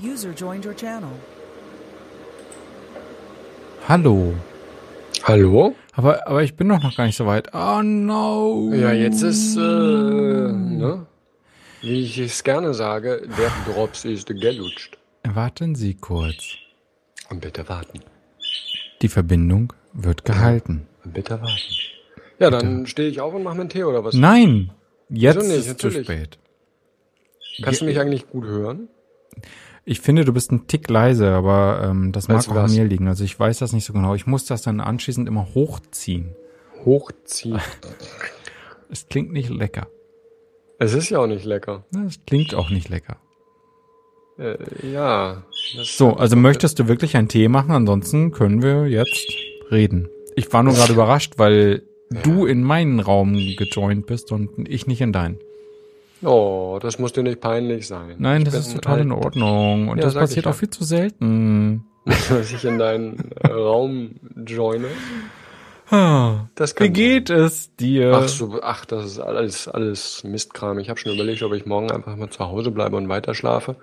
User joined your channel. Hallo. Hallo? Aber, aber ich bin doch noch gar nicht so weit. Oh no. Ja, jetzt ist, äh, ne? Wie ich es gerne sage, der Drops ist gelutscht. Warten Sie kurz. Und bitte warten. Die Verbindung wird gehalten. Und bitte warten. Ja, dann stehe ich auf und mache mir einen Tee oder was? Nein. Jetzt nicht? ist zu Natürlich. spät. Kannst du mich eigentlich gut hören? Ich finde, du bist ein Tick leise, aber ähm, das mag du auch an mir liegen. Also ich weiß das nicht so genau. Ich muss das dann anschließend immer hochziehen. Hochziehen. Es klingt nicht lecker. es ist ja auch nicht lecker. Es klingt auch nicht lecker. Äh, ja. So, also möchtest du wirklich einen Tee machen? Ansonsten können wir jetzt reden. Ich war nur gerade überrascht, weil du in meinen Raum gejoint bist und ich nicht in deinen. Oh, das muss dir nicht peinlich sein. Nein, Ich das ist total in halt- Ordnung. Und Ja, das ich passiert ja. auch viel zu selten. Dass ich in deinen äh, Raum joine. Wie geht es dir? Ach so, ach, das ist alles, alles Mistkram. Ich habe schon überlegt, ob ich morgen einfach mal zu Hause bleibe und weiter schlafe.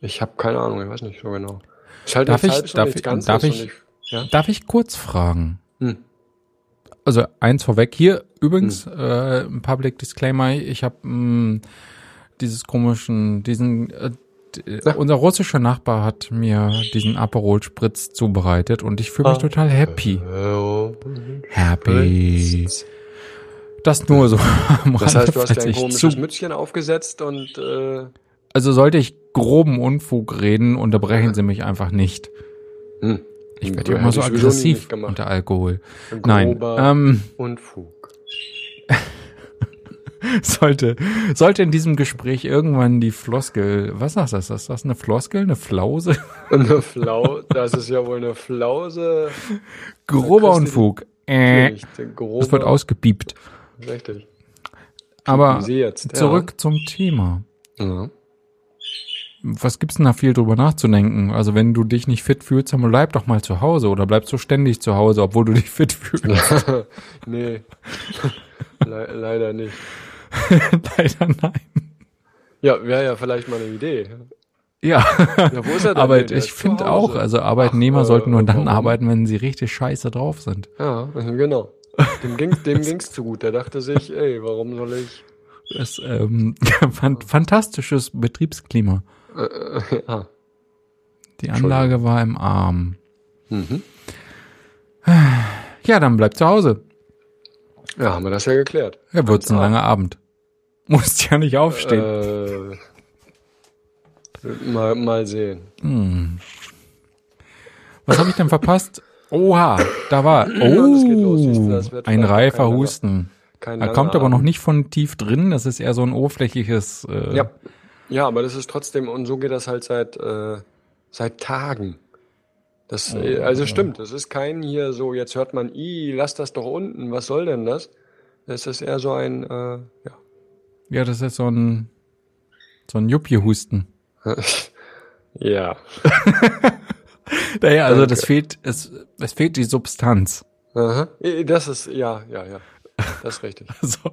Ich habe keine Ahnung, ich weiß nicht so genau. Ist halt Darf ich- und darf ich- darf und ich- ja? Darf ich kurz fragen? Hm. Also eins vorweg hier übrigens äh, ein Public Disclaimer. Ich habe dieses komischen, diesen äh, Ja. unser russischer Nachbar hat mir diesen Aperol Spritz zubereitet und ich fühle mich Ah. total happy. Happy. Das nur so am Das heißt, du hast dir ein komisches Mützchen aufgesetzt und äh, Also sollte ich groben Unfug reden, unterbrechen Sie mich einfach nicht. hm, Ich werde ja Hätte immer so aggressiv unter Alkohol. ein Nein, ähm, Unfug. Sollte, sollte in diesem Gespräch irgendwann die Floskel, was sagst du, ist das, ist das eine Floskel, eine Flause? Eine Flau, das ist ja wohl eine Flause. Grober Unfug. Äh, das wird ausgepiept. Richtig. Aber jetzt. zurück zum Thema. Ja. Was gibt's denn da viel drüber nachzudenken? Also wenn du dich nicht fit fühlst, dann bleib doch mal zu Hause oder bleibst du ständig zu Hause, obwohl du dich fit fühlst. nee. Le leider nicht. Leider nein. Ja, wäre ja vielleicht mal eine Idee. Ja, Ja, wo ist er denn? aber ich finde auch, also Arbeitnehmer Ach, äh, sollten nur dann warum? arbeiten, wenn sie richtig scheiße drauf sind. Ja, genau. Dem ging dem ging's zu gut. Der dachte sich, ey, warum soll ich? Das ähm, fan fantastisches Betriebsklima. Äh, äh, ja. Die Anlage war im Arm. Mhm. Ja, dann bleib zu Hause. ja, haben wir das ja geklärt. Ja, wird's ein Ah. langer Abend. Musst ja nicht aufstehen. Äh, mal, mal sehen. Hm. Was habe ich denn verpasst? Oha, da war. das geht los. Oh, ein reifer Husten. Er kommt aber noch nicht von tief drin. Das ist eher so ein oberflächliches. Äh, Ja. Ja, aber das ist trotzdem, und so geht das halt seit, äh, seit Tagen. Das, äh, also stimmt, das ist kein hier so, jetzt hört man, i, lass das doch unten, was soll denn das? Das ist eher so ein, äh, ja. Ja, das ist so ein so ein Juppie-Husten. ja. Naja, also Danke. das fehlt, es, es fehlt die Substanz. Aha. Das ist, ja, ja, ja. Das ist richtig. Also,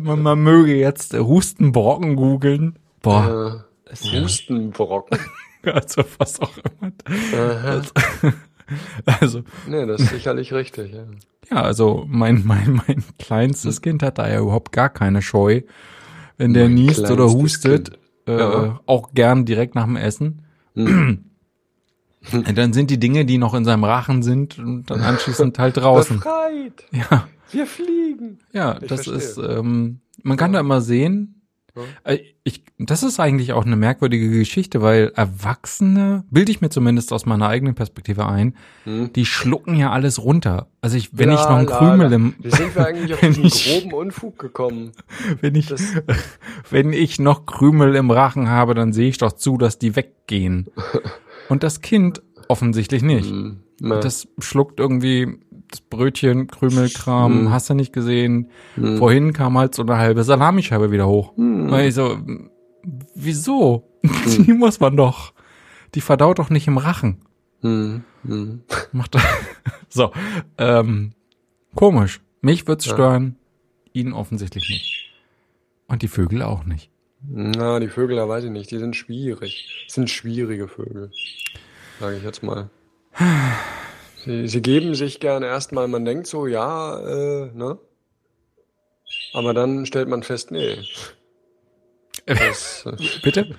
man, man möge jetzt Hustenbrocken googeln. Boah, Äh, Hustenbrocken. also was auch immer. Aha. Also, Nee, das ist sicherlich richtig, ja. ja, also mein, mein, mein kleinstes Kind hat da ja überhaupt gar keine Scheu. Wenn der Mein niest oder hustet, äh, Ja. auch gern direkt nach dem Essen. Hm. Und dann sind die Dinge, die noch in seinem Rachen sind, und dann anschließend halt draußen. Befreit! Ja, Wir fliegen! ja, Ich das verstehe. ist, ähm, man kann da immer sehen, Ja. äh, ich, das ist eigentlich auch eine merkwürdige Geschichte, weil Erwachsene, bilde ich mir zumindest aus meiner eigenen Perspektive ein, Hm. die schlucken ja alles runter. Also ich, wenn ich Ja, noch einen Krümel la. im, Wie sind wir eigentlich auf wenn diesen ich- groben Unfug gekommen? wenn ich, Das, wenn ich noch Krümel im Rachen habe, dann sehe ich doch zu, dass die weggehen. Und das Kind offensichtlich nicht. Hm, na, Das schluckt irgendwie das Brötchen, Krümelkram, Hm. hast du nicht gesehen. hm. Vorhin kam halt so eine halbe Salamischeibe wieder hoch. Hm. Weil ich so, wieso? Die muss man doch. Die verdaut doch nicht im Rachen. Hm, hm. Macht so, ähm, komisch. Mich wird's Ja. stören, ihn offensichtlich nicht. Und die Vögel auch nicht. Na, die Vögel, da weiß ich nicht, die sind schwierig. Das sind schwierige Vögel, sage ich jetzt mal. Sie, sie geben sich gerne erstmal, man denkt so, ja, äh, ne? Aber dann stellt man fest, nee. Das, äh, Bitte?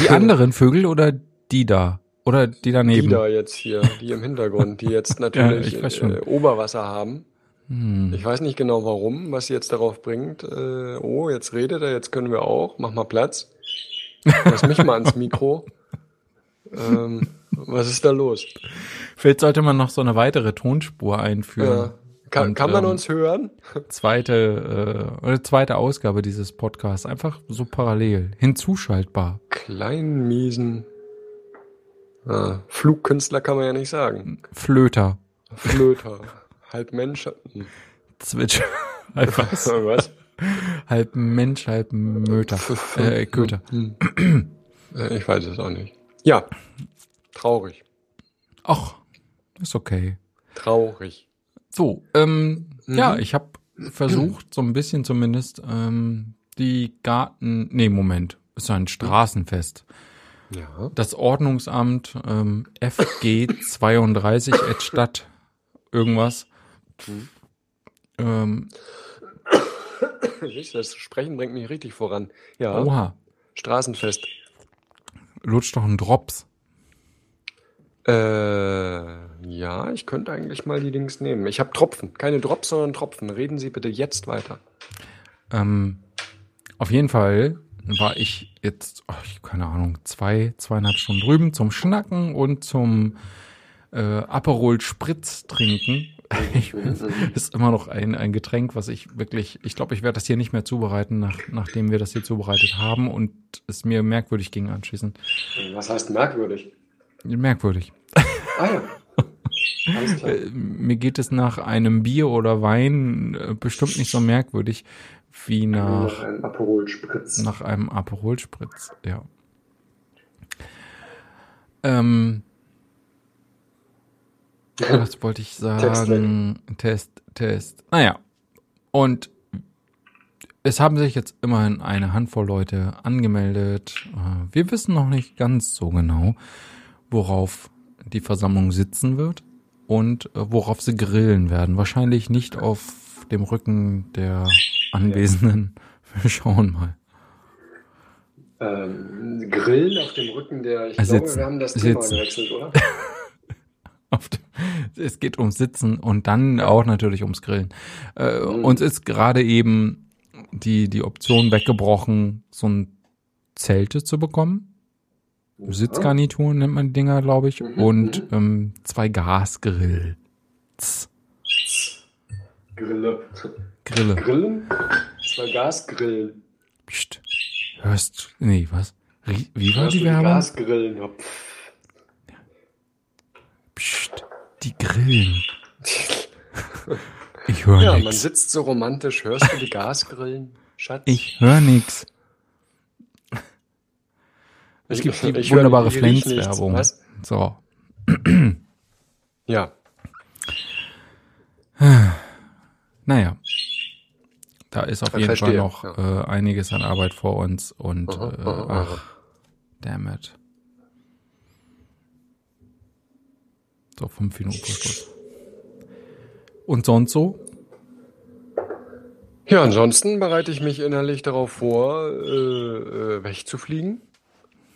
Die anderen Vögel oder die da? Oder die die daneben? da jetzt hier, die im Hintergrund, die jetzt natürlich schon. äh, Oberwasser haben. Hm. Ich weiß nicht genau warum, was sie jetzt darauf bringt. Äh, oh, jetzt redet er, jetzt können wir auch. Mach mal Platz. Lass mich mal ans Mikro. Ähm, was ist da los? Vielleicht sollte man noch so eine weitere Tonspur einführen. Ja. Kann, Und, kann man ähm, uns hören? Zweite, äh, oder zweite Ausgabe dieses Podcasts. Einfach so parallel. Hinzuschaltbar. Kleinen, miesen äh, Flugkünstler kann man ja nicht sagen. Flöter. Flöter. halb Mensch. hm. Zwitsch. Halb was? Was? halb Mensch, halb Möter. Äh, Köter. Hm. Äh, Ich weiß es auch nicht. Ja. Traurig. Ach, ist okay. Traurig. So, ähm, Mhm. ja, ich habe versucht, so ein bisschen zumindest, ähm, die Garten, nee, Moment, ist ein Straßenfest. Ja. Das Ordnungsamt ähm, FG 32 at Stadt irgendwas. Mhm. Ähm, Das Sprechen bringt mich richtig voran. Ja. oha, Straßenfest. lutscht doch ein Drops. Äh, ja, ich könnte eigentlich mal die Dings nehmen. Ich habe Tropfen. Keine Drops, sondern Tropfen. Reden Sie bitte jetzt weiter. Ähm, auf jeden Fall war ich jetzt, oh, ich, keine Ahnung, zwei, zweieinhalb Stunden drüben zum Schnacken und zum äh, Aperol Spritz trinken. Ich, ist immer noch ein, ein Getränk, was ich wirklich, ich glaube, ich werde das hier nicht mehr zubereiten, nach, nachdem wir das hier zubereitet haben und es mir merkwürdig ging anschließend. Was heißt merkwürdig? Merkwürdig. Ah ja. Alles klar. Äh, mir geht es nach einem Bier oder Wein äh, bestimmt nicht so merkwürdig wie nach einem Aperol Spritz. Nach einem Aperol Spritz, ja. Ähm, was wollte ich sagen? Test, Test. Naja. Und es haben sich jetzt immerhin eine Handvoll Leute angemeldet. Äh, Wir wissen noch nicht ganz so genau, worauf die Versammlung sitzen wird und äh, worauf sie grillen werden. Wahrscheinlich nicht auf dem Rücken der Anwesenden. Wir schauen mal. Ähm, Grillen auf dem Rücken der. Ich Äh, glaube, sitzen. wir haben das Thema Sitzen. gewechselt, oder? Es geht ums Sitzen und dann auch natürlich ums Grillen. Äh, Mhm. Uns ist gerade eben die, die Option weggebrochen, so ein Zelte zu bekommen. Sitzgarnituren nennt man die Dinger, glaube ich. Mhm, Und ähm, zwei Gasgrills. Grille. Grille. Grillen? Zwei Gasgrillen. Psst. Hörst Nee, was? Wie war Hörst die du Werbung? Gasgrillen. Ja. Psst. Die Grillen. Ich höre Ja, man sitzt so romantisch. Hörst du die Gasgrillen, Schatz? Ich höre nix. Es gibt die ich wunderbare. Flens-Werbung. So. Ja. Naja. Da ist auf Ich jeden verstehe, Fall noch äh, einiges an Arbeit vor uns und Aha, äh, aha, aha. ach, damn it. So, fünf Minuten Schluss. Und sonst so? Ja, ansonsten bereite ich mich innerlich darauf vor, äh, äh, wegzufliegen.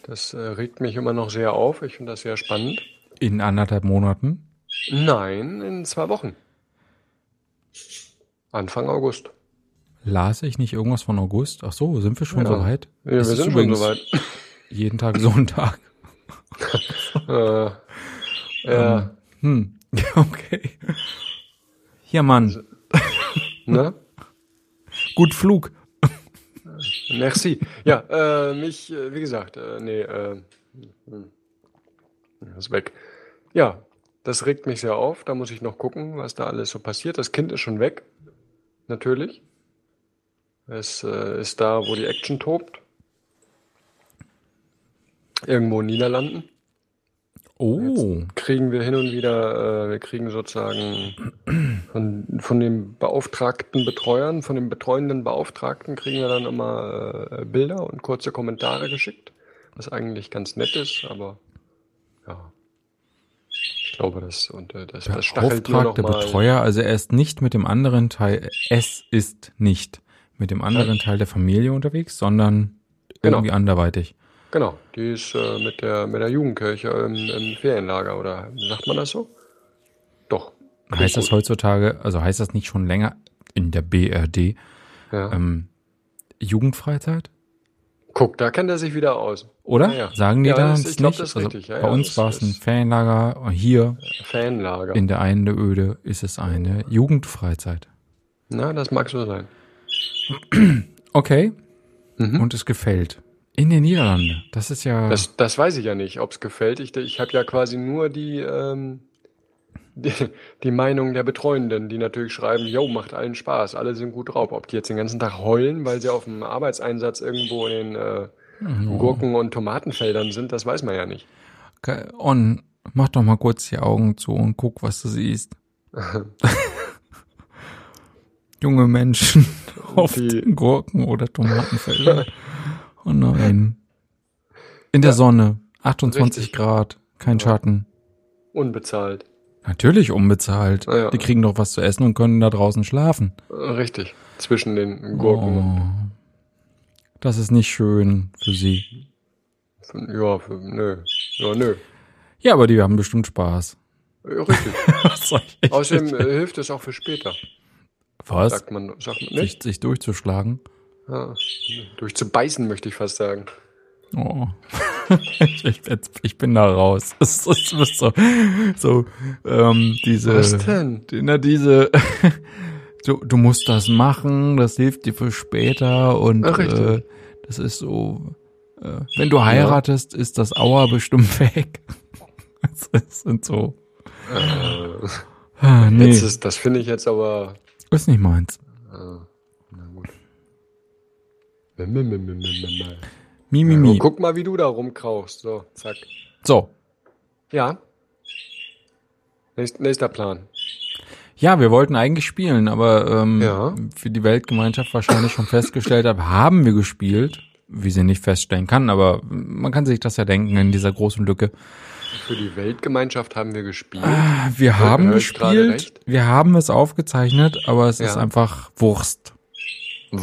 Das äh, regt mich immer noch sehr auf. Ich finde das sehr spannend. In anderthalb Monaten? Nein, in zwei Wochen. Anfang August. Las ich nicht irgendwas von August? Ach so, sind wir schon Ja. so weit? Ja, wir sind schon soweit. Jeden Tag Sonntag. äh, ja, Hm, okay. Hier, Mann. ne? Gut Flug. Merci. Ja, äh, mich, äh, wie gesagt, äh, nee, äh, ist weg. Ja, das regt mich sehr auf. Da muss ich noch gucken, was da alles so passiert. Das Kind ist schon weg, natürlich. Es äh, ist da, wo die Action tobt. Irgendwo in Niederlanden. Oh. Jetzt kriegen wir hin und wieder, äh, wir kriegen sozusagen von, von den beauftragten Betreuern, von den betreuenden Beauftragten kriegen wir dann immer äh, Bilder und kurze Kommentare geschickt, was eigentlich ganz nett ist, aber ja. Ich glaube, das, und, äh, das, das stachelt nur noch mal. Betreuer, also er ist nicht mit dem anderen Teil, es ist nicht mit dem anderen Teil der Familie unterwegs, sondern Genau. irgendwie anderweitig. Genau, die ist äh, mit der mit der Jugendkirche im, im Ferienlager oder sagt man das so? Doch. Heißt das heutzutage, also heißt das nicht schon länger in der BRD, Ja. ähm, Jugendfreizeit? Guck, da kennt er sich wieder aus. Oder? Ja, ja. Sagen die Ja, da das- ich glaub, das ist also richtig. Bei uns war es ein und hier Fanlager. in der einen Öde ist es eine Jugendfreizeit. Na, das mag so sein. Okay. Mhm. Und es gefällt. In den Niederlanden. Das ist ja. Das, das weiß ich ja nicht, ob es gefällt. Ich, ich habe ja quasi nur die, ähm, die, die Meinung der Betreuenden, die natürlich schreiben, yo, macht allen Spaß, alle sind gut drauf. Ob die jetzt den ganzen Tag heulen, weil sie auf dem Arbeitseinsatz irgendwo in den äh, Mhm. Gurken- und Tomatenfeldern sind, das weiß man ja nicht. Okay, On, mach doch mal kurz die Augen zu und guck, was du siehst. Junge Menschen auf Die- den Gurken- oder Tomatenfeldern. Oh nein. In der Sonne. 28 Richtig. Grad. Kein Schatten. Unbezahlt. Natürlich unbezahlt. Ah, ja. Die kriegen doch was zu essen und können da draußen schlafen. Richtig. Zwischen den Gurken Oh. Das ist nicht schön für sie. ja, für, nö. Ja, nö. Ja, aber die haben bestimmt Spaß. Ja, richtig. Was soll ich Außerdem äh, hilft es auch für später. Was? Sagt man, sagt man Sich, nicht? sich durchzuschlagen? Ja. Durchzubeißen möchte ich fast sagen. Oh. ich, ich, bin da raus. Es ist, ist so, so ähm, diese, Was denn? na, diese, du, du musst das machen, das hilft dir für später und Ach, äh, das ist so, äh, wenn du heiratest, ist das Auer bestimmt weg. Das sind so, Äh, ah, nee, Jetzt ist, ist, das finde ich jetzt aber. nicht meins. Mi, mi, mi. guck mal, wie du da rumkrauchst. So, zack. So, Ja. Nächst, nächster Plan. Ja, wir wollten eigentlich spielen, aber ähm, Ja. für die Weltgemeinschaft wahrscheinlich schon festgestellt habe, haben wir gespielt, wie sie nicht feststellen kann, aber man kann sich das ja denken in dieser großen Lücke. Für die Weltgemeinschaft haben wir gespielt. Ah, Wir haben gespielt, wir haben es aufgezeichnet, aber es Ja. ist einfach Wurst.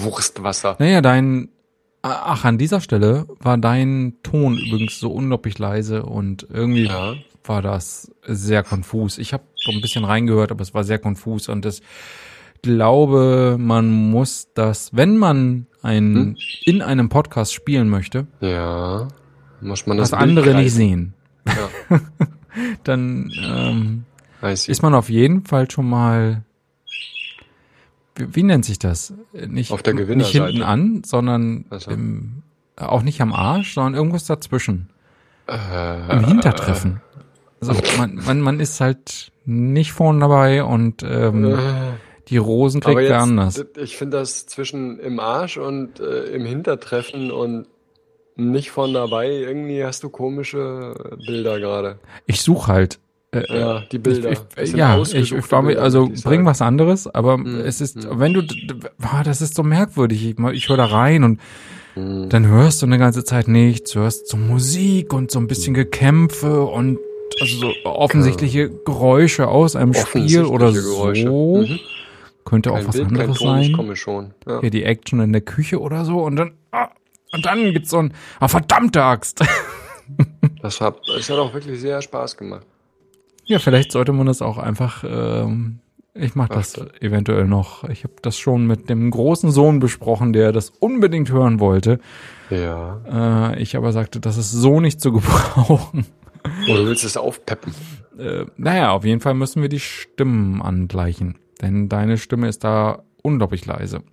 Wurstwasser. Naja, dein, ach, an dieser Stelle war dein Ton übrigens so unglaublich leise und irgendwie Ja. war das sehr konfus. Ich habe so ein bisschen reingehört, aber es war sehr konfus und ich glaube, man muss das, wenn man ein, Hm? in einem Podcast spielen möchte, Ja. Muss man das Bild andere nicht greifen. sehen, Ja. dann ähm, ist man auf jeden Fall schon mal, wie, wie nennt sich das? Nicht, Auf der nicht Gewinnerseite. hinten an, sondern Ach so. im, auch nicht am Arsch, sondern irgendwas dazwischen. Äh, Im Hintertreffen. Also man, man, man ist halt nicht vorne dabei und ähm, Äh, die Rosen kriegt wer jetzt, anders. ich finde das zwischen im Arsch und äh, im Hintertreffen und nicht von dabei, irgendwie hast du komische Bilder gerade. Ich suche halt. Äh, Ja, die Bilder. Ich, ich, ja, ich, ich war mir, also ich bring was anderes, aber Mhm, es ist, mhm. wenn du, ah, das ist so merkwürdig. Ich, ich höre da rein und Hm. dann hörst du eine ganze Zeit nichts, hörst so Musik und so ein bisschen Gekämpfe und also so offensichtliche Geräusche aus einem Spiel oder so. Mhm. Könnte auch Kein was Bild, anderes Ton, ich sein. komme schon. Ja. Hier die Action in der Küche oder so und dann, ah, und dann gibt's so ein, ah, verdammte Axt. Das, hat, das hat auch wirklich sehr Spaß gemacht. Ja, vielleicht sollte man das auch einfach. Ähm, ich mache das eventuell noch. Ich habe das schon mit dem großen Sohn besprochen, der das unbedingt hören wollte. Ja. Äh, ich aber sagte, das ist so nicht zu gebrauchen. Oder du willst es aufpeppen? Äh, naja, auf jeden Fall müssen wir die Stimmen angleichen, denn deine Stimme ist da unglaublich leise.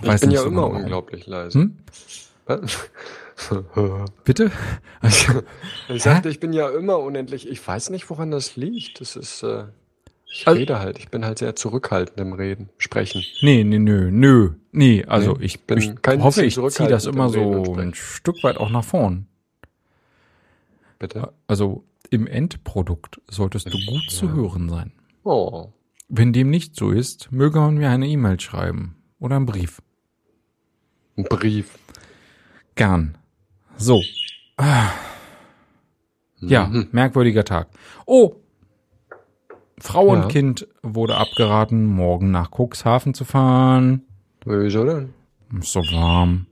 Ich Weiß bin ja immer genau warum. unglaublich leise. Hm? Bitte? Ich sagte, ich bin ja immer unendlich. Ich weiß nicht, woran das liegt. Das ist. Äh, ich Also- rede halt. Ich bin halt sehr zurückhaltend im Reden, Sprechen. Nee, nee, nö, nö. Nee, also Nee, ich, bin ich hoffe, ich ziehe das immer so ein Stück weit auch nach vorn. Bitte. Also im Endprodukt solltest du gut zu hören sein. Oh. Wenn dem nicht so ist, möge man mir eine E-Mail schreiben oder einen Brief. Ein Brief. Gern. So. Ah. Ja, Mhm. merkwürdiger Tag. Oh! Frau Ja. und Kind wurde abgeraten, morgen nach Cuxhaven zu fahren. Wieso denn? Ist so warm.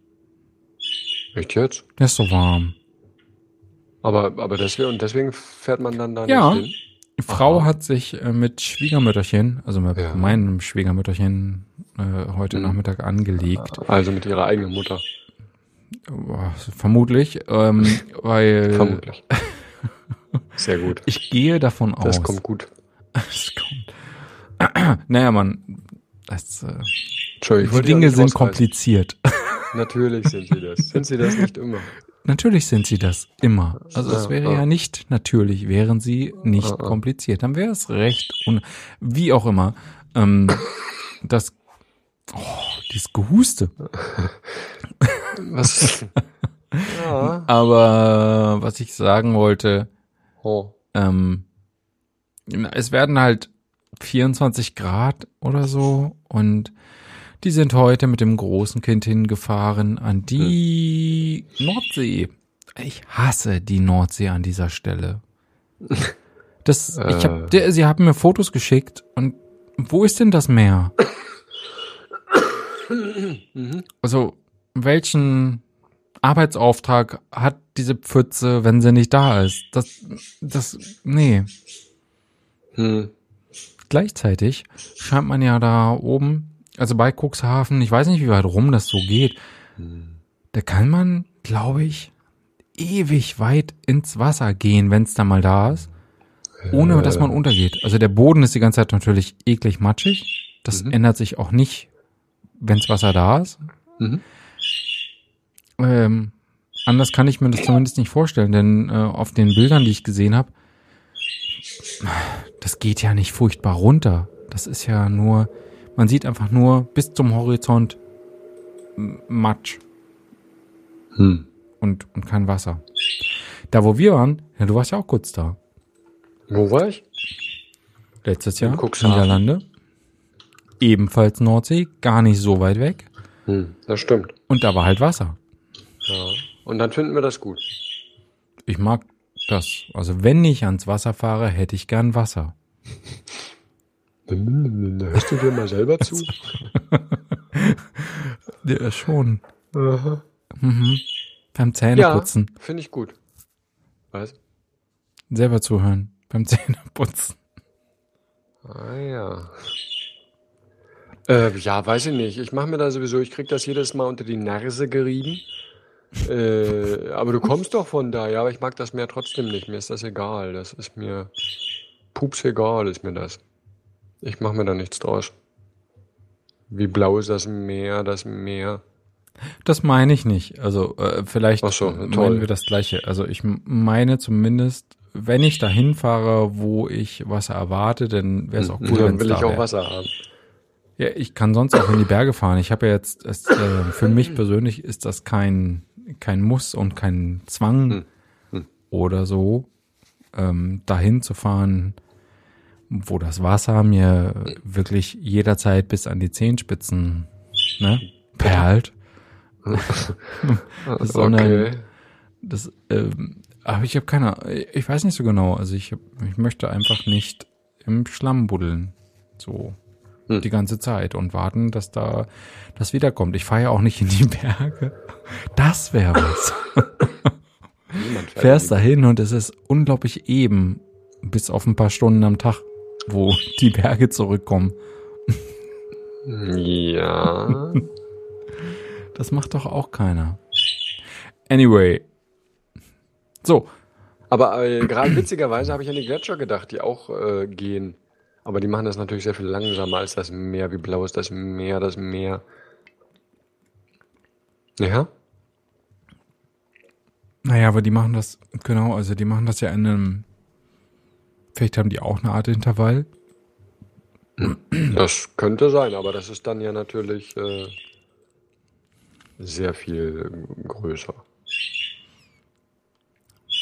Echt jetzt? Ist so warm. Aber, aber deswegen, und deswegen fährt man dann da Ja. nicht hin? Die Frau Aha. hat sich äh, mit Schwiegermütterchen, also mit Ja. meinem Schwiegermütterchen, äh, heute Mhm. Nachmittag angelegt. Also mit ihrer eigenen Mutter. Boah, vermutlich, ähm, weil Vermutlich. Sehr gut. ich gehe davon aus. Das kommt gut. Das kommt. naja, man, das, äh, Entschuldigung. die Dinge sind kompliziert. Natürlich sind sie das. Sind sie das nicht immer? Natürlich sind sie das immer. Also es Ja, wäre ja. ja nicht natürlich, wären sie nicht ja. kompliziert. Dann wäre es recht und wie auch immer. Ähm, das, oh, dieses Gehuste. Was? ja. Aber was ich sagen wollte, Oh. ähm, es werden halt 24 Grad oder so und die sind heute mit dem großen Kind hingefahren an die Nordsee. Ich hasse die Nordsee an dieser Stelle. Das, ich hab, Äh. der, sie haben mir Fotos geschickt und wo ist denn das Meer? Mhm. Also, welchen Arbeitsauftrag hat diese Pfütze, wenn sie nicht da ist? Das, das, nee. Hm. Gleichzeitig scheint man ja da oben, also bei Cuxhaven, ich weiß nicht, wie weit rum das so geht, da kann man, glaube ich, ewig weit ins Wasser gehen, wenn es da mal da ist, ohne dass man untergeht. Also der Boden ist die ganze Zeit natürlich eklig matschig. Das Mhm. ändert sich auch nicht, wenns Wasser da ist. Mhm. Ähm, anders kann ich mir das zumindest nicht vorstellen, denn äh, auf den Bildern, die ich gesehen habe, das geht ja nicht furchtbar runter. Das ist ja nur, man sieht einfach nur bis zum Horizont Matsch Hm. und, und kein Wasser. Da, wo wir waren, ja, du warst ja auch kurz da. Wo war ich? Letztes Jahr. Niederlande. Ebenfalls Nordsee, gar nicht so weit weg. Hm. Das stimmt. Und da war halt Wasser. Ja. Und dann finden wir das gut. Ich mag das. Also wenn ich ans Wasser fahre, hätte ich gern Wasser. Hörst du dir mal selber zu? Ja, schon. Aha. Mhm. Beim Ja, Zähneputzen. finde ich gut. Was? Selber zuhören. Beim Zähneputzen. Ah ja. Äh, ja, weiß ich nicht. Ich mache mir da sowieso, ich krieg das jedes Mal unter die Nase gerieben. Äh, aber du kommst doch von da, ja, aber ich mag das Meer trotzdem nicht. Mir ist das egal. Das ist mir pups egal, ist mir das. Ich mache mir da nichts draus. Wie blau ist das Meer, das Meer. Das meine ich nicht. Also äh, vielleicht Ach so, meinen wir das gleiche. Also ich meine zumindest, wenn ich dahin fahre, wo ich Wasser erwarte, dann wäre es auch cool, wenn Dann es will da ich auch wär. Wasser haben. Ja, ich kann sonst auch in die Berge fahren. Ich habe ja jetzt, es, äh, für mich persönlich ist das kein, kein Muss und kein Zwang Hm. Hm. oder so, ähm, dahin zu fahren, wo das Wasser mir wirklich jederzeit bis an die Zehenspitzen ne, perlt. Sondern- okay. Das, ähm, aber ich habe keine, ich weiß nicht so genau. Also ich, hab- ich möchte einfach nicht im Schlamm buddeln. So Hm. die ganze Zeit und warten, dass da das wiederkommt. Ich fahre ja auch nicht in die Berge. Das wäre was. Fährst in dahin und es ist unglaublich eben, bis auf ein paar Stunden am Tag, wo die Berge zurückkommen. Ja. Das macht doch auch keiner. Anyway. So, Aber äh, gerade witzigerweise habe ich an die Gletscher gedacht, die auch äh, gehen. Aber die machen das natürlich sehr viel langsamer als das Meer. Wie blau ist das Meer, das Meer? Ja? Naja, aber die machen das, genau, also die machen das ja in einem, vielleicht haben die auch eine Art Intervall. Das könnte sein, aber das ist dann ja natürlich äh, sehr viel größer.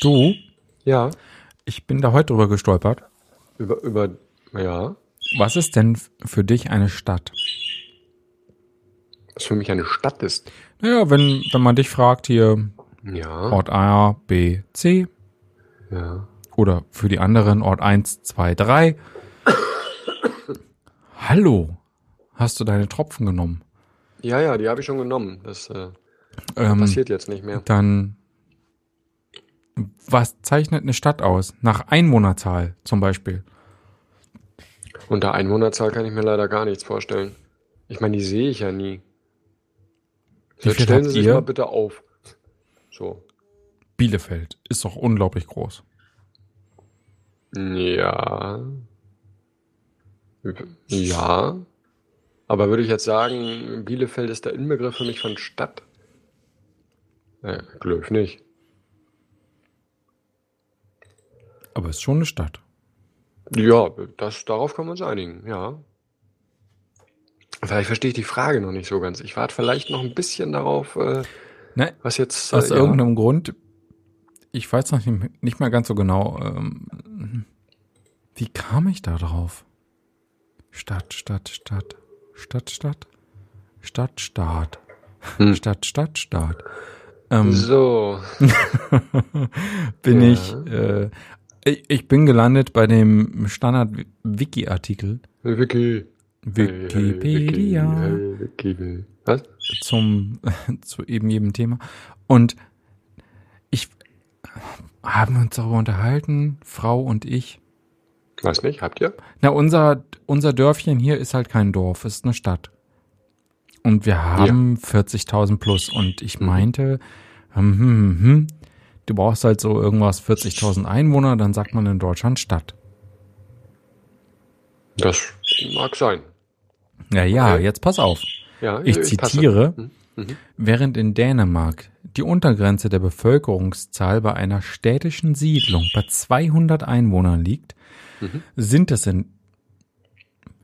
Du, Ja. ich bin da heute drüber gestolpert. Über, über, ja. Was ist denn für dich eine Stadt? Was für mich eine Stadt ist? Naja, wenn, wenn man dich fragt hier, Ja. Ort A, B, C Ja. oder für die anderen Ort 1, 2, 3. Hallo, hast du deine Tropfen genommen? Ja, ja, die habe ich schon genommen. Das äh, Ähm, passiert jetzt nicht mehr. dann, was zeichnet eine Stadt aus? Nach Einwohnerzahl zum Beispiel. Unter Einwohnerzahl kann ich mir leider gar nichts vorstellen. Ich meine, die sehe ich ja nie. Wie Jetzt stellen Sie sich ihr? mal bitte auf. So. Bielefeld ist doch unglaublich groß. Ja. Ja. Aber würde ich jetzt sagen, Bielefeld ist der Inbegriff für mich von Stadt? Äh, Glöw nicht. Aber es ist schon eine Stadt. Ja, das, darauf können wir uns einigen, ja. Vielleicht verstehe ich die Frage noch nicht so ganz. Ich warte vielleicht noch ein bisschen darauf, äh, Ne, was jetzt. aus äh, ja. irgendeinem Grund, ich weiß noch nicht, nicht mehr ganz so genau, ähm, wie kam ich da drauf? Stadt, Stadt, Stadt, Stadt, Stadt, Stadt, Staat, Hm. Stadt, Stadt, Staat. Ähm, So. bin Ja. ich, äh, ich, ich bin gelandet bei dem Standard-Wiki-Artikel, Wiki. Wikipedia. Hey, Wiki. Was? zum zu eben jedem Thema und ich haben uns darüber unterhalten, Frau und ich. Weiß nicht, habt ihr? Na, unser unser Dörfchen hier ist halt kein Dorf, ist eine Stadt. Und wir haben 40.000 plus und ich meinte, hm, hm, hm, hm, du brauchst halt so irgendwas 40.000 Einwohner, dann sagt man in Deutschland Stadt. Das mag sein. Ja, ja, Okay. jetzt pass auf. Ja, Ich passe. zitiere, Mhm. Mhm. während in Dänemark die Untergrenze der Bevölkerungszahl bei einer städtischen Siedlung bei 200 Einwohnern liegt, Mhm. sind es in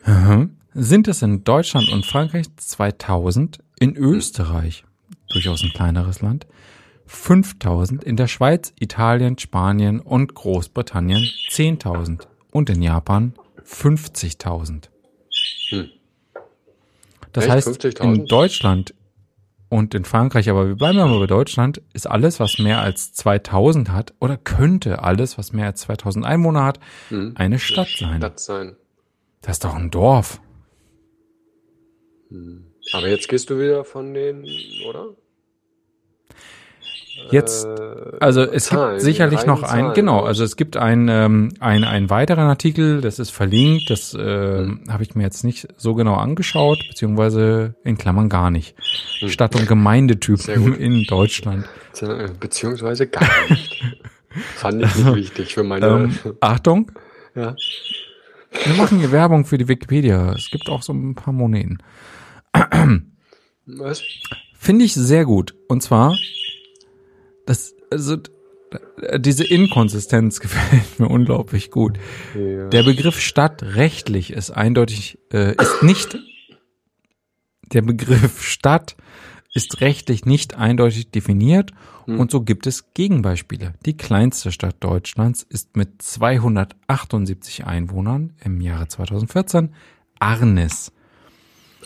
Mhm. sind es in Deutschland und Frankreich 2000, in Österreich, durchaus ein kleineres Land, 5000, in der Schweiz, Italien, Spanien und Großbritannien 10.000 und in Japan 50.000. Hm. Das Echt? heißt, 50.000? in Deutschland und in Frankreich, aber wir bleiben aber bei Deutschland, ist alles, was mehr als 2000 hat oder könnte alles, was mehr als 2000 Einwohner hat, Mhm. eine Stadt sein. Stadt sein. Das ist doch ein Dorf. Aber jetzt gehst du wieder von den, oder? Jetzt, Äh, also es Zahlen, gibt sicherlich noch ein, Zahlen, genau, also es gibt ein, ähm, ein, ein weiteren Artikel, das ist verlinkt, das äh, Hm. habe ich mir jetzt nicht so genau angeschaut, beziehungsweise in Klammern gar nicht. Hm. Stadt- und Gemeindetypen in Deutschland. Äh, Beziehungsweise gar nicht. Fand ich nicht wichtig für meine. Ähm, Achtung, ja. wir machen hier Werbung für die Wikipedia. Es gibt auch so ein paar Moneten. Was? Finde ich sehr gut. Und zwar, das, also, diese Inkonsistenz gefällt mir unglaublich gut. Ja. Der Begriff Stadt rechtlich ist eindeutig, äh, ist nicht, der Begriff Stadt ist rechtlich nicht eindeutig definiert Hm. und so gibt es Gegenbeispiele. Die kleinste Stadt Deutschlands ist mit 278 Einwohnern im Jahre 2014 Arnis.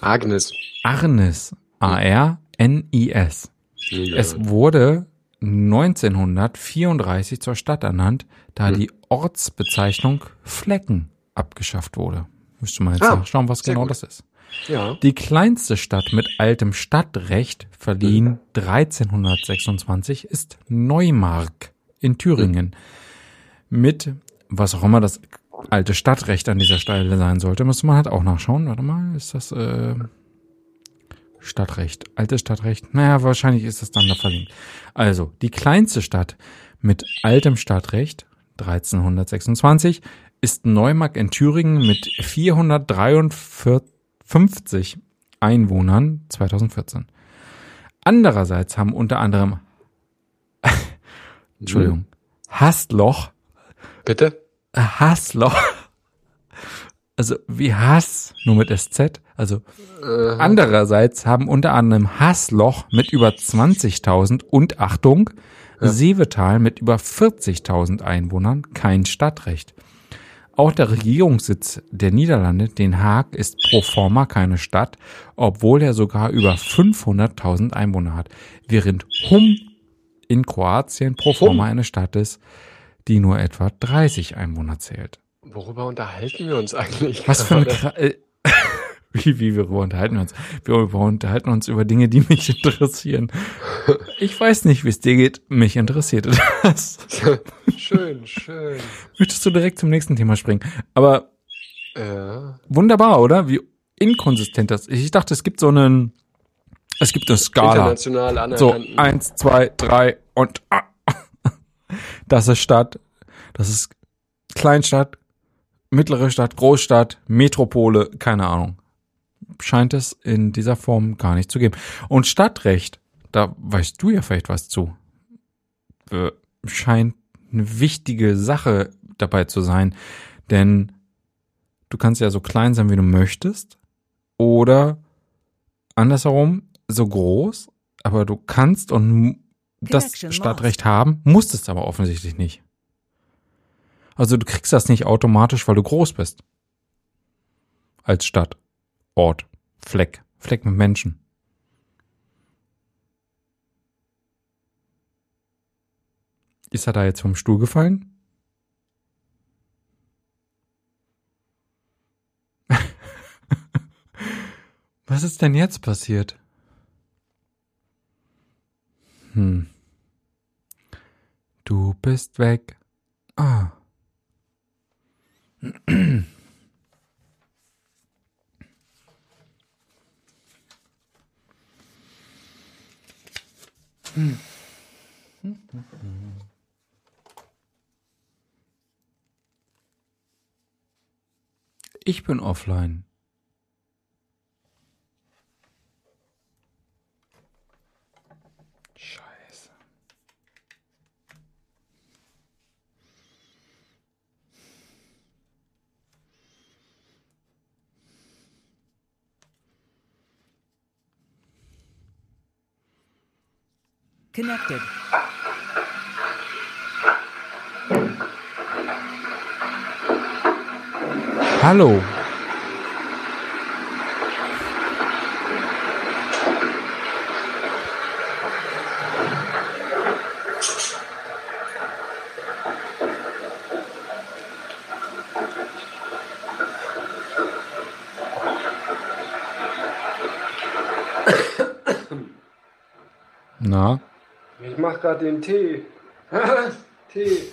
Agnes. Arnis. A-R-N-I-S. Ja. Es wurde 1934 zur Stadt ernannt, da Hm. die Ortsbezeichnung Flecken abgeschafft wurde. Müsste man jetzt Ah, nachschauen, was genau gut. das ist. ja. Die kleinste Stadt mit altem Stadtrecht, verliehen 1326, ist Neumark in Thüringen. Mit, was auch immer das alte Stadtrecht an dieser Stelle sein sollte, müsste man halt auch nachschauen. Warte mal, ist das äh, Stadtrecht, altes Stadtrecht? Naja, wahrscheinlich ist das dann da verlinkt. Also, die kleinste Stadt mit altem Stadtrecht, 1326, ist Neumark in Thüringen mit 453 Einwohnern 2014. Andererseits haben unter anderem, Entschuldigung, Hassloch, Bitte? Hassloch, also wie Hass, nur mit SZ, also Äh, Andererseits haben unter anderem Hassloch mit über 20.000 und Achtung, Ja. Seevetal mit über 40.000 Einwohnern kein Stadtrecht. Auch der Regierungssitz der Niederlande, Den Haag, ist pro forma keine Stadt, obwohl er sogar über 500.000 Einwohner hat, während Hum in Kroatien pro forma eine Stadt ist, die nur etwa 30 Einwohner zählt. Worüber unterhalten wir uns eigentlich? Was für eine äh, wie, wie wir unterhalten uns. Wir unterhalten uns über Dinge, die mich interessieren. Ich weiß nicht, wie es dir geht. Mich interessiert das. Schön, schön. Möchtest du direkt zum nächsten Thema springen? Aber ja. wunderbar, oder? Wie inkonsistent das ist. Ich dachte, es gibt so einen, es gibt eine Skala. International anerkannten. So, eins, zwei, drei und ah. das ist Stadt, das ist Kleinstadt, mittlere Stadt, Großstadt, Metropole, keine Ahnung scheint es in dieser Form gar nicht zu geben. Und Stadtrecht, da weißt du ja vielleicht was zu, äh, scheint eine wichtige Sache dabei zu sein, denn du kannst ja so klein sein, wie du möchtest, oder andersherum so groß, aber du kannst und das Stadtrecht haben, musst es aber offensichtlich nicht. Also du kriegst das nicht automatisch, weil du groß bist. Als Stadt. Ort. Fleck. Fleck mit Menschen. Ist er da jetzt vom Stuhl gefallen? Was ist denn jetzt passiert? Hm. Du bist weg. Ah. Ich bin offline. Connected. Hallo. Na? Ich mach grad den Tee. Tee.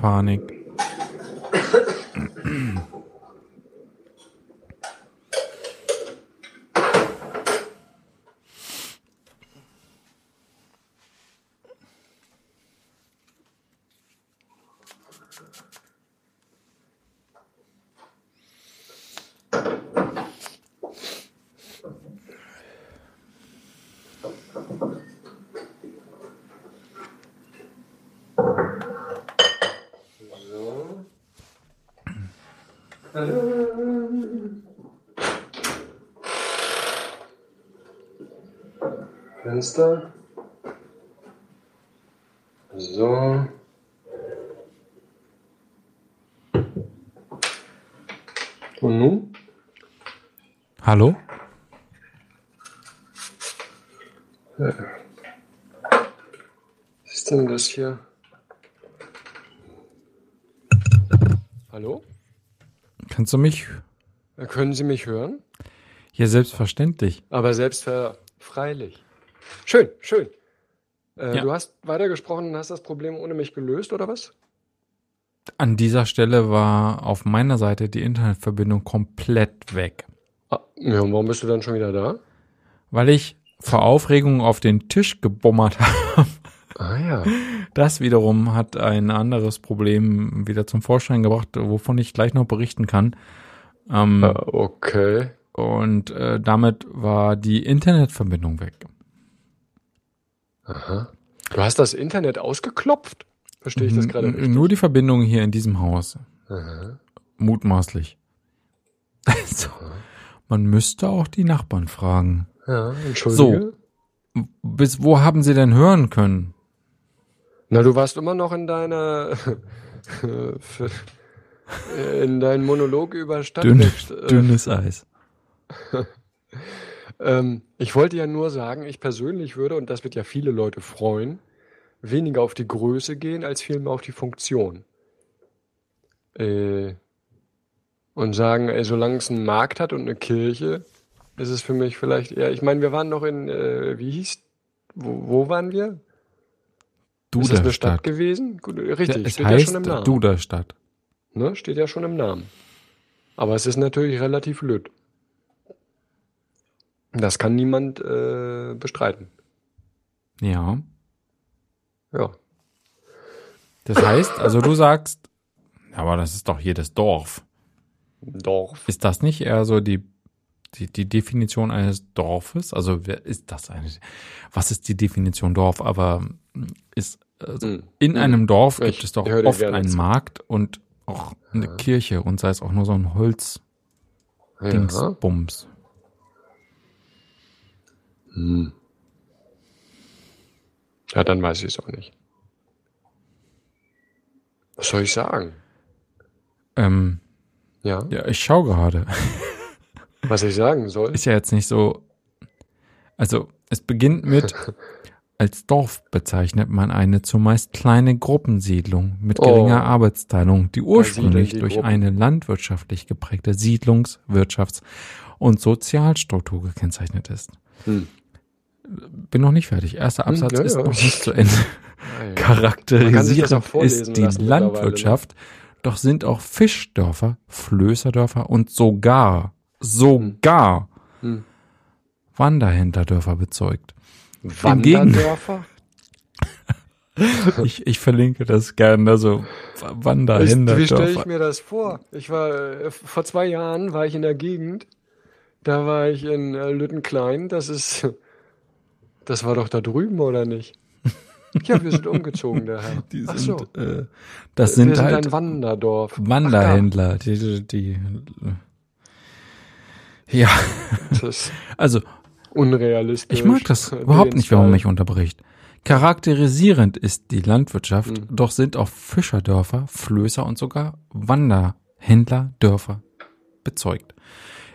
Panik. Fenster. So. Und nun? Hallo? Was ist denn das hier? Hallo? Kannst du mich? Können Sie mich hören? Ja, selbstverständlich. Aber selbstverständlich. Schön, schön. Äh, Ja. Du hast weitergesprochen und hast das Problem ohne mich gelöst, oder was? An dieser Stelle war auf meiner Seite die Internetverbindung komplett weg, Ah, ja, und warum bist du dann schon wieder da? weil ich vor Aufregung auf den Tisch gebummert habe. Ah ja. Das wiederum hat ein anderes Problem wieder zum Vorschein gebracht, wovon ich gleich noch berichten kann. Ähm, Äh, okay. Und äh, damit war die Internetverbindung weg. Aha. Du hast das Internet ausgeklopft? Verstehe ich das gerade richtig? Nur die Verbindung hier in diesem Haus. Aha. Mutmaßlich. Also, man müsste auch die Nachbarn fragen. Ja, entschuldige. Bis wo haben sie denn hören können? Na, du warst immer noch in deiner in deinem Monolog über Dünn, Stadtrecht. äh, dünnes Eis. Ähm, ich wollte ja nur sagen, ich persönlich würde, und das wird ja viele Leute freuen, weniger auf die Größe gehen, als vielmehr auf die Funktion. Äh, und sagen, ey, solange es einen Markt hat und eine Kirche, ist es für mich vielleicht eher. Ich meine, wir waren noch in, äh, wie hieß, wo, wo waren wir? Ist das eine Stadt Duderstadt. gewesen? Gut, Ja, richtig, es steht ja heißt schon im Namen. Duderstadt. Ne? Steht ja schon im Namen. Aber es ist natürlich relativ lütt. Das kann niemand äh, bestreiten. Ja. Ja. Das heißt, also du sagst, aber das ist doch hier das Dorf. Dorf. Ist das nicht eher so die, die, die Definition eines Dorfes? Also wer ist das eigentlich? Was ist die Definition Dorf? Aber ist also Hm. in einem Dorf Ich gibt es doch oft einen. Markt und auch eine Kirche und sei es auch nur so ein Holz Ja. Hm. ja, dann weiß ich es auch nicht. Was soll ich sagen? Ähm, Ja, ja, ich schaue gerade. was ich sagen soll? Ist ja jetzt nicht so. Also es beginnt mit als Dorf bezeichnet man eine zumeist kleine Gruppensiedlung mit Oh. geringer Arbeitsteilung, die ursprünglich die durch Gruppen. eine landwirtschaftlich geprägte Siedlungs-, Wirtschafts- und Sozialstruktur gekennzeichnet ist. Hm. Bin noch nicht fertig. Erster Hm, Absatz ja, ist noch nicht zu Ende. Auch Charakterisierend ist die ne? Landwirtschaft, doch sind auch Fischdörfer, Flößerdörfer und sogar, sogar Hm. Wanderhändlerdörfer bezeugt. Wanderdörfer? Ich, ich verlinke das gerne, also Ich, wie stelle ich mir das vor? Ich war äh, vor zwei Jahren war ich in der Gegend. Da war ich in äh, Lüttenklein. Das ist, das war doch da drüben oder nicht? Ja, wir sind umgezogen daher. Die Ach sind, so, äh, das wir sind sind halt ein Wanderdorf. Wanderhändler, die, die, die, ja, Ach, das also unrealistisch. Ich mag das überhaupt nicht, wenn man mich unterbricht. Charakterisierend ist die Landwirtschaft, Mhm. doch sind auch Fischerdörfer, Flößer und sogar Wanderhändlerdörfer bezeugt.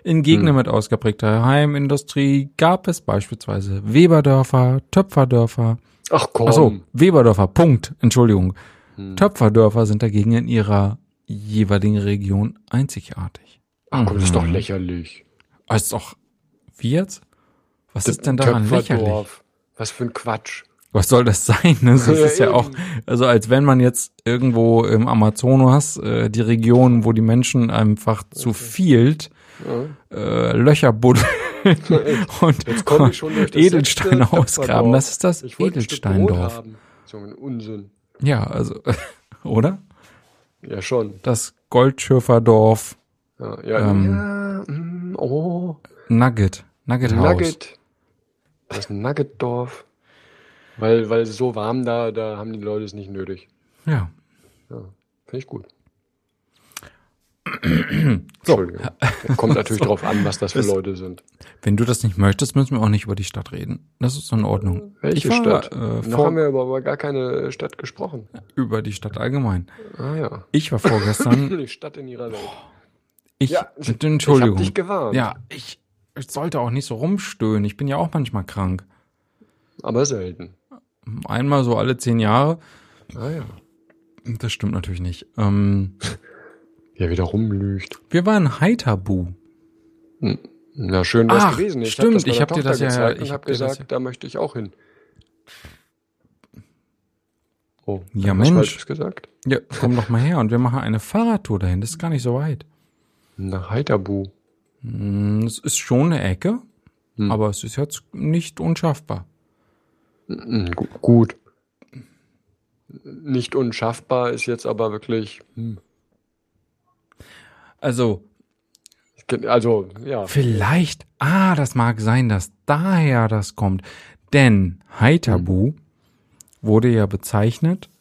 In Gegenden Mhm. mit ausgeprägter Heimindustrie gab es beispielsweise Weberdörfer, Töpferdörfer, Ach komm. achso, Weberdörfer, Punkt, Entschuldigung. Hm. Töpferdörfer sind dagegen in ihrer jeweiligen Region einzigartig. Ach komm, das ist doch Mhm. lächerlich. Ah, Ist doch, wie jetzt? Was ist denn daran lächerlich? Was für ein Quatsch. Was soll das sein? Das ist ja auch, also als wenn man jetzt irgendwo im Amazonas, äh, die Region, wo die Menschen einfach zu viel Ja. äh, Löcher buddeln und, das Edelsteine ausgraben. Das ist das Edelsteindorf. So ein Unsinn. Ja, also, oder? Ja, schon. Das Goldschürferdorf Ja, ja, Ähm. ja mm, oh, Nugget. Nugget House. Nugget. Das Nuggetdorf. Weil, weil so warm da, da haben die Leute es nicht nötig. Ja. Ja, finde ich gut. So. Entschuldigung. Kommt natürlich drauf an, was das für Das- Leute sind. Wenn du das nicht möchtest, müssen wir auch nicht über die Stadt reden. Das ist in Ordnung. Welche ich war, Stadt? Äh, Noch haben wir aber, aber gar keine Stadt gesprochen. über die Stadt allgemein. Ah ja. Ich war vorgestern Die Stadt in ihrer Welt. Ich, Ja, Entschuldigung. Ich hab dich gewarnt. Ja, ich, ich sollte auch nicht so rumstöhnen. Ich bin ja auch manchmal krank. Aber selten. Einmal so alle zehn Jahre. Ah ja. Das stimmt natürlich nicht. Ähm, Ja, wieder rumlügt. wir waren Heiterbu. Na, schön wär's Ach, gewesen. Ich stimmt, hab ich meiner hab dir das ja- ich und hab hab dir das gesagt, ja- da möchte ich auch hin. Oh, Ja, Mensch. Gesagt? Ja, komm doch mal her und wir machen eine Fahrradtour dahin. Das ist gar nicht so weit. Nach Heiterbu. Hm, Es ist schon eine Ecke, Hm. aber es ist jetzt nicht unschaffbar. Hm, gu- Gut. Nicht unschaffbar ist jetzt aber wirklich. Hm. Also, Also, ja. vielleicht, ah, das mag sein, dass daher das kommt. Denn Heiterbu wurde ja bezeichnet,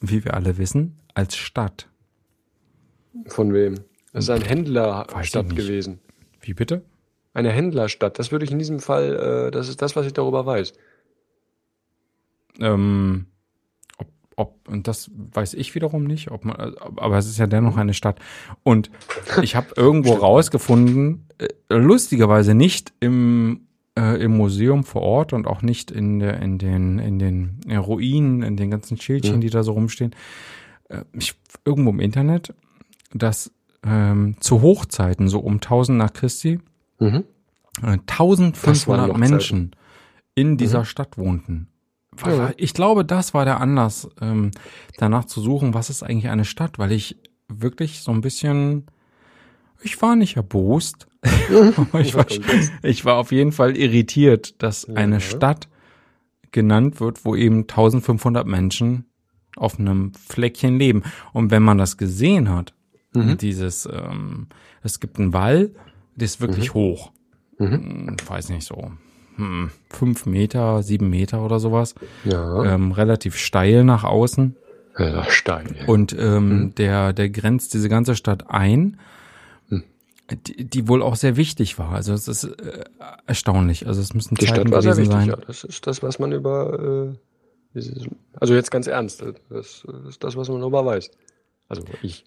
wie wir alle wissen, als Stadt. Von wem? Das ist eine Weiß Händlerstadt gewesen. Wie bitte? Eine Händlerstadt. Das würde ich in diesem Fall, äh, das ist das, was ich darüber weiß. Ähm, ob, und das weiß ich wiederum nicht, ob man, äh, aber es ist ja dennoch eine Stadt. Und ich habe irgendwo rausgefunden, äh, lustigerweise nicht im, äh, im Museum vor Ort und auch nicht in, der, in den, in den äh, Ruinen, in den ganzen Schildchen, Mhm. die da so rumstehen, äh, ich, irgendwo im Internet, dass ähm, zu Hochzeiten, so um 1000 nach Christi, Mhm. äh, Das waren 1500 noch Menschen in dieser Stadt wohnten. Ja. Ich glaube, das war der Anlass, ähm, danach zu suchen, was ist eigentlich eine Stadt, weil ich wirklich so ein bisschen, ich war nicht erbost, ich war, ich war auf jeden Fall irritiert, dass eine Ja. Stadt genannt wird, wo eben 1500 Menschen auf einem Fleckchen leben. Und wenn man das gesehen hat, Mhm. dieses, ähm, es gibt einen Wall, der ist wirklich hoch. Mhm. Hm, weiß nicht so. Hm, fünf Meter, sieben Meter oder sowas. Ja. Ähm, relativ steil nach außen. ja Stein. Und ähm, Mhm. der, der grenzt diese ganze Stadt ein, Hm. die, die wohl auch sehr wichtig war. Also es ist äh, erstaunlich. Also es müssen Die Zeiten Stadt war sehr gewesen wichtig, sein. ja. Das ist das, was man über, äh, also jetzt ganz ernst, das ist das, was man darüber weiß. Also ich.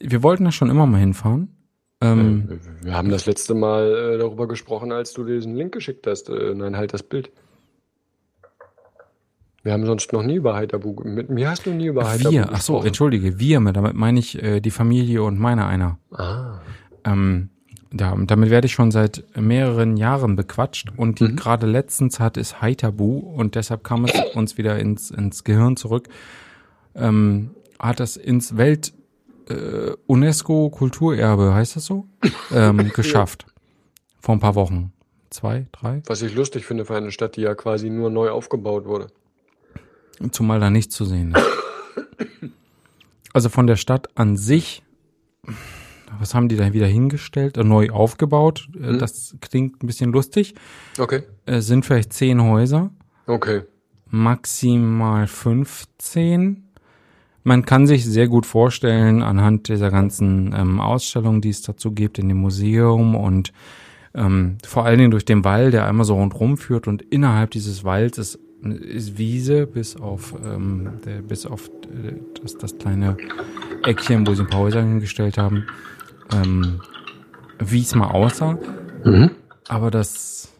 Wir wollten da schon immer mal hinfahren. Ähm, Äh, Wir haben das letzte Mal äh, darüber gesprochen, als du diesen Link geschickt hast. Äh, nein, halt das Bild. Wir haben sonst noch nie über Heiterbu. Mit mir hast du nie über Heiterbu wir, ach so, entschuldige, wir, damit meine ich äh, die Familie und meine einer. Ah. Ähm, und damit werde ich schon seit mehreren Jahren bequatscht und Mhm. gerade letztens hat es Heiterbu und deshalb kam es uns wieder ins, ins Gehirn zurück, ähm, hat es ins Welt äh, UNESCO Kulturerbe, heißt das so, ähm, geschafft. Vor ein paar Wochen. Zwei, drei? Was ich lustig finde für eine Stadt, die ja quasi nur neu aufgebaut wurde. Zumal da nichts zu sehen ist. Also von der Stadt an sich, was haben die da wieder hingestellt, äh, neu aufgebaut? Äh, Hm. Das klingt ein bisschen lustig. Okay. Es sind vielleicht zehn Häuser, Okay. maximal 15. Man kann sich sehr gut vorstellen, anhand dieser ganzen ähm, Ausstellungen, die es dazu gibt in dem Museum und ähm, vor allen Dingen durch den Wall, der einmal so rundrum führt und innerhalb dieses Walds ist, ist Wiese bis auf, ähm, der, bis auf äh, das, das kleine Eckchen, wo sie ein paar Häuser hingestellt haben, ähm, wie es mal aussah. Mhm. Aber das,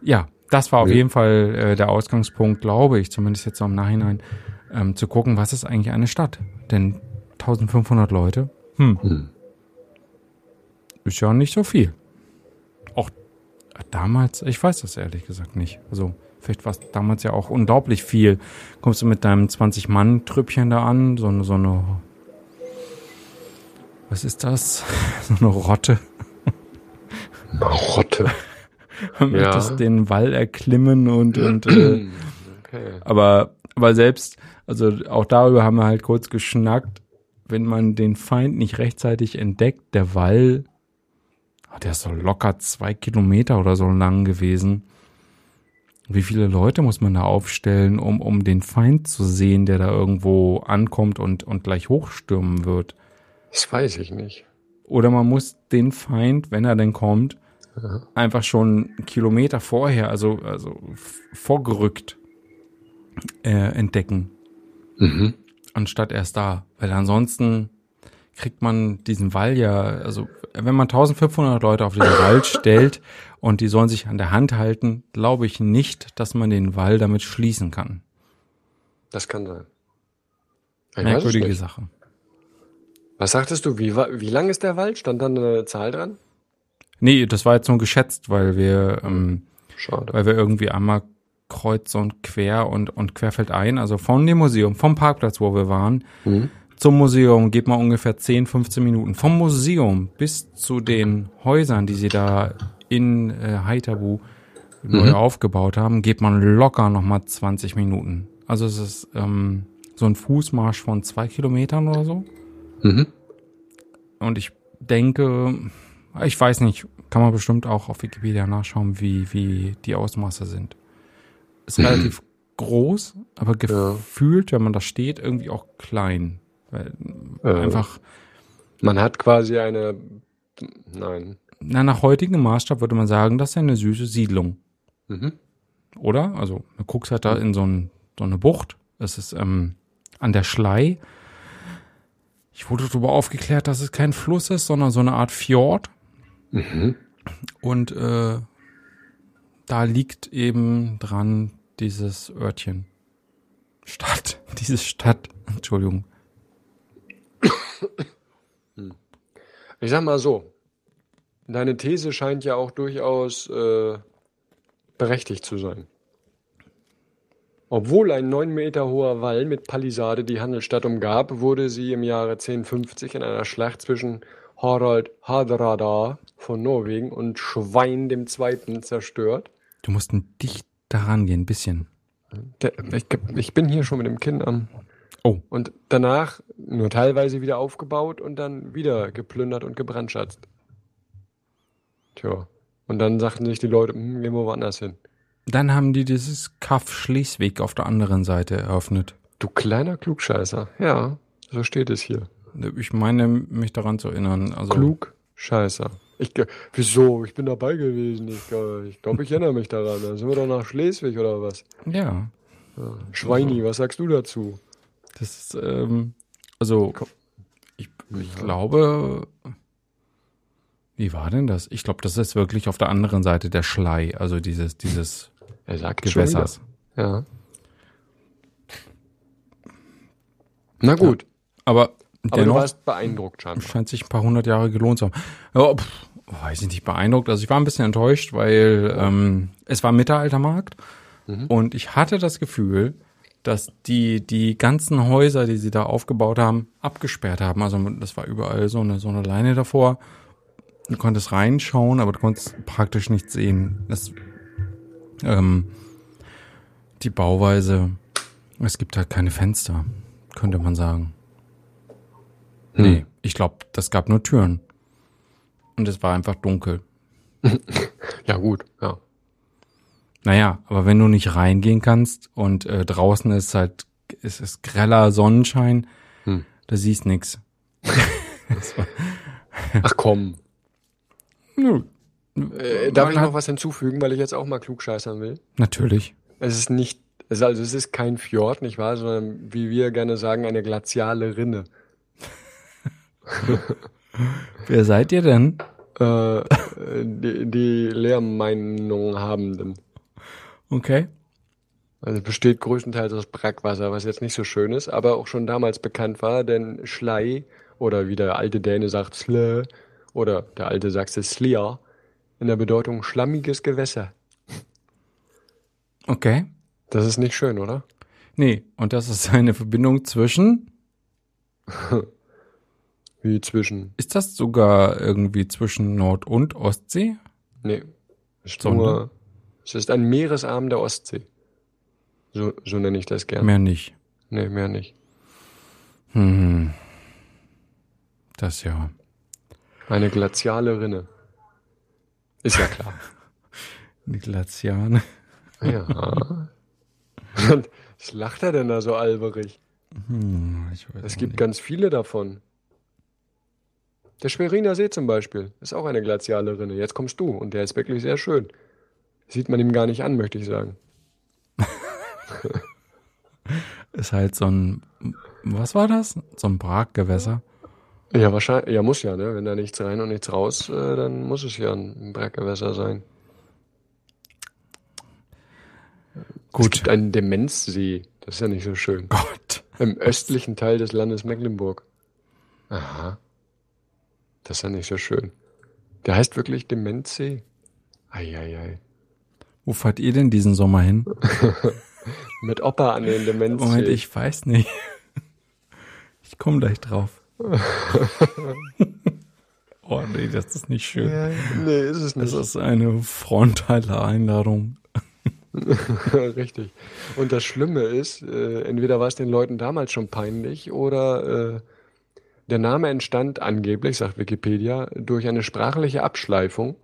ja, das war auf Ja. jeden Fall äh, der Ausgangspunkt, glaube ich, zumindest jetzt so im Nachhinein, ähm, zu gucken, was ist eigentlich eine Stadt? Denn 1500 Leute, hm, Hm. ist ja nicht so viel. Auch damals, ich weiß das ehrlich gesagt nicht. Also vielleicht war es damals ja auch unglaublich viel. Kommst du mit deinem 20-Mann-Trüppchen da an, so eine, so eine, was ist das? So eine Rotte. Rotte. Möchtest Ja. den Wall erklimmen und, und äh, Okay. aber, aber selbst, also auch darüber haben wir halt kurz geschnackt, wenn man den Feind nicht rechtzeitig entdeckt, der Wall, ah, der ist so locker zwei Kilometer oder so lang gewesen. Wie viele Leute muss man da aufstellen, um, um den Feind zu sehen, der da irgendwo ankommt und, und gleich hochstürmen wird? Das weiß ich nicht. Oder man muss den Feind, wenn er denn kommt, Ja. einfach schon Kilometer vorher, also, also vorgerückt äh, entdecken, Mhm. anstatt erst da. Weil ansonsten kriegt man diesen Wall ja, also wenn man 1500 Leute auf diesen Wall stellt und die sollen sich an der Hand halten, glaube ich nicht, dass man den Wall damit schließen kann. Das kann sein. Ich Merkwürdige Sache. Was sagtest du, wie, wie lang ist der Wald? Stand da eine Zahl dran? Nee, das war jetzt nur geschätzt, weil wir, ähm, Schade. weil wir irgendwie einmal kreuz und quer und, und querfeldein, also von dem Museum, vom Parkplatz, wo wir waren, mhm. zum Museum geht man ungefähr 10, 15 Minuten. Vom Museum bis zu den Häusern, die sie da in äh, Haitabu mhm. neu aufgebaut haben, geht man locker nochmal 20 Minuten. Also es ist ähm, so ein Fußmarsch von zwei Kilometern oder so. Mhm. Und ich denke, ich weiß nicht, kann man bestimmt auch auf Wikipedia nachschauen, wie, wie die Ausmaße sind. Ist relativ groß, aber gefühlt, ja. wenn man da steht, irgendwie auch klein. Weil äh, einfach. Man hat quasi eine. Nein. Na, nach heutigem Maßstab würde man sagen, das ist eine süße Siedlung. Mhm. Oder? Also, du guckst halt da in so, ein, so eine Bucht. Es ist ähm, an der Schlei. Ich wurde darüber aufgeklärt, dass es kein Fluss ist, sondern so eine Art Fjord. Mhm. Und äh, da liegt eben dran dieses Örtchen. Stadt, diese Stadt, Entschuldigung. Ich sag mal so, deine These scheint ja auch durchaus äh, berechtigt zu sein. Obwohl ein neun Meter hoher Wall mit Palisade die Handelsstadt umgab, wurde sie im Jahre 1050 in einer Schlacht zwischen Harald Hardrada von Norwegen und Schwein dem Zweiten zerstört. Du musst dicht daran gehen, ein bisschen. Ich, ich, bin hier schon mit dem Kinn am. Oh. Und danach nur teilweise wieder aufgebaut und dann wieder geplündert und gebrandschatzt. Tja. Und dann sagten sich die Leute, hm, gehen wir woanders hin. Dann haben die dieses Kaff Schleswig auf der anderen Seite eröffnet. Du kleiner Klugscheißer. Ja, so steht es hier. Ich meine, mich daran zu erinnern. Also Klugscheißer. Ich, wieso? Ich bin dabei gewesen. Ich, ich glaube, ich erinnere mich daran. Da sind wir doch nach Schleswig oder was? Ja. ja. Schweini, was sagst du dazu? Das ist, ähm, also, ich, ich glaube, wie war denn das? Ich glaube, das ist wirklich auf der anderen Seite der Schlei, also dieses, dieses er sagt Gewässers. Ja. Na gut. Ja. Aber, Aber dennoch, du warst beeindruckt scheinbar. Scheint sich ein paar hundert Jahre gelohnt zu haben. Ja, pff, weiß ich nicht, beeindruckt. Also ich war ein bisschen enttäuscht, weil ähm, es war Mittelaltermarkt mhm. und ich hatte das Gefühl, dass die die ganzen Häuser, die sie da aufgebaut haben, abgesperrt haben. Also das war überall so eine so eine Leine davor. Du konntest reinschauen, aber du konntest praktisch nichts sehen. Das ähm, die Bauweise, es gibt halt keine Fenster, könnte man sagen. Hm. Nee, ich glaube, das gab nur Türen. Und es war einfach dunkel. ja, gut, ja. Naja, aber wenn du nicht reingehen kannst und äh, draußen ist halt, ist es greller Sonnenschein, hm. da siehst nix. Ach komm. Nö, äh, darf ich noch was hinzufügen, weil ich jetzt auch mal klugscheißern will? Natürlich. Es ist nicht, also es ist kein Fjord, nicht wahr, sondern wie wir gerne sagen, eine glaziale Rinne. Wer seid ihr denn? Äh, die, die Lehrmeinung habenden. Okay. Also besteht größtenteils aus Brackwasser, was jetzt nicht so schön ist, aber auch schon damals bekannt war, denn Schlei oder wie der alte Däne sagt Slö oder der alte Sachse Slia in der Bedeutung schlammiges Gewässer. Okay. Das ist nicht schön, oder? Nee, und das ist eine Verbindung zwischen. Wie zwischen? Ist das sogar irgendwie zwischen Nord- und Ostsee? Nee. Ist nur, es ist ein Meeresarm der Ostsee. So, so nenne ich das gerne. Mehr nicht. Nee, mehr nicht. Hm. Das ja. Eine glaziale Rinne. Ist ja klar. Die Glaziane. Ja. Was lacht er denn da so alberig? Hm, es gibt nicht. ganz viele davon. Der Schweriner See zum Beispiel ist auch eine glaziale Rinne. Jetzt kommst du und der ist wirklich sehr schön. Sieht man ihm gar nicht an, möchte ich sagen. ist halt so ein, was war das? So ein Braggewässer. Ja, wahrscheinlich, ja, muss ja, ne? Wenn da nichts rein und nichts raus, äh, dann muss es ja ein Berggewässer sein. Gut. Es gibt einen Demenzsee. Das ist ja nicht so schön. Gott. Im östlichen Teil des Landes Mecklenburg. Aha. Das ist ja nicht so schön. Der heißt wirklich Demenzsee. Eieiei. Wo fahrt ihr denn diesen Sommer hin? Mit Opa an den Demenzsee. Moment, ich weiß nicht. Ich komme gleich drauf. oh nee, das ist nicht schön. Ja, nee, ist es nicht. Das ist eine frontale Einladung. Richtig. Und das Schlimme ist, äh, entweder war es den Leuten damals schon peinlich oder äh, der Name entstand angeblich, sagt Wikipedia, durch eine sprachliche Abschleifung,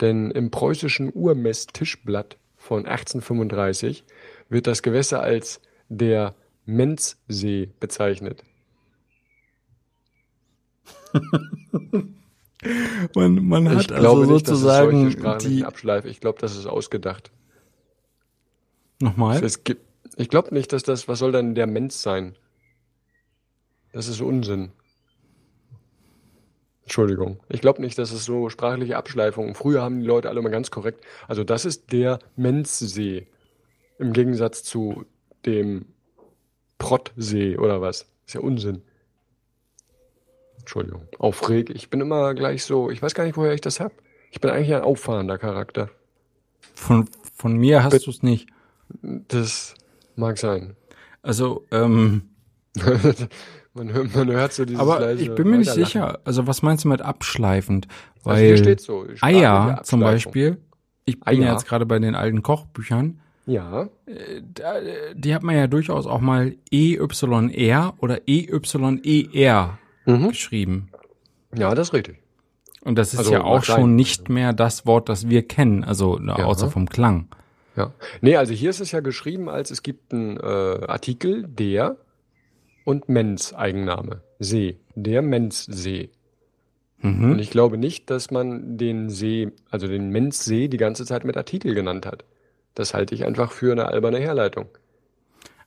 denn im preußischen Urmesstischblatt von 1835 wird das Gewässer als der Menzsee bezeichnet. man, man hat ich also nicht, sozusagen dass es die Abschleife. Ich glaube, das ist ausgedacht. Nochmal? Es gibt, ich glaube nicht, dass das, was soll dann der Mensch sein? Das ist Unsinn. Entschuldigung. Ich glaube nicht, dass es so sprachliche Abschleifungen. Früher haben die Leute alle mal ganz korrekt. Also das ist der Menzsee. Im Gegensatz zu dem Prottsee oder was. Ist ja Unsinn. Entschuldigung. Aufreg. Ich bin immer gleich so. Ich weiß gar nicht, woher ich das hab. Ich bin eigentlich ein auffahrender Charakter. Von, von mir hast du es nicht. Das mag sein. Also, ähm. man, hört, man hört so dieses Aber ich bin mir nicht sicher. Also, was meinst du mit abschleifend? Weil also hier steht so. Eier zum Beispiel. Ich bin Eier. ja jetzt gerade bei den alten Kochbüchern. Ja. Äh, die hat man ja durchaus auch mal EYR oder EYER mhm. geschrieben. Ja, das ist richtig. Und das ist also, ja auch schon nicht mehr das Wort, das wir kennen, also ja. außer vom Klang. Ja. Nee, also hier ist es ja geschrieben, als es gibt einen äh, Artikel, der und Mens Eigenname. See. Der Mens-See. Mhm. Und ich glaube nicht, dass man den See, also den Mens-See, die ganze Zeit mit Artikel genannt hat. Das halte ich einfach für eine alberne Herleitung.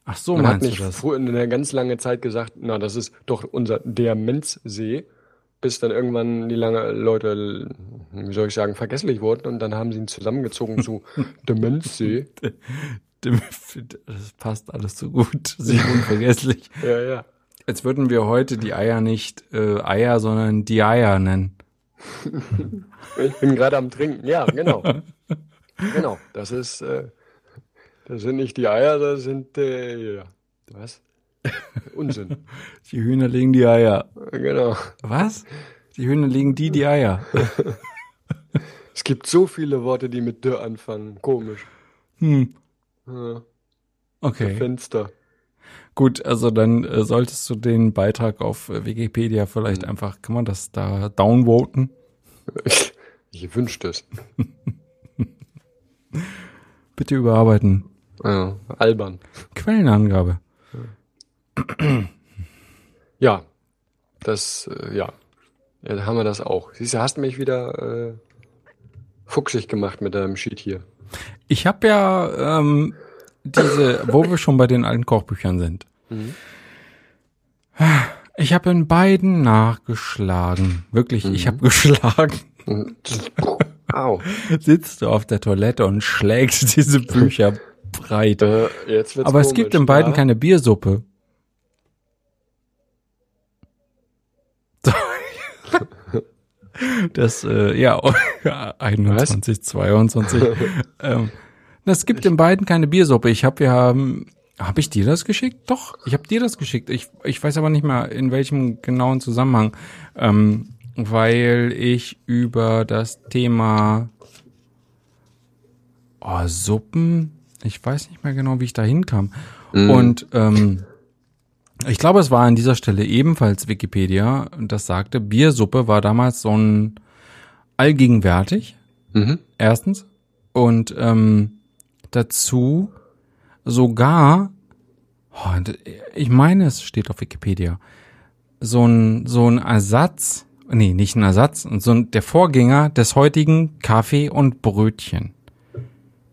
Ach so, man hat nicht du das? in einer ganz lange Zeit gesagt, na, das ist doch unser der Mens-See bis dann irgendwann die lange Leute, wie soll ich sagen, vergesslich wurden und dann haben sie ihn zusammengezogen zu Demenzsee. Das passt alles so gut. Sie unvergesslich. ja, ja. Als würden wir heute die Eier nicht äh, Eier, sondern die Eier nennen. ich bin gerade am Trinken. Ja, genau. genau. Das ist, äh, das sind nicht die Eier, das sind, äh, ja. Was? Unsinn. Die Hühner legen die Eier. Genau. Was? Die Hühner legen die die Eier. es gibt so viele Worte, die mit Dürr anfangen. Komisch. Hm. Ja. Okay. Fenster. Gut, also dann äh, solltest du den Beitrag auf äh, Wikipedia vielleicht hm. einfach, kann man das da downvoten? Ich, ich wünschte es. Bitte überarbeiten. Ja, albern. Quellenangabe. Ja, das, äh, ja. ja, da haben wir das auch. Siehst du, hast mich wieder äh, fuchsig gemacht mit deinem Sheet hier. Ich habe ja ähm, diese, wo wir schon bei den alten Kochbüchern sind. Mhm. Ich habe in beiden nachgeschlagen. Wirklich, mhm. ich habe geschlagen. Au. Sitzt du auf der Toilette und schlägst diese Bücher breit. Äh, Aber es gibt in beiden ja? keine Biersuppe. Das, äh, ja, 21, Was? 22. ähm, es gibt in beiden keine Biersuppe. Ich habe ja, ähm, habe ich dir das geschickt? Doch, ich habe dir das geschickt. Ich, ich weiß aber nicht mehr, in welchem genauen Zusammenhang. Ähm, weil ich über das Thema oh, Suppen, ich weiß nicht mehr genau, wie ich da hinkam. Mm. Und ähm, ich glaube, es war an dieser Stelle ebenfalls Wikipedia, das sagte, Biersuppe war damals so ein allgegenwärtig. Mhm. Erstens. Und ähm, dazu sogar, oh, ich meine, es steht auf Wikipedia, so ein, so ein Ersatz, nee, nicht ein Ersatz, so ein, der Vorgänger des heutigen Kaffee und Brötchen.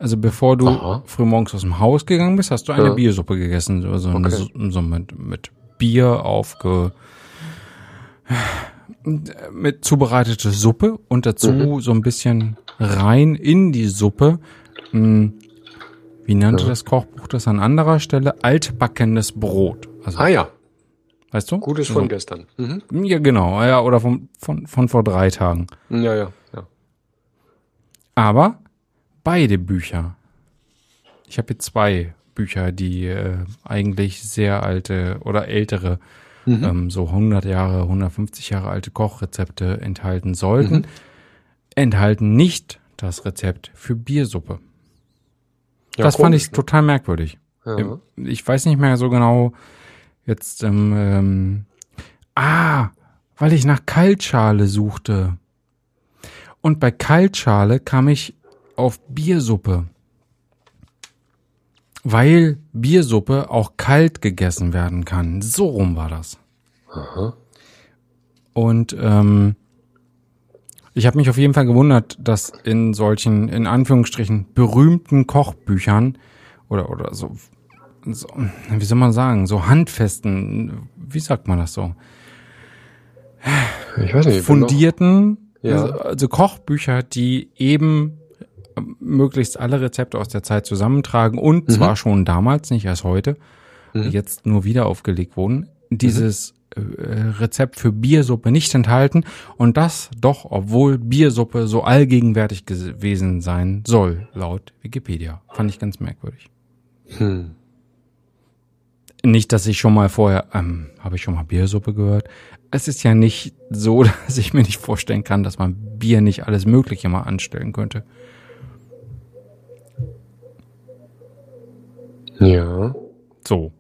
Also bevor du Aha. frühmorgens aus dem Haus gegangen bist, hast du eine ja. Biersuppe gegessen, so, so, okay. so, so mit, mit Bier aufge, mit zubereitete Suppe und dazu mhm. so ein bisschen rein in die Suppe. Hm, wie nannte ja. das Kochbuch das an anderer Stelle? Altbackenes Brot. Also, ah ja. Weißt du? Gutes von so. gestern. Mhm. Ja, genau. Ja, oder von, von, von vor drei Tagen. Ja, ja, ja. Aber beide Bücher. Ich habe hier zwei Bücher, die äh, eigentlich sehr alte oder ältere, mhm. ähm, so 100 Jahre, 150 Jahre alte Kochrezepte enthalten sollten, mhm. enthalten nicht das Rezept für Biersuppe. Ja, das komisch, fand ich ne? total merkwürdig. Ja. Ich weiß nicht mehr so genau jetzt, ähm, ähm, ah, weil ich nach Kaltschale suchte. Und bei Kaltschale kam ich auf Biersuppe weil Biersuppe auch kalt gegessen werden kann. So rum war das. Aha. Und ähm, ich habe mich auf jeden Fall gewundert, dass in solchen, in Anführungsstrichen, berühmten Kochbüchern oder, oder so, so, wie soll man sagen, so handfesten, wie sagt man das so? Ich weiß nicht. Fundierten, ja. also, also Kochbücher, die eben möglichst alle Rezepte aus der Zeit zusammentragen und mhm. zwar schon damals, nicht erst heute, mhm. jetzt nur wieder aufgelegt wurden, dieses mhm. äh, Rezept für Biersuppe nicht enthalten und das doch, obwohl Biersuppe so allgegenwärtig gewesen sein soll, laut Wikipedia. Fand ich ganz merkwürdig. Hm. Nicht, dass ich schon mal vorher, ähm, habe ich schon mal Biersuppe gehört. Es ist ja nicht so, dass ich mir nicht vorstellen kann, dass man Bier nicht alles Mögliche mal anstellen könnte. Ja. So.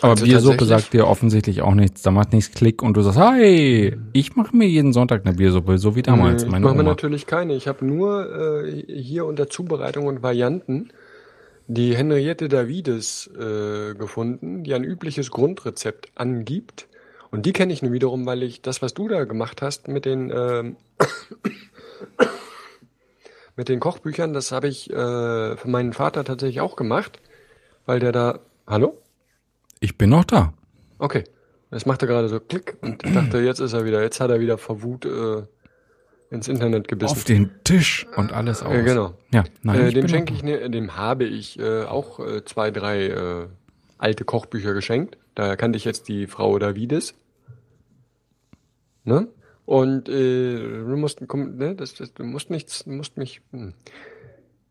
Aber also Biersuppe sagt dir offensichtlich auch nichts. Da macht nichts Klick und du sagst, hey, ich mache mir jeden Sonntag eine Biersuppe, so wie damals. Nee, ich mache mir natürlich keine. Ich habe nur äh, hier unter Zubereitung und Varianten die Henriette Davides äh, gefunden, die ein übliches Grundrezept angibt. Und die kenne ich nur wiederum, weil ich das, was du da gemacht hast mit den ähm, mit den Kochbüchern, das habe ich äh, für meinen Vater tatsächlich auch gemacht, weil der da. Hallo? Ich bin noch da. Okay. Das machte gerade so Klick und ich dachte, jetzt ist er wieder, jetzt hat er wieder vor Wut äh, ins Internet gebissen. Auf den Tisch und alles aus. Äh, genau. Ja, nein, äh, dem schenke ich, ne, dem habe ich äh, auch äh, zwei, drei äh, alte Kochbücher geschenkt. Da kannte ich jetzt die Frau Davides. Ne? Und äh, du musst, komm, ne, das, das, du musst nichts, du musst mich. Hm.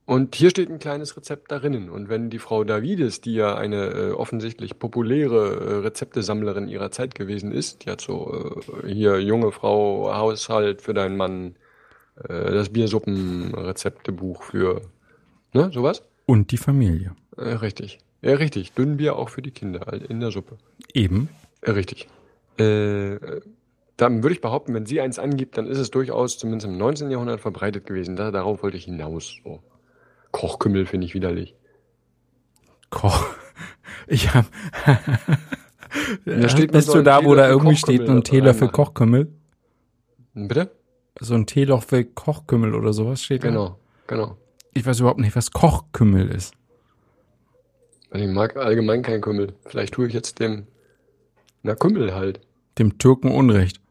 Und hier steht ein kleines Rezept darinnen. Und wenn die Frau Davides, die ja eine äh, offensichtlich populäre äh, Rezeptesammlerin ihrer Zeit gewesen ist, die hat so äh, hier junge Frau, Haushalt für deinen Mann, äh, das Biersuppenrezeptebuch für, ne, sowas? Und die Familie. Äh, richtig. Ja, richtig. Dünnbier auch für die Kinder in der Suppe. Eben. Äh, richtig. Äh, dann würde ich behaupten, wenn sie eins angibt, dann ist es durchaus zumindest im 19. Jahrhundert verbreitet gewesen. Da, darauf wollte ich hinaus. So. Kochkümmel finde ich widerlich. Koch. Ich habe. da steht Bist du da, wo da irgendwie steht, ein Teelöffel Kochkümmel? Bitte? So ein Teelöffel Kochkümmel oder sowas steht Genau, da. genau. Ich weiß überhaupt nicht, was Kochkümmel ist. Ich mag allgemein kein Kümmel. Vielleicht tue ich jetzt dem, na Kümmel halt. Dem Türken Unrecht.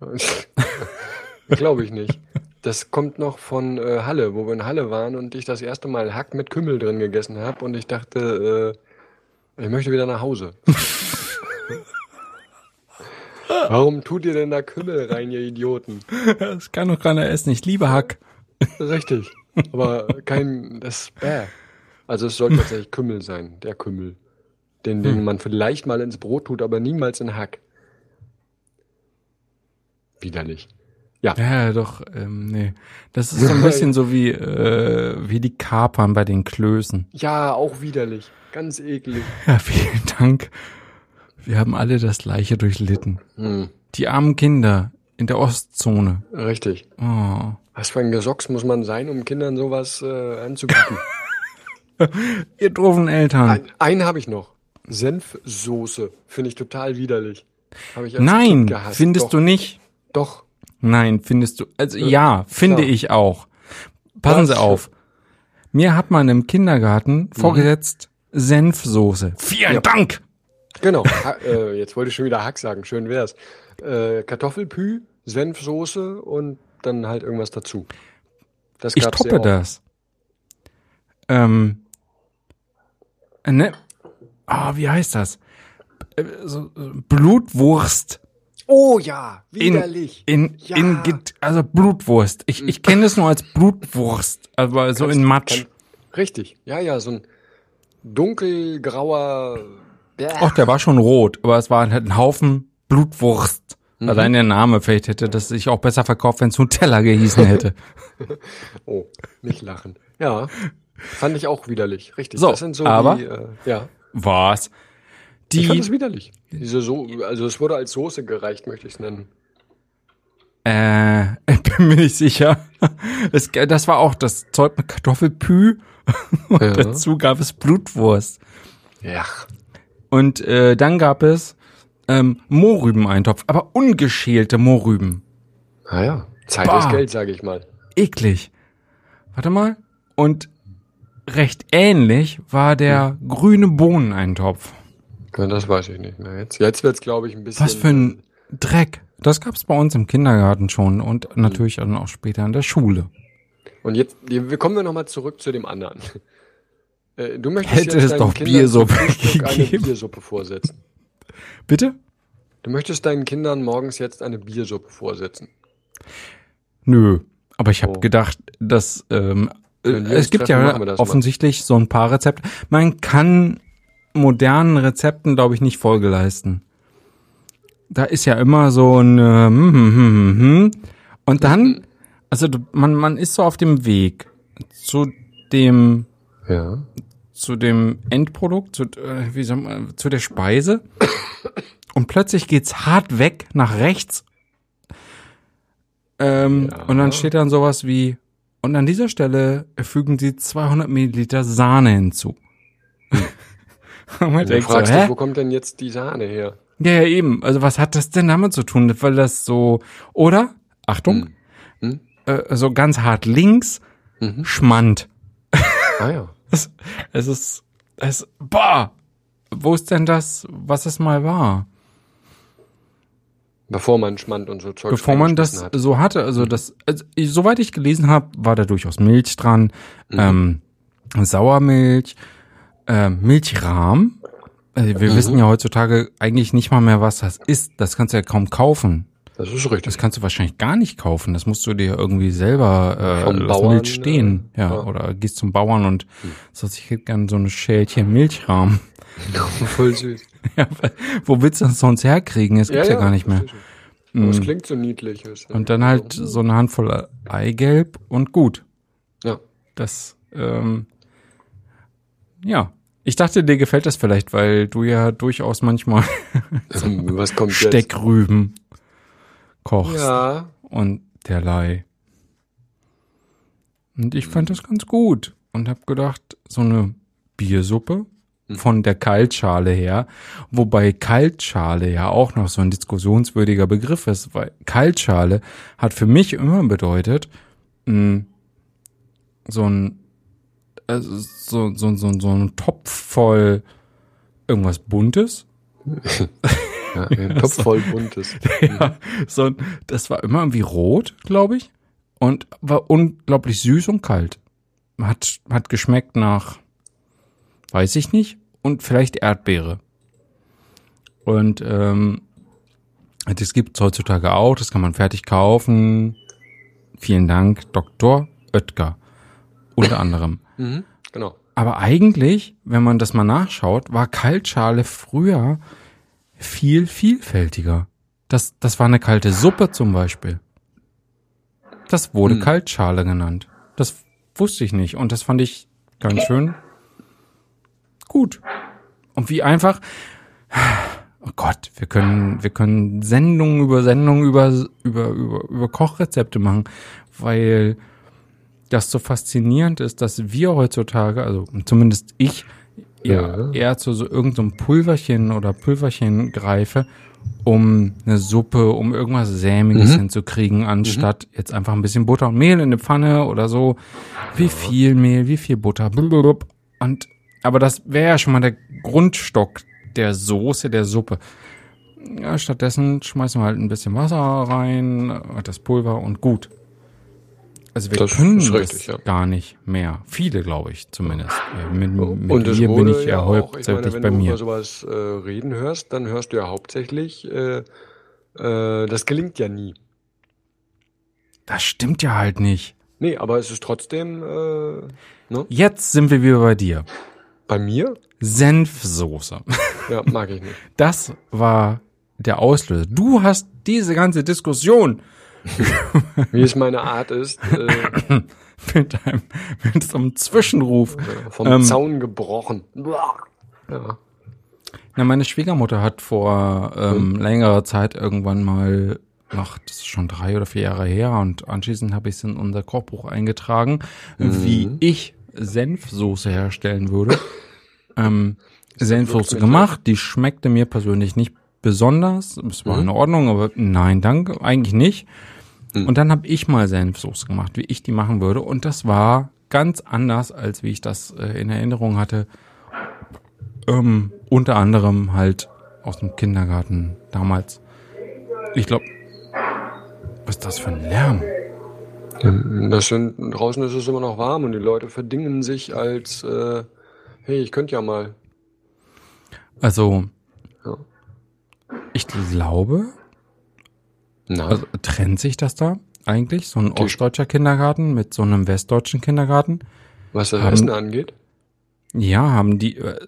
Glaube ich nicht. Das kommt noch von äh, Halle, wo wir in Halle waren und ich das erste Mal Hack mit Kümmel drin gegessen habe und ich dachte, äh, ich möchte wieder nach Hause. Warum tut ihr denn da Kümmel rein, ihr Idioten? Das kann doch keiner essen. Ich liebe Hack. Richtig. Aber kein, das, bäh. Also es soll tatsächlich Kümmel sein, der Kümmel. Den, den hm. man vielleicht mal ins Brot tut, aber niemals in Hack widerlich. Ja. Ja, doch, ähm, nee. Das ist so ein bisschen so wie, äh, wie die Kapern bei den Klößen. Ja, auch widerlich. Ganz eklig. Ja, vielen Dank. Wir haben alle das Gleiche durchlitten. Hm. Die armen Kinder in der Ostzone. Richtig. Oh. Was für ein Gesocks muss man sein, um Kindern sowas äh, anzubieten? Ihr doofen Eltern. Ein, einen habe ich noch. Senfsoße. Finde ich total widerlich. Ich Nein, findest Doch. du nicht? Doch. Nein, findest du. Also ja, ja finde klar. ich auch. Passen Sie auf. Mir hat man im Kindergarten mhm. vorgesetzt Senfsoße. Vielen ja. Dank. Genau. Ha äh, jetzt wollte ich schon wieder Hack sagen. Schön wär's. Äh, Kartoffelpü, Senfsoße und dann halt irgendwas dazu. Das ich toppe das. Ähm, ne? Ah, oh, wie heißt das? Äh, so, Blutwurst. Oh ja, widerlich. In, in, ja. in also Blutwurst. Ich, ich kenne es nur als Blutwurst, aber so Kannst, in Matsch. Kann, richtig, ja, ja, so ein dunkelgrauer. Ach, der war schon rot, aber es war halt ein Haufen Blutwurst. Mhm. Allein der Name, vielleicht hätte das sich auch besser verkauft, wenn es Nutella gehießen hätte. oh, nicht lachen. Ja, fand ich auch widerlich, richtig. So, das sind so aber, die, äh, ja. Was? Die, ich fand das widerlich. Diese so also es wurde als Soße gereicht, möchte ich es nennen. Äh, ich bin mir nicht sicher. Es, das war auch das Zeug mit Kartoffelpü. Und ja. dazu gab es Blutwurst. Ja. Und äh, dann gab es ähm, Mohrrübeneintopf, aber ungeschälte Mohrrüben. Ah ja, Zeit bah. ist Geld, sage ich mal. Eklig. Warte mal. Und recht ähnlich war der hm. grüne Bohneneintopf. Ja, das weiß ich nicht mehr. Jetzt, jetzt wird's, glaube ich, ein bisschen. Was für ein Dreck. Das gab's bei uns im Kindergarten schon und hm. natürlich dann auch später in der Schule. Und jetzt, wir kommen wir nochmal zurück zu dem anderen. Äh, du möchtest Hätte jetzt es doch Kindern Biersuppe eine Biersuppe vorsetzen. Bitte? Du möchtest deinen Kindern morgens jetzt eine Biersuppe vorsetzen. Nö, aber ich habe oh. gedacht, dass ähm, äh, es gibt ja offensichtlich mal. so ein paar Rezepte. Man kann modernen Rezepten, glaube ich, nicht Folge leisten. Da ist ja immer so ein äh, hm, hm, hm, hm. und dann, also man man ist so auf dem Weg zu dem ja. zu dem Endprodukt, zu, äh, wie soll man, zu der Speise und plötzlich geht's hart weg nach rechts ähm, ja. und dann steht dann sowas wie und an dieser Stelle fügen Sie 200 Milliliter Sahne hinzu. du fragst so, dich, wo kommt denn jetzt die Sahne her? Ja, ja, eben. Also was hat das denn damit zu tun? Weil das so, oder? Achtung, hm. Hm? Äh, so ganz hart links, mhm. Schmand. Ah ja. es, es ist, es, boah, wo ist denn das, was es mal war? Bevor man Schmand und so Zeug Bevor man das hat. so hatte, also mhm. das, also, soweit ich gelesen habe, war da durchaus Milch dran, mhm. ähm, Sauermilch, äh, Milchrahm. Also wir mhm. wissen ja heutzutage eigentlich nicht mal mehr, was das ist. Das kannst du ja kaum kaufen. Das ist richtig. Das kannst du wahrscheinlich gar nicht kaufen. Das musst du dir irgendwie selber äh, Vom Bauern, Milch stehen. Ja, ja, oder gehst zum Bauern und hm. sagst, ich hätte gerne so eine Schälchen Milchrahm. Voll süß. ja, wo willst du das sonst herkriegen? Es gibt's ja, ja, gar nicht mehr. Es mm. klingt so niedlich. Und dann halt so eine Handvoll Eigelb und gut. Ja. Das, ähm, ja. Ich dachte, dir gefällt das vielleicht, weil du ja durchaus manchmal so Was kommt Steckrüben jetzt? kochst. Ja. Und derlei. Und ich fand das ganz gut und hab gedacht, so eine Biersuppe Mhm. von der Kaltschale her, wobei Kaltschale ja auch noch so ein diskussionswürdiger Begriff ist, weil Kaltschale hat für mich immer bedeutet, mh, hm, so ein also so, so, so, so ein Topf voll irgendwas Buntes. ja, ein Topf voll Buntes. ja, so, das war immer irgendwie rot, glaube ich, und war unglaublich süß und kalt. Hat, hat geschmeckt nach weiß ich nicht. Und vielleicht Erdbeere. Und ähm, das gibt's heutzutage auch, das kann man fertig kaufen. Vielen Dank, Dr. Oetker. Unter anderem. Mhm, genau. Aber eigentlich, wenn man das mal nachschaut, war Kaltschale früher viel vielfältiger. Das, das war eine kalte Suppe zum Beispiel. Das wurde mhm. Kaltschale genannt. Das wusste ich nicht und das fand ich ganz schön gut. Und wie einfach, oh Gott, wir können, wir können Sendungen über Sendungen über, über, über, über Kochrezepte machen, weil das so faszinierend ist, dass wir heutzutage, also zumindest ich, ja. eher zu so irgendeinem so Pulverchen oder Pulverchen greife, um eine Suppe, um irgendwas Sämiges mhm. hinzukriegen, anstatt mhm. jetzt einfach ein bisschen Butter und Mehl in eine Pfanne oder so. Wie viel Mehl, wie viel Butter, und aber das wäre ja schon mal der Grundstock der Soße, der Suppe. Ja, stattdessen schmeißen wir halt ein bisschen Wasser rein, das Pulver und gut. Also wir Das können das ja. gar nicht mehr. Viele, glaube ich, zumindest. Mit, mit mir bin ich ja ja auch, ich meine, hauptsächlich wenn bei du mir. über sowas äh, reden hörst, dann hörst du ja hauptsächlich, äh, äh, das gelingt ja nie. Das stimmt ja halt nicht. Nee, aber es ist trotzdem, äh, ne? Jetzt sind wir wieder bei dir. Bei mir? Senfsoße. Ja, mag ich nicht. Das war der Auslöser. Du hast diese ganze Diskussion Wie es meine Art ist, äh, mit einem, mit so einem Zwischenruf. vom Ähm. Zaun gebrochen. Ja. Na, meine Schwiegermutter hat vor ähm, längerer Zeit irgendwann mal, ach, das ist schon drei oder vier Jahre her, und anschließend habe ich es in unser Kochbuch eingetragen, wie ich Senfsoße herstellen würde. ähm, Senfsoße gemacht, die schmeckte mir persönlich nicht besonders. Es war in Ordnung, aber nein, danke, eigentlich nicht. Und dann habe ich mal Senfsoße gemacht, wie ich die machen würde. Und das war ganz anders, als wie ich das äh, in Erinnerung hatte. Ähm, unter anderem halt aus dem Kindergarten damals. Ich glaube, was ist das für ein Lärm? Das sind, draußen ist es immer noch warm und die Leute verdingen sich als, äh, hey, ich könnte ja mal. Also, Ja. ich glaube, Na, also trennt sich das da eigentlich? So ein ostdeutscher Kindergarten mit so einem westdeutschen Kindergarten? was das Essen angeht? Ja, haben die, äh,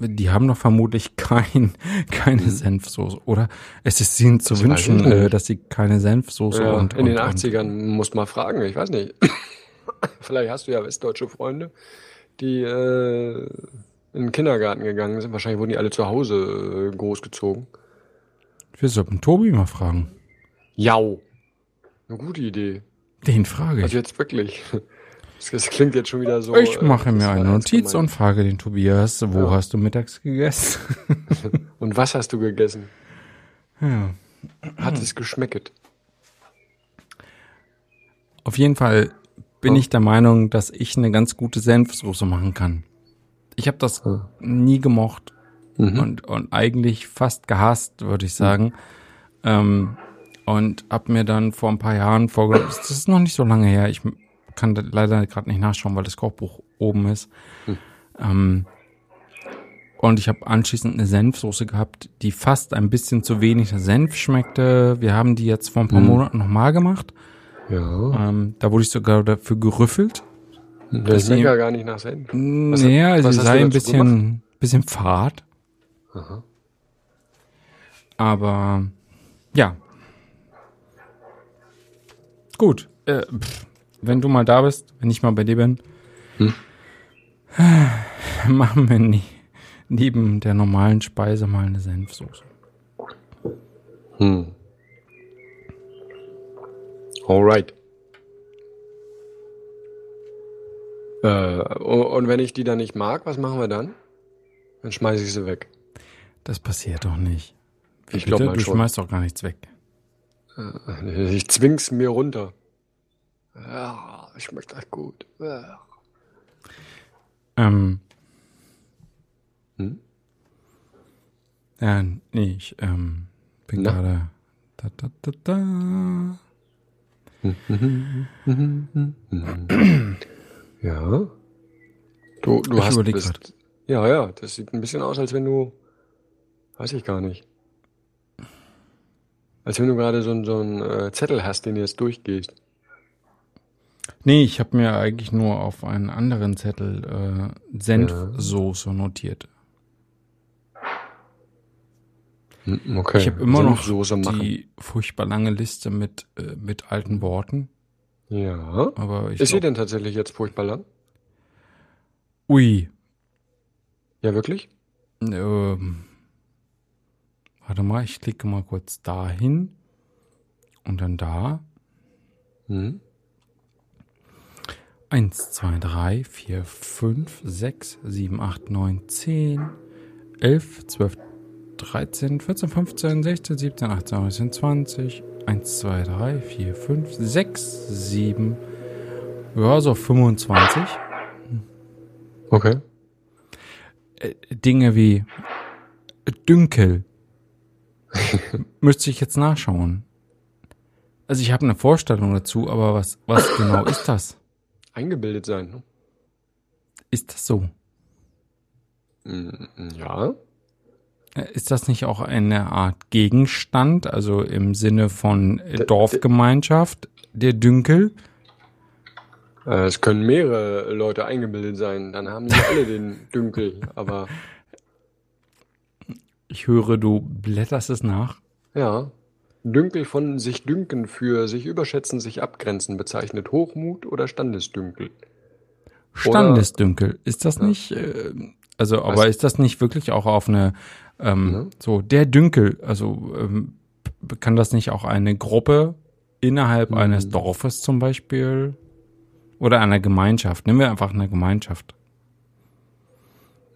die haben doch vermutlich kein, keine Senfsoße, oder? Es ist ihnen zu. Das wünschen, äh, dass sie keine Senfsoße Ja, und, in den und, und 80ern musst mal fragen, ich weiß nicht. Vielleicht hast du ja westdeutsche Freunde, die äh, in den Kindergarten gegangen sind. Wahrscheinlich wurden die alle zu Hause äh, großgezogen. Wir sollten Tobi mal fragen. Jau. Eine gute Idee. Den frage ich. Also jetzt wirklich. Das, klingt jetzt schon wieder so. ich äh, mache das mir eine Notiz gemeint. und frage den Tobias, wo Ja. hast du mittags gegessen? Und was hast du gegessen? ja. Hat es geschmecket? Auf jeden Fall bin Ja. ich der Meinung, dass ich eine ganz gute Senfsoße machen kann. Ich habe das Ja. nie gemocht Mhm. und, und eigentlich fast gehasst, würde ich sagen. Ähm, und habe mir dann vor ein paar Jahren vorgenommen, das ist noch nicht so lange her, ich kann leider gerade nicht nachschauen, weil das Kochbuch oben ist. Ähm, und ich habe anschließend eine Senfsoße gehabt, die fast ein bisschen zu wenig Senf schmeckte. Wir haben die jetzt vor ein paar Monaten nochmal gemacht. Ja. Ähm, da wurde ich sogar dafür gerüffelt. Das schmeckt ja gar nicht nach Senf. Was naja, also sie sei ein bisschen, bisschen fad. Aha. Aber ja. Gut. Äh, pff, wenn du mal da bist, wenn ich mal bei dir bin, Hm? machen wir nie, neben der normalen Speise mal eine Senfsoße. Hm. Alright. Äh, und wenn ich die dann nicht mag, was machen wir dann? Dann schmeiße ich sie weg. Das passiert doch nicht. Wie Ich glaub bitte? mal du schon. schmeißt doch gar nichts weg. Ich zwing's mir runter. Ja, schmeckt echt gut. Ja. Ähm, Hm? ja, nee, ich ähm, bin Na? gerade da, da, da, da. Ja. Du, du Ich hast bist, grad. Ja, ja, das sieht ein bisschen aus, als wenn du, weiß ich gar nicht. Als wenn du gerade so, einen- so äh, Zettel hast, den du jetzt durchgehst. Nee, ich habe mir eigentlich nur auf einen anderen Zettel äh, Senfsoße notiert. Hm, Okay. Ich habe immer noch Senfsoße machen. die furchtbar lange Liste mit, äh, mit alten Worten. Ja. Aber ich Ist sie denn tatsächlich jetzt furchtbar lang? Ui. Ja, wirklich? Ähm, warte mal, ich klicke mal kurz dahin. Und dann da. Hm. 1, 2, 3, 4, 5, 6, 7, 8, 9, 10, 11, 12, 13, 14, 15, 16, 17, 18, 19, 20. 1, 2, 3, 4, 5, 6, 7. Ja, so 25. Okay. Äh, Dinge wie Dünkel. Müsste ich jetzt nachschauen. Also ich habe eine Vorstellung dazu, aber was, was genau ist das? Eingebildet sein. Ne? Ist das so? Mm, Ja. Äh, Ist das nicht auch eine Art Gegenstand, also im Sinne von äh, D- Dorfgemeinschaft, der Dünkel? Äh, Es können mehrere Leute eingebildet sein. Dann haben sie alle den Dünkel. Aber Ich höre, du blätterst es nach. ja. Dünkel von sich dünken für sich überschätzen, sich abgrenzen bezeichnet Hochmut oder Standesdünkel. Standesdünkel. Ist das Ja. nicht, äh, also, aber Was? ist das nicht wirklich auch auf eine, ähm, Ne? so, der Dünkel, also, ähm, kann das nicht auch eine Gruppe innerhalb Mhm. eines Dorfes zum Beispiel oder einer Gemeinschaft? Nehmen wir einfach eine Gemeinschaft.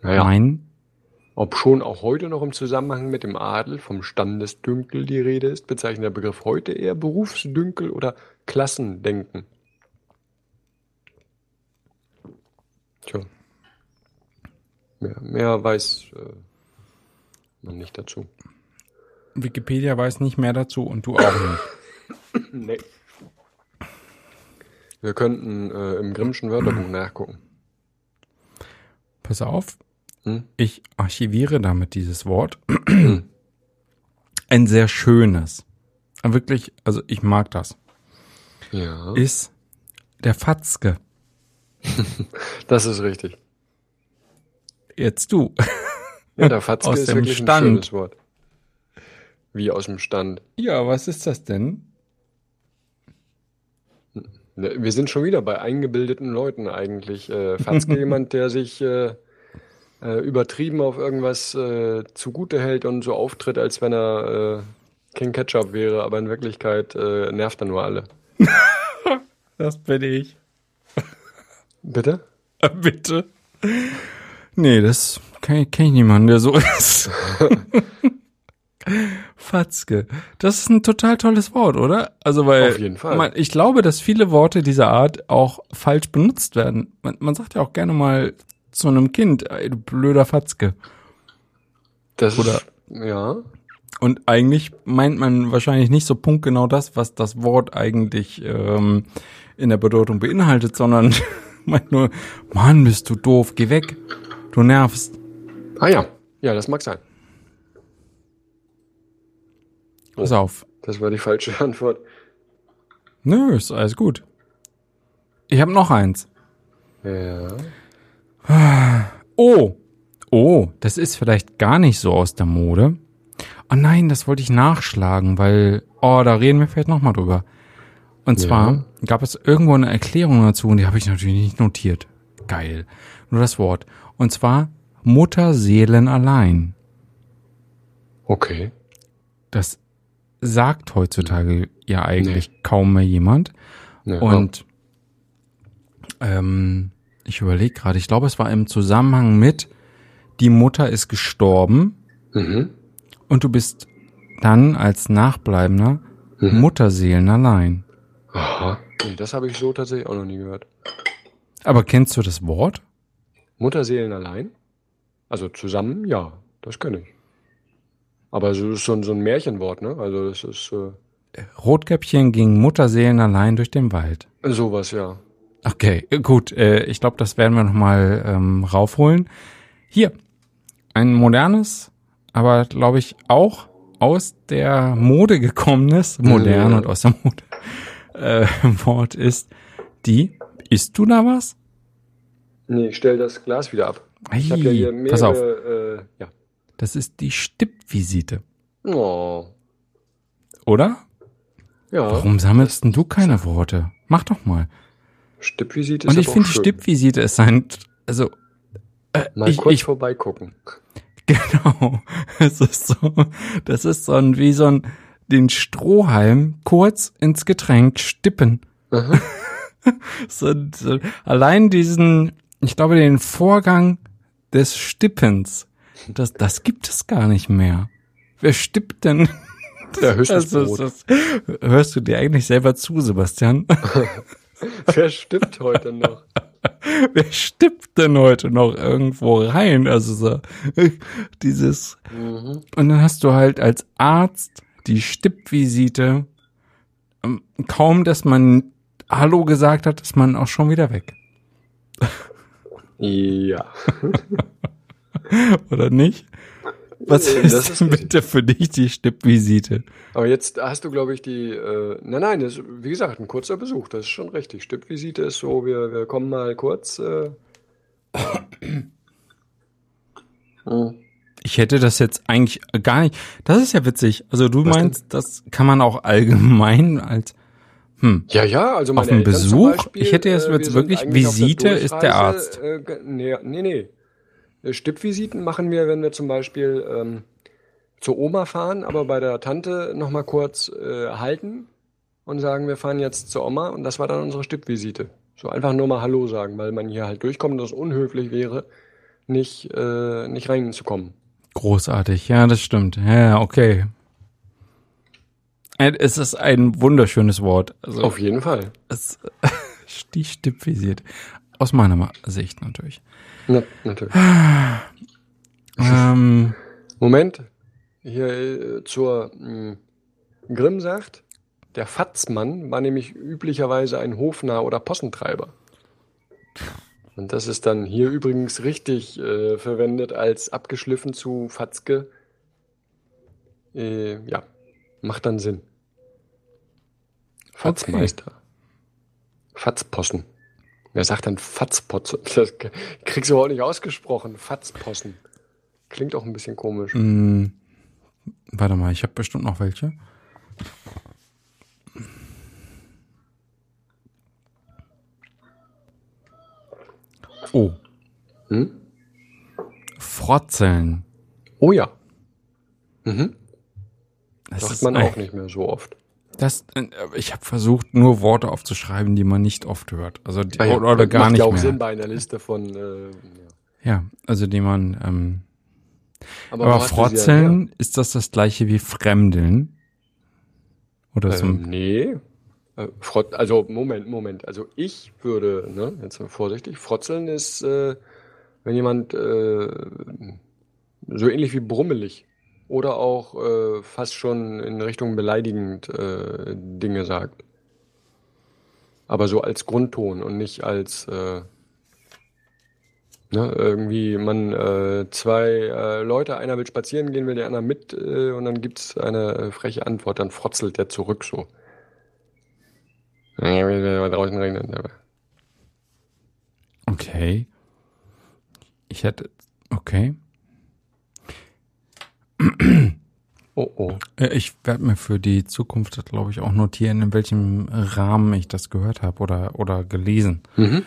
Naja, Nein? Ob schon auch heute noch im Zusammenhang mit dem Adel vom Standesdünkel die Rede ist, bezeichnet der Begriff heute eher Berufsdünkel oder Klassendenken. Tja. Mehr, mehr weiß äh, man nicht dazu. Wikipedia weiß nicht mehr dazu und du auch nicht. Nee. Wir könnten äh, im Grimmschen Wörterbuch nachgucken. Pass auf, Hm? ich archiviere damit dieses Wort. Ein sehr schönes. Wirklich, also ich mag das. Ja, Ist der Fatzke. das ist richtig. Jetzt du. Ja, der Fatzke Aus ist dem wirklich Stand. ein schönes Wort. Wie aus dem Stand. Ja, was ist das denn? Wir sind schon wieder bei eingebildeten Leuten eigentlich. Äh, Fatzke jemand, der sich äh, äh, übertrieben auf irgendwas äh, zugute hält und so auftritt, als wenn er äh, King Ketchup wäre, aber in Wirklichkeit äh, nervt er nur alle. Das bin ich. Bitte? Bitte. Nee, das kenne kenn ich niemanden, der so ist. Fatzke. Das ist ein total tolles Wort, oder? Also, weil Auf jeden Fall. Man, ich glaube, dass viele Worte dieser Art auch falsch benutzt werden. Man, man sagt ja auch gerne mal zu einem Kind, ey, du blöder Fatzke. Das Oder- ist, ja. Und eigentlich meint man wahrscheinlich nicht so punktgenau das, was das Wort eigentlich ähm, in der Bedeutung beinhaltet, sondern meint nur, Mann, bist du doof, geh weg, du nervst. Ah ja, ja, das mag sein. Pass auf. Das war die falsche Antwort. Nö, ist alles gut. Ich habe noch eins. Ja. Oh, oh, das ist vielleicht gar nicht so aus der Mode. Oh nein, das wollte ich nachschlagen, weil, oh, da reden wir vielleicht nochmal drüber. Und zwar Ja. gab es irgendwo eine Erklärung dazu und die habe ich natürlich nicht notiert. Geil. Nur das Wort. Und zwar Mutterseelen allein. Okay. Das sagt heutzutage ja eigentlich kaum mehr jemand. Ja. Und ähm, ich überlege gerade, ich glaube, es war im Zusammenhang mit, die Mutter ist gestorben Mhm. und du bist dann als Nachbleibender Mhm. Mutterseelen allein. Aha. Nee, das habe ich so tatsächlich auch noch nie gehört. Aber kennst du das Wort? Mutterseelen allein? Also zusammen, ja, das kenne ich. Aber so ist so ein, so ein Märchenwort, ne? Also das ist äh, Rotkäppchen ging Mutterseelen allein durch den Wald. sowas, ja. Okay, äh, gut. Äh, ich glaube, das werden wir nochmal ähm, raufholen. Hier, ein modernes, aber glaube ich auch aus der Mode gekommenes, modern Ja. und aus der Mode, äh, Wort ist die, isst du da was? Nee, ich stell das Glas wieder ab. Ich habe ja hier mehrere, pass auf, Äh, ja. das ist die Stippvisite, Oh, oder? ja. Warum sammelst denn du keine Worte? Mach doch mal. Stippvisite ist Und ich finde. Stippvisite ist ein, also, äh, Mal ich, kurz ich, vorbeigucken. Genau. Es ist so, das ist so ein, wie so ein, den Strohhalm kurz ins Getränk stippen. So, so, allein diesen, ich glaube, den Vorgang des Stippens, das, das gibt es gar nicht mehr. Wer stippt denn? Ja, höchstens Also, Brot. das, hörst du dir eigentlich selber zu, Sebastian? Wer stippt heute noch? wer stippt denn heute noch irgendwo rein? Also so, dieses. Mhm. Und dann hast du halt als Arzt die Stippvisite. Ähm, kaum, dass man Hallo gesagt hat, ist man auch schon wieder weg. Ja. Oder nicht? Was ist, das ist denn bitte für dich die Stippvisite? Aber jetzt hast du, glaube ich, die. Äh, nein, nein, das wie gesagt, ein kurzer Besuch. Das ist schon richtig. Stippvisite ist so, wir, wir kommen mal kurz. Äh, Ich hätte das jetzt eigentlich gar nicht. Das ist ja witzig. Also du Was meinst, denn? das kann man auch allgemein als hm. Ja, ja, also meine Auf einen Besuch? Beispiel, ich hätte jetzt äh, wirklich Visite ist der Arzt. Äh, nee, nee, nee. Äh, Stippvisiten machen wir, wenn wir zum Beispiel ähm, zur Oma fahren, aber bei der Tante nochmal kurz äh, halten und sagen, wir fahren jetzt zur Oma und das war dann unsere Stippvisite. So einfach nur mal Hallo sagen, weil man hier halt durchkommt und es unhöflich wäre, nicht, äh, nicht reinzukommen. Großartig, ja, das stimmt. Ja, okay. Es ist ein wunderschönes Wort. Also, Auf jeden Fall. Es, die stippvisiert. Aus meiner Sicht natürlich. Na, natürlich. ähm, Moment. Hier äh, zur hm, Grimm sagt, der Fatzmann war nämlich üblicherweise ein Hofnarr oder Possentreiber. Und das ist dann hier übrigens richtig äh, verwendet als abgeschliffen zu Fatzke. Äh, ja, macht dann Sinn. Fatzmeister. Okay. Fatzpossen. Wer sagt dann Fatzpotzen? Das kriegst du auch nicht ausgesprochen. Fatzpossen. Klingt auch ein bisschen komisch. Mm, warte mal, ich habe bestimmt noch welche. Oh. Hm? Frotzeln. Oh ja. Mhm. Das sagt man auch nicht mehr so oft. Das, äh, ich habe versucht, nur Worte aufzuschreiben, die man nicht oft hört. Also die, ah ja, oder gar macht nicht ja auch mehr. Sinn bei einer Liste von. Äh, ja. ja, also die man. Ähm, aber, aber Frotzeln, ist das das gleiche wie Fremdeln? Oder so? Ähm, nee. Äh, Frot, also Moment, Moment. Also ich würde, ne, jetzt mal vorsichtig. Frotzeln ist, äh, wenn jemand äh, so ähnlich wie brummelig oder auch äh, fast schon in Richtung beleidigend äh, Dinge sagt. Aber so als Grundton und nicht als äh, ne, irgendwie man äh, zwei äh, Leute, einer will spazieren gehen, will der andere mit äh, und dann gibt's eine äh, freche Antwort, dann frotzelt der zurück so. Draußen reden. Okay. Ich hätte. Okay. Oh oh. Äh, ich werde mir für die Zukunft, glaube ich, auch notieren, in welchem Rahmen ich das gehört habe oder, oder gelesen. Mhm.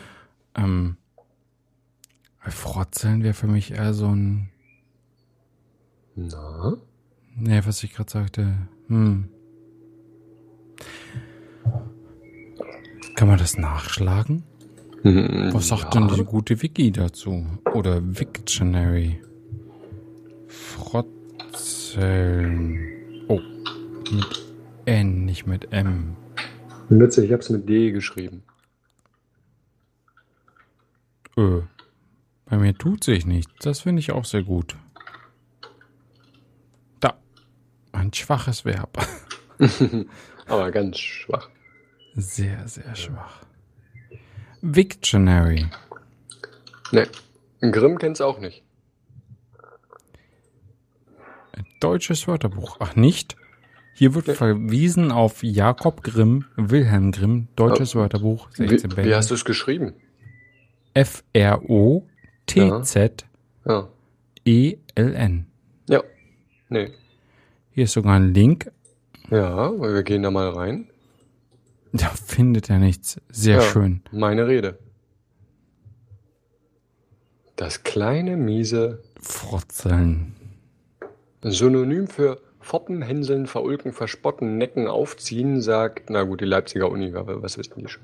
Ähm, Frotzeln wäre für mich eher so ein. Na? Nee, was ich gerade sagte. Hm. Kann man das nachschlagen? Hm, was sagt ja. denn die gute Wiki dazu? Oder Wiktionary? Frotzeln. Wurzeln. Oh, mit N, nicht mit M. Nütze, ich habe es mit D geschrieben. Öh. Bei mir tut sich nichts. Das finde ich auch sehr gut. Da. Ein schwaches Verb. Aber ganz schwach. Sehr, sehr schwach. Victionary. Ne. Grimm kennt's auch nicht. Deutsches Wörterbuch. Ach, nicht? Hier wird verwiesen auf Jakob Grimm, Wilhelm Grimm, Deutsches ja. Wörterbuch, 16 wie, Wie hast du es geschrieben? F-R-O-T-Z-E-L-N. Ja. Nee. Hier ist sogar ein Link. Ja, weil wir gehen da mal rein. Da findet er nichts. Sehr ja, schön. Meine Rede. Das kleine, miese Frotzeln. Synonym für foppen, hänseln, verulken, verspotten, necken, aufziehen, sagt, na gut, die Leipziger Uni, aber was wissen die schon?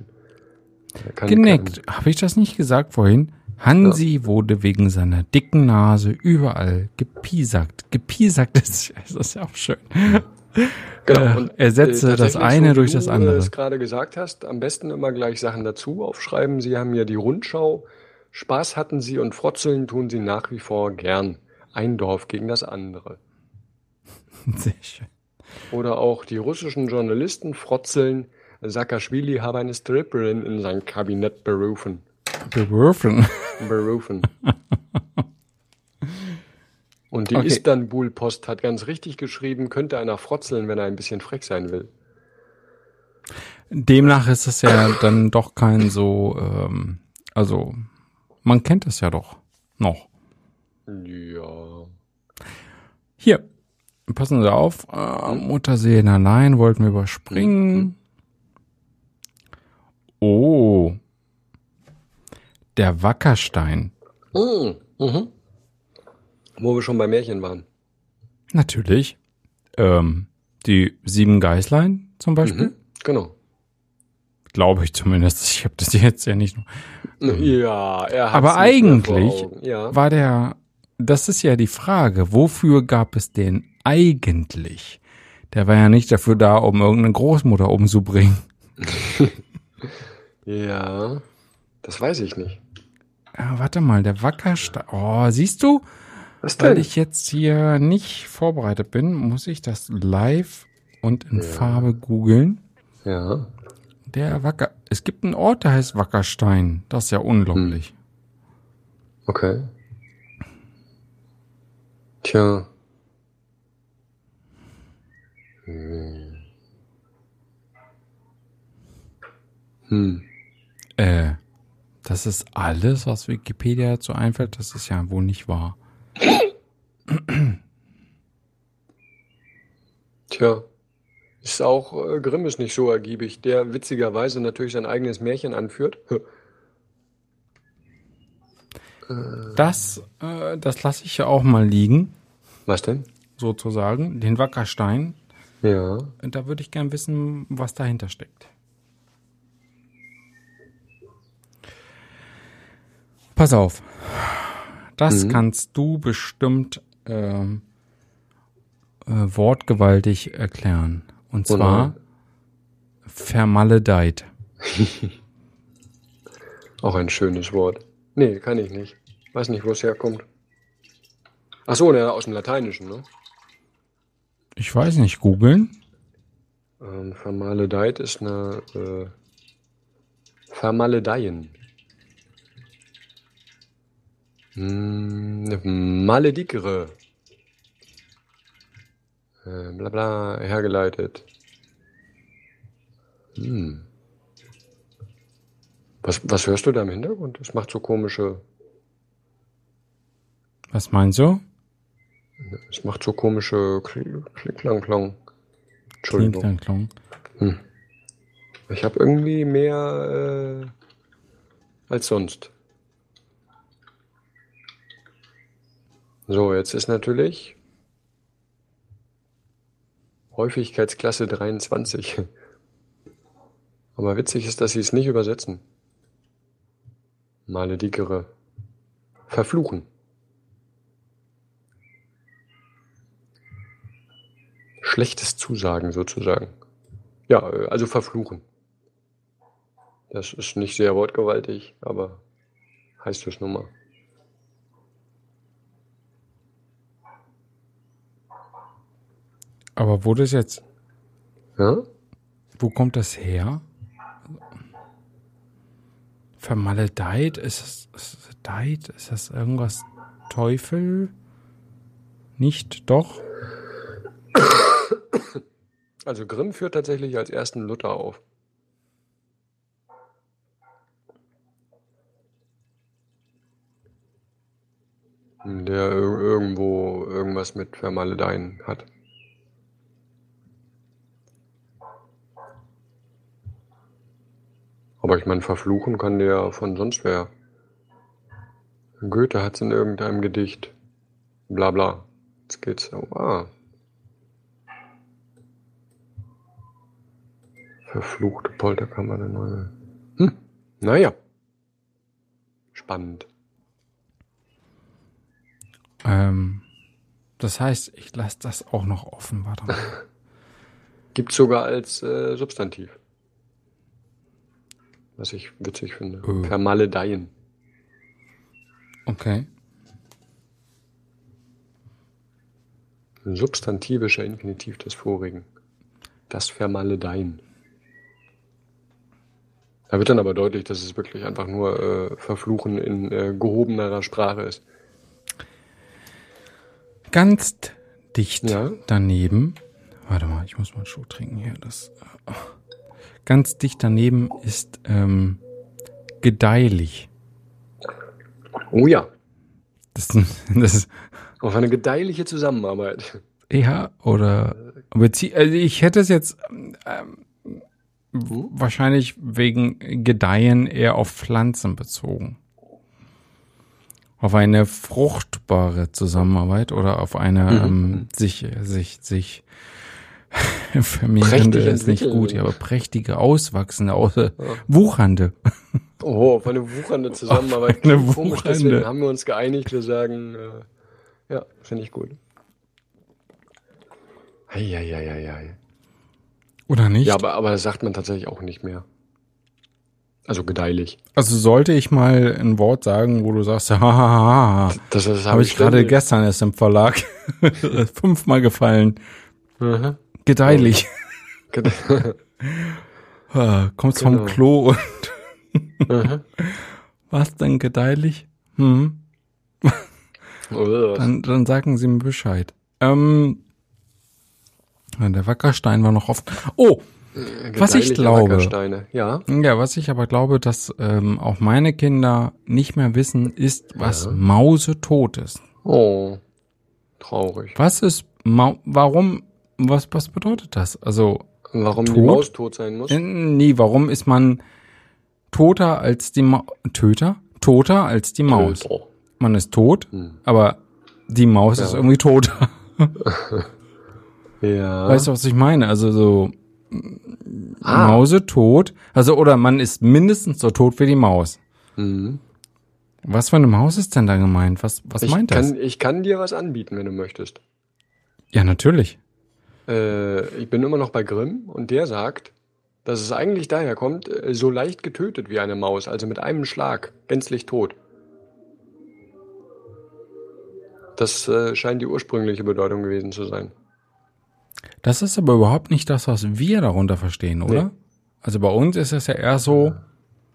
Kann, Geneckt. Habe ich das nicht gesagt vorhin? Hansi ja. wurde wegen seiner dicken Nase überall gepiesackt. Gepiesackt ist, ist das ja auch schön. Genau. Äh, und, ersetze äh, das eine so, durch das andere. Wie du es gerade gesagt hast, am besten immer gleich Sachen dazu aufschreiben. Sie haben ja die Rundschau. Spaß hatten Sie und frotzeln tun Sie nach wie vor gern. Ein Dorf gegen das andere. Sehr schön. Oder auch die russischen Journalisten frotzeln. Saakashvili habe eine Stripperin in sein Kabinett berufen. Berufen? Berufen. Und die okay. Istanbul-Post hat ganz richtig geschrieben, könnte einer frotzeln, wenn er ein bisschen frech sein will. Demnach ist es ja dann doch kein so, ähm, also man kennt es ja doch noch. Ja. Hier, passen Sie auf, äh, Mutterseen allein wollten wir überspringen. Mhm. Oh, der Wackerstein. Mhm. Mhm. Wo wir schon bei Märchen waren. Natürlich. Ähm, die sieben Geißlein zum Beispiel. Mhm, genau. Glaube ich zumindest. Ich habe das jetzt ja nicht. Ähm, ja, er hat Aber eigentlich ja. war der. Das ist ja die Frage. Wofür gab es den eigentlich? Der war ja nicht dafür da, um irgendeine Großmutter umzubringen. ja, das weiß ich nicht. Ja, warte mal, der Wackerstein. Oh, siehst du? Was denn? Weil ich jetzt hier nicht vorbereitet bin, muss ich das live und in ja. Farbe googeln. Ja. Der Wacker. Es gibt einen Ort, der heißt Wackerstein. Das ist ja unglaublich. Hm. Okay. Tja. Hm. Hm. Äh, das ist alles, was Wikipedia dazu einfällt. Das ist ja wohl nicht wahr. Tja, ist auch äh, Grimm ist nicht so ergiebig, der witzigerweise natürlich sein eigenes Märchen anführt. Das, äh, das lasse ich ja auch mal liegen. Was denn? Sozusagen, den Wackerstein. Ja. Da würde ich gern wissen, was dahinter steckt. Pass auf. Das mhm. kannst du bestimmt ähm, äh, wortgewaltig erklären. Und zwar Oder? vermaledeit. Auch ein schönes Wort. Nee, kann ich nicht. Weiß nicht, wo es herkommt. Ach so, ne, aus dem Lateinischen, ne? Ich weiß nicht, googeln. Ähm, vermaledeit ist eine äh, Vermaledeien. Hm, Maledikere. Äh, bla bla, hergeleitet. Hm. Was, was hörst du da im Hintergrund? Das macht so komische. Was meinst du? Es macht so komische Klick-Klang-Klong. Entschuldigung. Klick-Klang-Klong. Hm. Ich habe irgendwie mehr äh, als sonst. So, jetzt ist natürlich Häufigkeitsklasse 23. Aber witzig ist, dass sie es nicht übersetzen. Male dickere. Verfluchen. Schlechtes Zusagen sozusagen. Ja, also verfluchen. Das ist nicht sehr wortgewaltig, aber heißt es nun mal. Aber wo das jetzt. Ja? Wo kommt das her? Vermaledeit? Ist das, ist das Deit? Ist das irgendwas Teufel? Nicht, doch? Also Grimm führt tatsächlich als ersten Luther auf. Der irgendwo irgendwas mit Vermaledeien hat. Aber ich meine, verfluchen kann der von sonst wer. Goethe hat es in irgendeinem Gedicht. Bla bla. Jetzt geht's. Oh, ah. Verfluchte Polterkammer der neue. Hm. Naja. Spannend. Ähm, das heißt, ich lasse das auch noch offen. Warte mal. Gibt sogar als äh, Substantiv. Was ich witzig finde. Oh. Vermaledeien. Okay. Substantivischer Infinitiv des vorigen. Das Vermaledeien. Da wird dann aber deutlich, dass es wirklich einfach nur äh, Verfluchen in äh, gehobenerer Sprache ist. Ganz dicht Ja. daneben. Warte mal, ich muss mal einen Schuh trinken hier. Das, äh, ganz dicht daneben ist ähm, gedeihlich. Oh ja, Das, das ist auf eine gedeihliche Zusammenarbeit. ja oder also ich hätte es jetzt ähm, wahrscheinlich wegen Gedeihen eher auf Pflanzen bezogen. Auf eine fruchtbare Zusammenarbeit oder auf eine Mhm. ähm, sich sich sich vermehrende ist nicht gut, ja, aber prächtige, auswachsende, außer wuchernde. Oh, auf eine wuchernde Zusammenarbeit. Eine Klingt Komisch, wuchernde. deswegen haben wir uns geeinigt. Wir sagen, äh, ja, finde ich gut. Eieieiei. Oder nicht? Ja, aber, aber das sagt man tatsächlich auch nicht mehr. Also gedeihlich. also sollte ich mal ein Wort sagen, wo du sagst, hahaha, Das, das habe ich gerade gestern erst im Verlag fünfmal gefallen. Mhm. Gedeihlich. Gede- Kommst vom Genau. Klo und Mhm. was denn gedeihlich? Hm, dann, dann sagen Sie mir Bescheid. Ähm, der Wackerstein war noch offen. Oh, was ich Gedeihliche glaube. Ja. ja, was ich aber glaube, dass ähm, auch meine Kinder nicht mehr wissen, ist, was Ja. Mausetot ist. Oh. Traurig. Was ist Mau warum, was, was bedeutet das? Also, Warum die Tot? Maus tot sein muss? äh, nee, warum ist man toter als die Maus, Töter? Toter als die Maus. Töter. Man ist tot, Hm. aber die Maus ist Ja. irgendwie toter. Ja. Weißt du, was ich meine? Also so Ah. Mause tot, also oder man ist mindestens so tot wie die Maus. Mhm. Was für eine Maus ist denn da gemeint? Was, was Ich meint das? kann, ich kann dir was anbieten, wenn du möchtest. Ja, natürlich. Äh, ich bin immer noch bei Grimm und der sagt, dass es eigentlich daher kommt, äh, so leicht getötet wie eine Maus, also mit einem Schlag, gänzlich tot. Das äh, scheint die ursprüngliche Bedeutung gewesen zu sein. Das ist aber überhaupt nicht das, was wir darunter verstehen, oder? Nee. Also bei uns ist es ja eher so,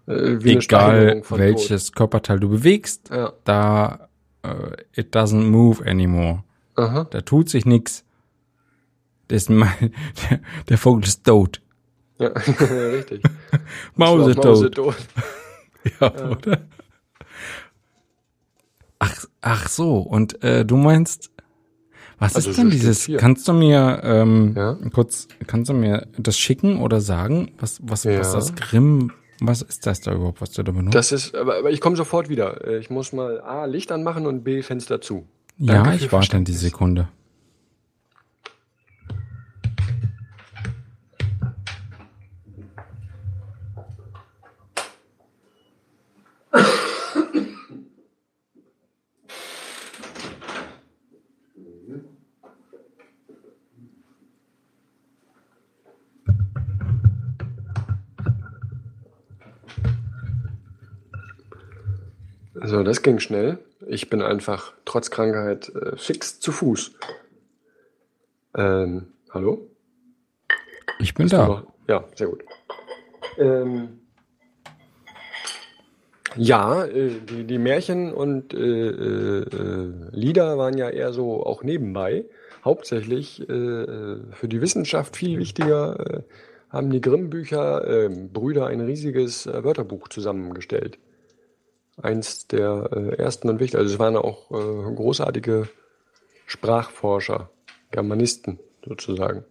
Äh, egal welches Körperteil du bewegst, Tod. Ja. da äh, it doesn't move anymore. Aha. Da tut sich mein, der, der Vogel ist tot. Ja, richtig. Mause Mause tot. tot. Ja, oder? Ach, ach so, und äh, du meinst, was Also ist denn so dieses? Kannst du mir ähm, Ja. kurz, kannst du mir das schicken oder sagen, was, was, Ja. was das Grimm, was ist das da überhaupt, was du da benutzt? Das ist, aber, aber ich komme sofort wieder. Äh, Ich muss mal A, Licht anmachen und B, Fenster zu. ja, danke für ich warte in die. Sekunde. So, das ging schnell. Ich bin einfach trotz Krankheit äh, fix zu Fuß. Ähm, hallo? Ich bin Bist da. Ja, sehr gut. Ähm, ja, äh, die, die Märchen und äh, äh, Lieder waren ja eher so auch nebenbei. Hauptsächlich äh, äh, für die Wissenschaft viel wichtiger haben die Grimm-Bücher, äh, Brüder, ein riesiges Wörterbuch zusammengestellt. Eins der äh, ersten und wichtigsten. Also es waren auch äh, großartige Sprachforscher, Germanisten sozusagen.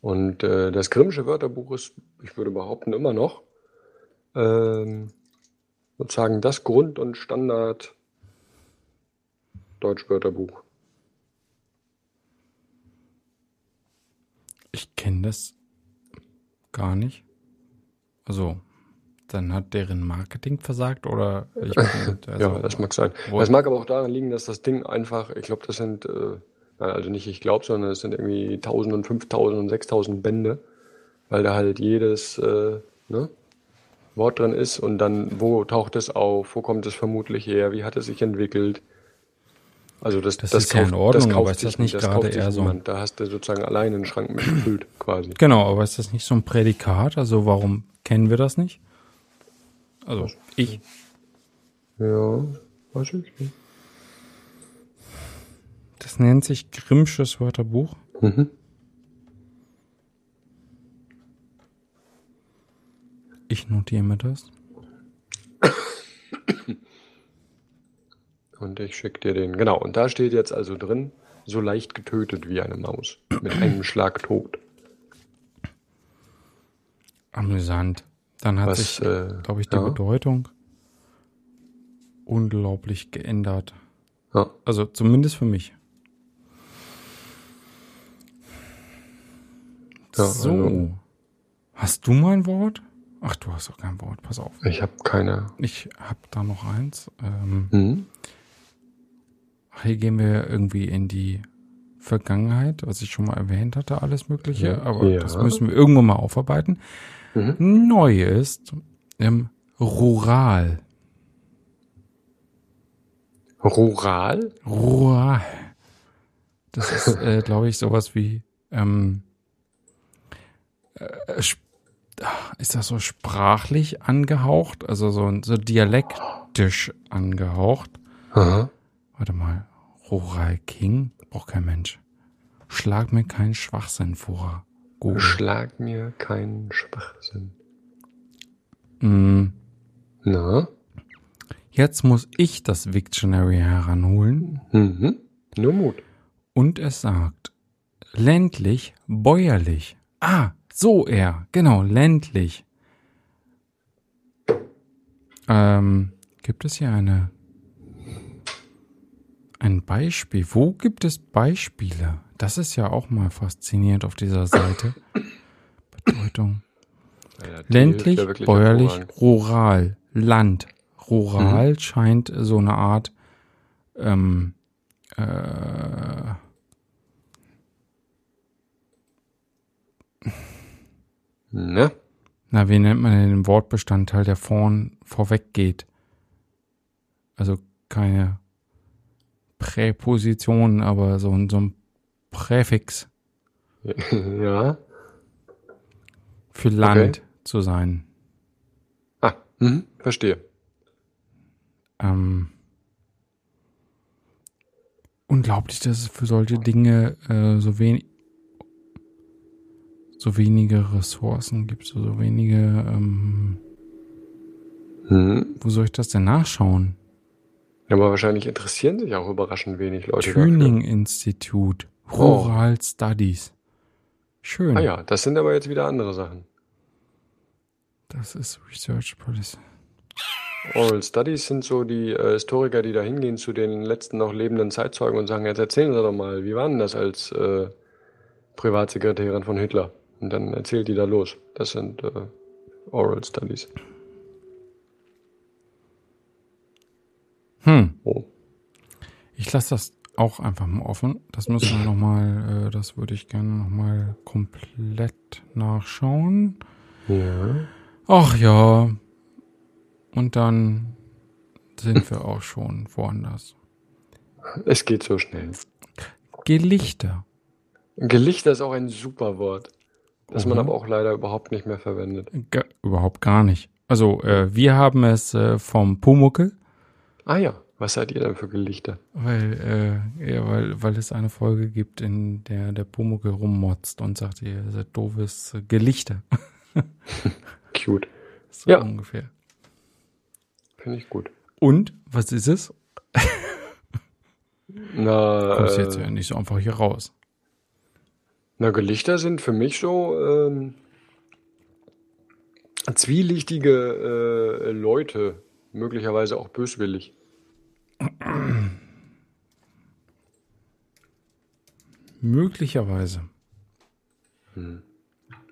Und äh, das Grimmsche Wörterbuch ist, ich würde behaupten, immer noch ähm, sozusagen das Grund- und Standard Deutschwörterbuch. Ich kenne das gar nicht. Also, dann hat deren Marketing versagt oder ich bin, also, ja, das mag sein. Das mag aber auch daran liegen, dass das Ding einfach, ich glaube, das sind äh, Also nicht ich glaube, sondern es sind irgendwie 1000 und 5000 und 6000 Bände, weil da halt jedes äh, ne, Wort drin ist und dann, wo taucht es auf, wo kommt es vermutlich her, wie hat es sich entwickelt. Also das, Das das, ist ja in kauft, Ordnung, das aber kauft ist das sich nicht das gerade eher so- niemand. Da hast du sozusagen alleine einen Schrank mit gefüllt, quasi. Genau, aber ist das nicht so ein Prädikat? Also warum kennen wir das nicht? Also ich. Ja, weiß ich nicht. Das nennt sich Grimmsches Wörterbuch. Mhm. Ich notiere mir das. Und ich schicke dir den. Genau, und da steht jetzt also drin, so leicht getötet wie eine Maus. Mit einem Schlag tot. Amüsant. Dann hat Was, sich, äh, glaube ich, die ja. Bedeutung unglaublich geändert. Ja. Also zumindest für mich. Ja, so. also- Hast du mal ein Wort? Ach, du hast auch kein Wort. Pass auf. Ich habe keine. Ich habe da noch eins. Ähm, Hm? hier gehen wir irgendwie in die Vergangenheit, was ich schon mal erwähnt hatte, alles Mögliche. Ja. Aber Ja. das müssen wir irgendwann mal aufarbeiten. Mhm. Neu ist ähm, rural. Rural? Rural. Das ist, äh, glaube ich, sowas wie, ähm, äh, ah, ist das so sprachlich angehaucht? Also so, so dialektisch angehaucht? Aha. Warte mal. Rural King? Braucht kein Mensch. Schlag mir keinen Schwachsinn vor. Google. Schlag mir keinen Schwachsinn. Mm, Na? Jetzt muss ich das Wiktionary heranholen Mhm. Nur Mut. und es sagt ländlich, bäuerlich. Ah, so eher. Genau, ländlich. Ähm, gibt es hier eine ein Beispiel? Wo gibt es Beispiele? Das ist ja auch mal faszinierend auf dieser Seite. Bedeutung. Ja, Ländlich, ja bäuerlich, rural, Land. Rural scheint so eine Art ähm, äh, Ne? na, wie nennt man denn den Wortbestandteil, der vorn vorweg geht? Also keine Präposition, aber so, ein- so ein Präfix ja. für Land zu sein. Ah, mhm. verstehe. Ähm, unglaublich, dass es für solche Dinge äh, so wenig so wenige Ressourcen gibt, so, so wenige, ähm, Mhm. wo soll ich das denn nachschauen? Ja, aber wahrscheinlich interessieren sich auch überraschend wenig Leute. Tuning-Institut, Rural Studies. Schön. Ah ja, das sind aber jetzt wieder andere Sachen. Das ist Research Policy. Oral Studies sind so die äh, Historiker, die da hingehen zu den letzten noch lebenden Zeitzeugen und sagen, jetzt erzählen Sie doch mal, wie war denn das als äh, Privatsekretärin von Hitler? Und dann erzählt die da los. Das sind äh, Oral Studies. Hm. Oh. Ich lasse das auch einfach mal offen. Das müssen wir nochmal, äh, das würde ich gerne nochmal komplett nachschauen. Ja. Ach ja. Und dann sind wir auch schon woanders. Es geht so schnell. Gelichter. Gelichter ist auch ein super Wort, das man Mhm. aber auch leider überhaupt nicht mehr verwendet. Ge überhaupt gar nicht. Also, äh, wir haben es äh, vom Pumuckel, Ah ja, was seid ihr denn für Gelichter? weil, äh, ja, weil, weil es eine Folge gibt, in der der Pumuckel rummotzt und sagt, ihr seid doofes äh, Gelichter. Cute. So Ja. ungefähr. Finde ich gut. Und, was ist es? Na, Kommst äh, jetzt ja nicht so einfach hier raus. na, Gelichter sind für mich so ähm, zwielichtige äh, Leute, möglicherweise auch böswillig. Möglicherweise.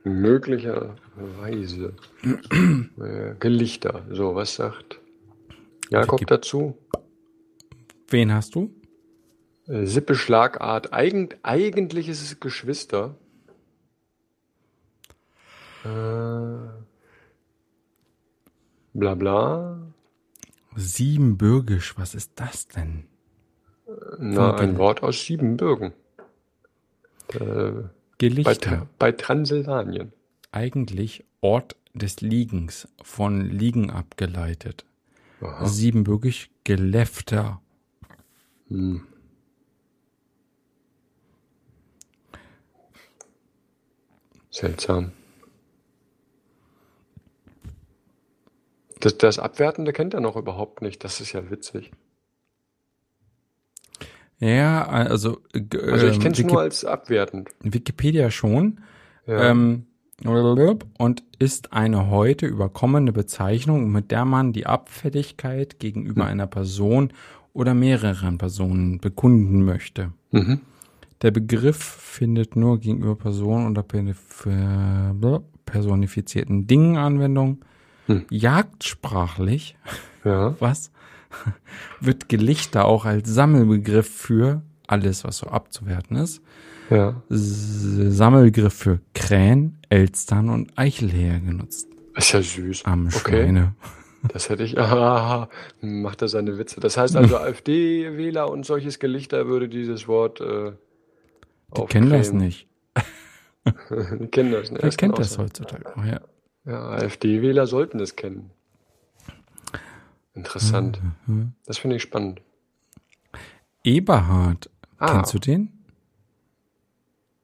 Möglicherweise. äh, Gelichter. So, was sagt Jakob gibt- dazu? Wen hast du? Äh, Sippe, Schlagart. Eigent, eigentlich ist es Geschwister. Äh, bla bla. Siebenbürgisch, was ist das denn? Na, ein Wort aus Siebenbürgen. Äh, bei, Gelichter. Tra- bei Transsilvanien. Eigentlich Ort des Liegens, von Liegen abgeleitet. Aha. Siebenbürgisch Geläfter. Hm. Seltsam. Das, das Abwertende kennt er noch überhaupt nicht. Das ist ja witzig. Ja, also, Also ich ähm, kenne es nur als abwertend. Wikipedia schon. Ja. Ähm, und ist eine heute überkommene Bezeichnung, mit der man die Abfälligkeit gegenüber Hm. einer Person oder mehreren Personen bekunden möchte. mhm. Der Begriff findet nur gegenüber Personen oder per- personifizierten Dingen Anwendung. Hm. Jagdsprachlich, Ja. was, wird Gelichter auch als Sammelbegriff für alles, was so abzuwerten ist. Ja. Sammelbegriff für Krähen, Elstern und Eichelhäher genutzt. Ist ja süß. Am Okay. Schweine. Das hätte ich. Ah, macht er seine Witze. Das heißt also, AfD-Wähler und solches Gelichter würde dieses Wort. Äh, Die kennen das nicht. Die kennen das. Ne? Wer kennt das heutzutage? Oh, ja. Ja, AfD-Wähler sollten es kennen. Interessant. Mhm. Das finde ich spannend. Eberhard. Ah. Kennst du den?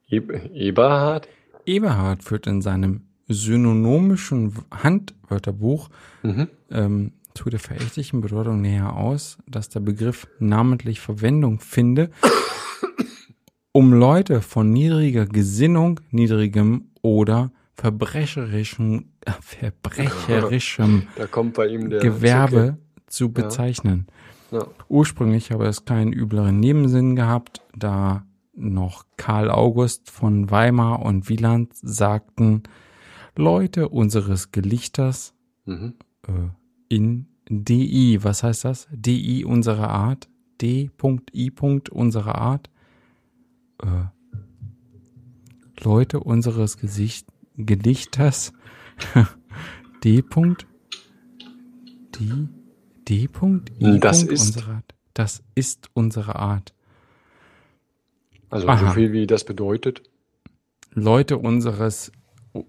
E Eberhard? Eberhard führt in seinem synonymischen Handwörterbuch Mhm. ähm, zu der verächtlichen Bedeutung näher aus, dass der Begriff namentlich Verwendung finde, um Leute von niedriger Gesinnung, niedrigem oder verbrecherischem, verbrecherischem. Gewerbe zu bezeichnen. Zicke. Ja. Ursprünglich habe es keinen übleren Nebensinn gehabt, da noch Karl August von Weimar und Wieland sagten, Leute unseres Gelichters Mhm. äh, in DI, was heißt das? DI unserer Art, D.I. unserer Art, äh, Leute unseres Gesicht, Gelichters, D. Die, D. I. Das ist- unsere Art. Das ist unsere Art. Also Aha. so viel wie das bedeutet. Leute unseres,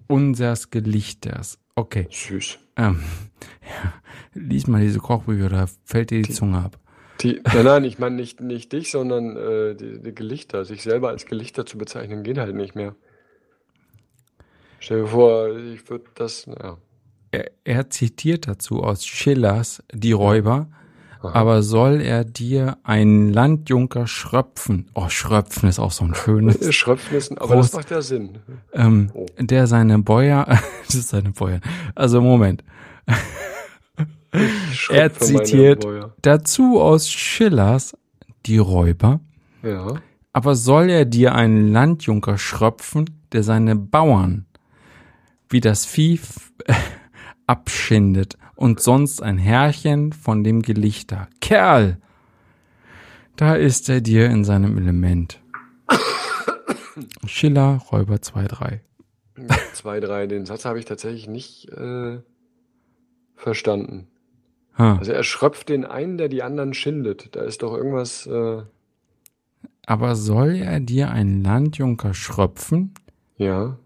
unsers Gelichters. Okay. Süß. Ähm, ja, lies mal diese Kochbücher, da fällt dir die, Zunge ab. Die, nein, nein, ich meine nicht, nicht dich, sondern äh, die, die Gelichter. Sich selber als Gelichter zu bezeichnen, geht halt nicht mehr. Stell dir vor, ich würde das, ja. Er, er zitiert dazu aus Schillers Die Räuber, Aha. aber soll er dir einen Landjunker schröpfen? Oh, schröpfen ist auch so ein schönes. Schröpfen ist, aber Prost. das macht ja Sinn. ähm, Oh. der seine Bäuer, das ist seine Bäuer. Also Moment. Er zitiert dazu aus Schillers Die Räuber, Ja. aber soll er dir einen Landjunker schröpfen, der seine Bauern wie das Vieh abschindet und sonst ein Herrchen von dem Gelichter. Kerl! Da ist er dir in seinem Element. Schiller, Räuber 2-3. Zwei, drei, den Satz habe ich tatsächlich nicht äh, verstanden. Ha. Also er schröpft den einen, der die anderen schindet. Da ist doch irgendwas, äh, Aber soll er dir einen Landjunker schröpfen, ja,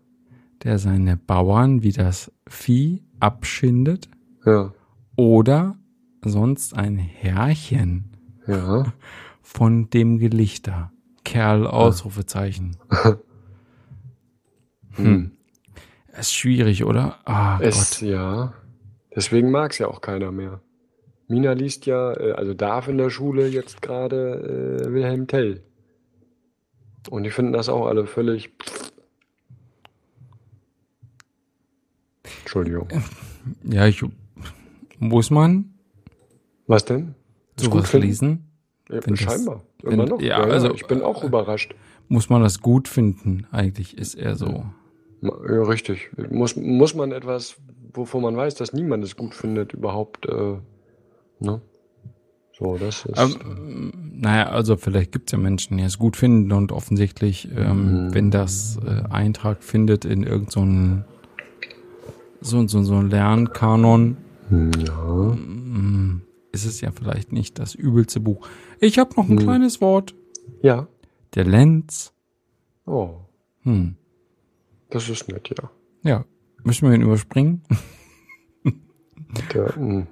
der seine Bauern wie das Vieh abschindet, ja, oder sonst ein Herrchen ja. von dem Gelichter. Kerl, Ausrufezeichen. Hm. Ist schwierig, oder? Ah, Es, Gott. ja. Deswegen mag es ja auch keiner mehr. Mina liest ja, äh, also darf in der Schule jetzt gerade äh, Wilhelm Tell. Und die finden das auch alle völlig. Entschuldigung. Ja, ich, muss man Was denn? Das sowas lesen? Ja, das- scheinbar. wenn- Immer noch. ja, also- ich bin auch überrascht. Muss man das gut finden? Eigentlich ist er so. Ja, richtig. Muss, muss man etwas, wovon man weiß, dass niemand es gut findet, überhaupt, äh, ne? So, das ist. Ähm, naja, also vielleicht gibt's ja Menschen, die es gut finden und offensichtlich, ähm, Mhm. wenn das äh, Eintrag findet in irgendeinen so, so, so einen Lernkanon, hm, ja. mm, ist es ja vielleicht nicht das übelste Buch. Ich habe noch ein Hm. kleines Wort. Ja. Der Lenz. Oh, Hm. das ist nett, ja. Ja. Müssen wir ihn überspringen? Der, hm.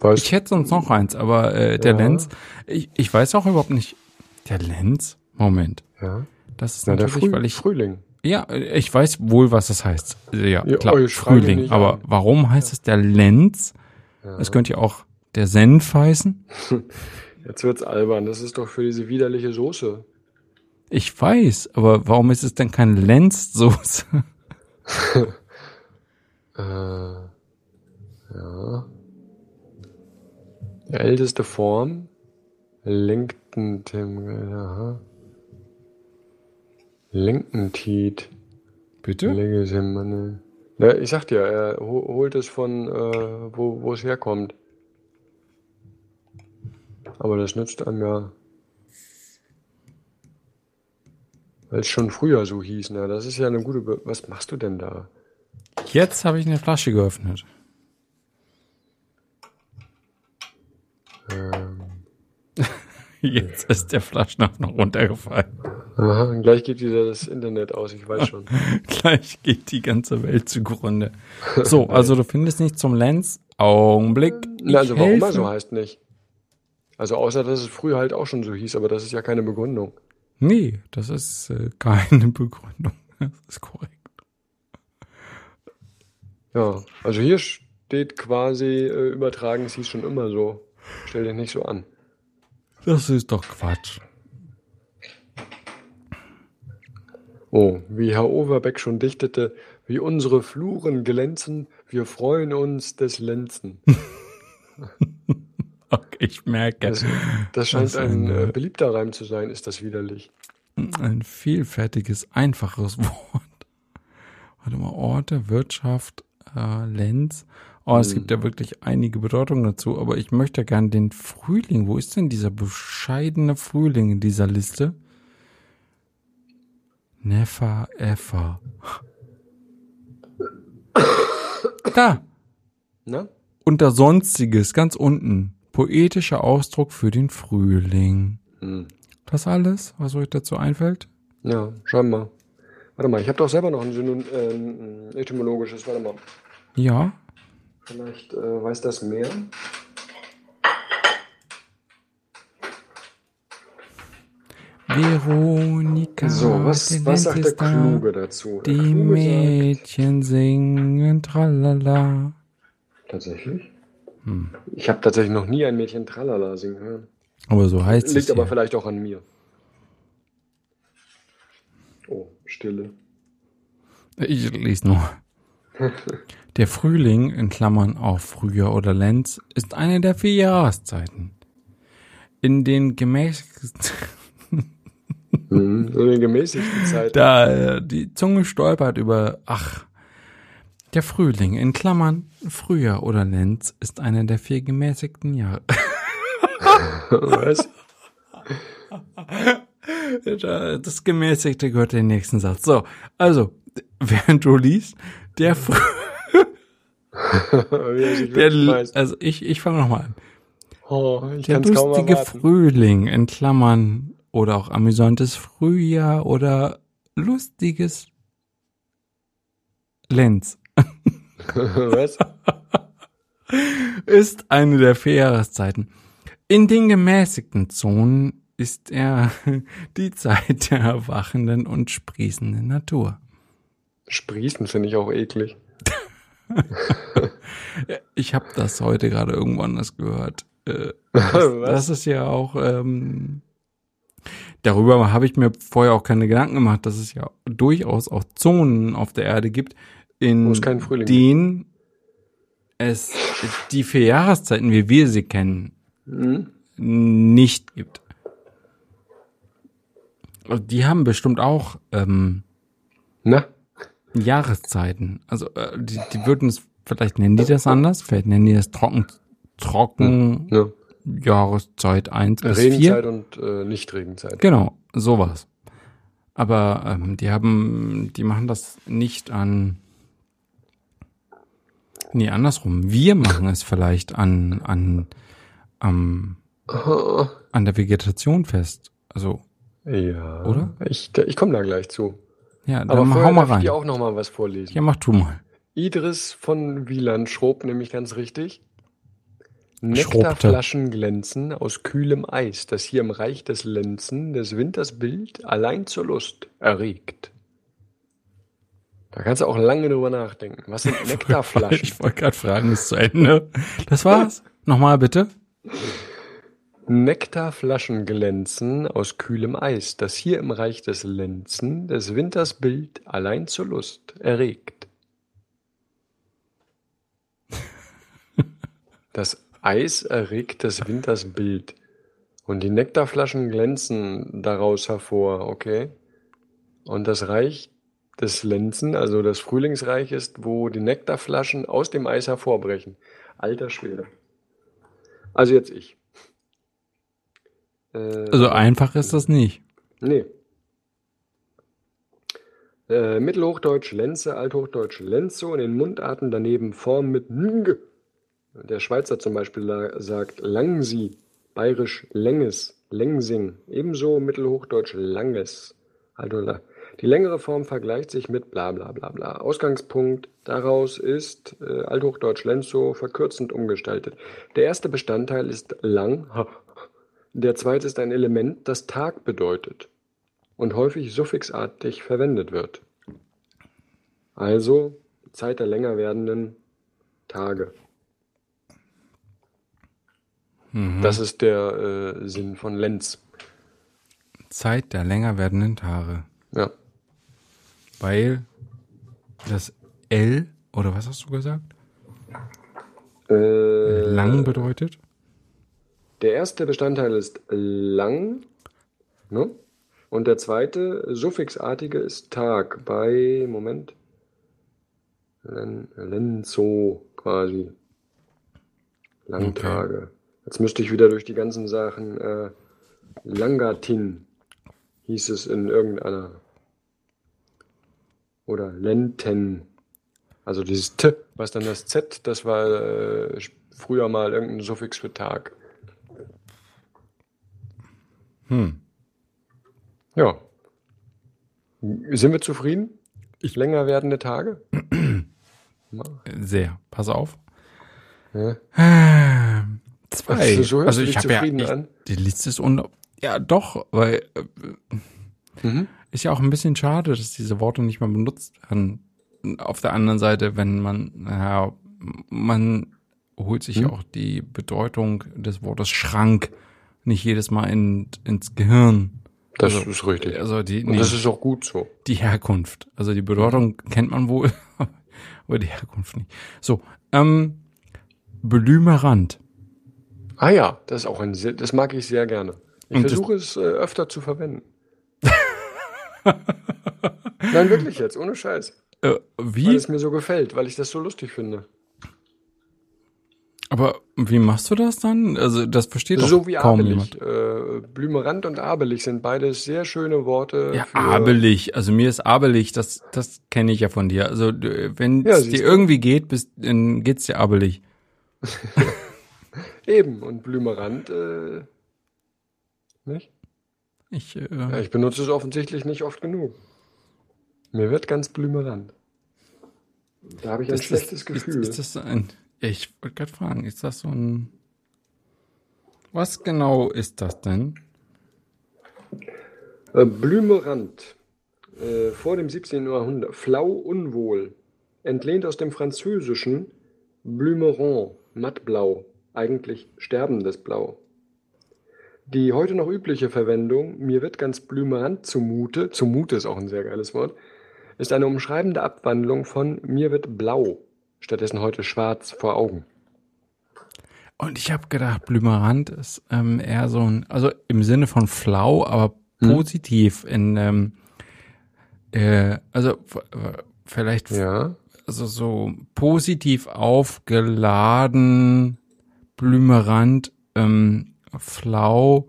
Weißt Ich hätte sonst noch eins, aber äh, der Ja. Lenz, ich, ich weiß auch überhaupt nicht. Der Lenz? Moment. ja. Das ist Na, der natürlich, Früh weil ich. Frühling. Ja, äh, ich weiß wohl, was das heißt. Äh, Ja, Ja, klar, Frühling. Aber an. warum heißt es der Lenz? Ja. Es könnte ja auch der Senf heißen. Jetzt wird's albern. Das ist doch für diese widerliche Soße. Ich weiß, aber warum ist es denn kein Lenzsoße? Äh, ja. Älteste Form. Linken Tim, aha. Linken-Tiet. Bitte? Legesemane. Na, ich sag dir, er ho- holt es von, äh, wo, wo es herkommt. Aber das nützt einem ja. Weil es schon früher so hieß, na, das ist ja eine gute. Be Was machst du denn da? Jetzt habe ich eine Flasche geöffnet. Ähm, Jetzt ist der Flaschenhals noch runtergefallen. aha, und gleich geht wieder das Internet aus, ich weiß schon. Gleich geht die ganze Welt zugrunde. So, also du findest nicht zum Lenz. Augenblick. Na, also warum er so heißt nicht? Also außer, dass es früher halt auch schon so hieß, aber das ist ja keine Begründung. Nee, das ist äh, keine Begründung. Das ist korrekt. Ja, also hier steht quasi äh, übertragen, es hieß schon immer so. Stell dich nicht so an. Das ist doch Quatsch. Oh, wie Herr Overbeck schon dichtete, wie unsere Fluren glänzen, wir freuen uns des Lenzen. Okay, ich merke, Das, das scheint ist ein ein, äh, beliebter Reim zu sein, ist das widerlich. ein vielfältiges, einfaches Wort. Warte mal, Orte, Wirtschaft, äh, Lenz. Oh, es Hm. gibt ja wirklich einige Bedeutungen dazu, aber ich möchte gern den Frühling. Wo ist denn dieser bescheidene Frühling in dieser Liste? Never ever. Da, Na? unter Sonstiges, ganz unten. Poetischer Ausdruck für den Frühling. Hm. Das alles, was euch dazu einfällt? Ja, scheinbar. Warte mal, ich habe doch selber noch ein, Synon äh, etymologisches, warte mal. Ja. Vielleicht äh, weiß das mehr. Veronika. So, was, was sagt der. Kluge dazu? Der Die Kluge Mädchen singen tralala. sagt, tatsächlich? Hm. Ich habe tatsächlich noch nie ein Mädchen Tralala singen hören. Aber so heißt es. Liegt aber hier. vielleicht auch an mir. Oh, Stille. Ich lese nur. Der Frühling, in Klammern auch Frühjahr oder Lenz, ist eine der vier Jahreszeiten. In den gemäßigten, Mhm. So eine gemäßigte Zeit. da äh, die Zunge stolpert über, ach, der Frühling, in Klammern Frühjahr oder Lenz, ist eine der vier gemäßigten Jahre. Was? Das Gemäßigte gehört in den nächsten Satz. So, also, während du liest, der, Frü Wie er sich der also ich, ich fange nochmal an. Oh, ich Der lustige. Frühling, in Klammern, oder auch amüsantes Frühjahr oder lustiges Lenz, Was? ist eine der vier Jahreszeiten. In den gemäßigten Zonen ist er die Zeit der erwachenden und sprießenden Natur. Sprießen finde ich auch eklig. Ich habe das heute gerade irgendwo anders gehört. Äh, Das, das ist ja auch, ähm, darüber habe ich mir vorher auch keine Gedanken gemacht, dass es ja durchaus auch Zonen auf der Erde gibt, in denen es die vier Jahreszeiten, wie wir sie kennen, Hm? nicht gibt. Die haben bestimmt auch ähm, Na? Jahreszeiten. Also äh, die, die würden es, vielleicht nennen die das anders, vielleicht nennen die das trocken, trocken, Ja. Jahreszeit 1 bis 4. Regenzeit und äh, Nicht-Regenzeit. Genau, sowas. Aber ähm, die haben, die machen das nicht an. Nee, andersrum. Wir machen es vielleicht an, an, am, an der Vegetation fest. Also, Ja. Oder? Ich, ich komme da gleich zu. Ja, dann Aber hau vorher mal darf ich rein. dir auch noch mal was vorlesen. Ja, mach du mal. Idris von Wieland schrob nämlich ganz richtig. Nektarflaschen glänzen aus kühlem Eis, das hier im Reich des Lenzen des Winters Bild allein zur Lust erregt. Da kannst du auch lange drüber nachdenken. Was sind Nektarflaschen? Ich wollte gerade fragen, ist zu Ende. Das war's. Nochmal bitte. Nektarflaschen glänzen aus kühlem Eis, das hier im Reich des Lenzen des Winters Bild allein zur Lust erregt. Das Eis erregt des Winters Bild und die Nektarflaschen glänzen daraus hervor, okay? Und das Reich des Lenzen, also das Frühlingsreich ist, wo die Nektarflaschen aus dem Eis hervorbrechen. Alter Schwede. Also jetzt ich. Äh, Also einfach ist das nicht. Nee. Äh, Mittelhochdeutsch Lenze, Althochdeutsch Lenzo und in Mundarten daneben Form mit ng. Der Schweizer zum Beispiel la- sagt Langsi, bayerisch Länges, Lengsing, ebenso Mittelhochdeutsch Langes. Also la- die längere Form vergleicht sich mit bla bla bla bla. Ausgangspunkt daraus ist äh, Althochdeutsch Lenzo verkürzend umgestaltet. Der erste Bestandteil ist lang, der zweite ist ein Element, das Tag bedeutet und häufig suffixartig verwendet wird. Also Zeit der länger werdenden Tage. Mhm. Das ist der äh, Sinn von Lenz. Zeit der länger werdenden Tage. Ja. Weil das L, oder was hast du gesagt? Äh, Lang bedeutet? Der erste Bestandteil ist lang, ne? Und der zweite suffixartige ist Tag bei, Moment, Len, Lenzo quasi. Langtage. Jetzt müsste ich wieder durch die ganzen Sachen, äh, Langatin hieß es in irgendeiner. Oder Lenten. Also dieses T, was dann das Z, das war äh, früher mal irgendein Suffix für Tag. Hm. Ja. Sind wir zufrieden? Länger werdende Tage? Sehr. Pass auf. Ja. Ähm, Zwei. Also, so also ich habe ja, ich, die Liste ist un ja doch, weil äh, Mhm. ist ja auch ein bisschen schade, dass diese Worte nicht mehr benutzt werden. Auf der anderen Seite, wenn man, ja, man holt sich Hm? auch die Bedeutung des Wortes Schrank nicht jedes Mal in, ins Gehirn. Das Also, ist richtig. Also die, Und nee, das ist auch gut so. die Herkunft. Also die Bedeutung kennt man wohl, aber die Herkunft nicht. So, ähm, Blümerand. Ah ja, das ist auch ein sehr, das mag ich sehr gerne. Ich Und versuche es äh, öfter zu verwenden. Nein, wirklich jetzt, ohne Scheiß. Äh, Weil wie? es mir so gefällt, weil ich das so lustig finde. Aber wie machst du das dann? Also das versteht doch So wie kaum abelig. jemand. Äh, Blümerand und abelig sind beides sehr schöne Worte. Ja, abelig. Also mir ist abelig, das, das kenne ich ja von dir. Also wenn Ja, es siehst dir irgendwie geht, bist, dann geht's dir abelig. Eben, und Blümerand, äh, nicht? Ich, äh, Ja, ich benutze es offensichtlich nicht oft genug. Mir wird ganz blümerant. Da habe ich ein schlechtes ist, Gefühl. Ist, ist das ein, ja, ich wollte gerade fragen, ist das so ein, was genau ist das denn? Äh, Blümerand. Äh, vor dem 17. Jahrhundert. Flau unwohl. Entlehnt aus dem Französischen Blümeron, mattblau. Eigentlich sterbendes Blau. Die heute noch übliche Verwendung, mir wird ganz blümerant zumute, zumute ist auch ein sehr geiles Wort, ist eine umschreibende Abwandlung von mir wird blau, stattdessen heute schwarz vor Augen. Und ich habe gedacht, Blümerand ist ähm, eher so ein, also im Sinne von flau, aber Hm. positiv in, ähm, äh, also vielleicht Ja. also so positiv aufgeladen, Blümerand ähm, flau.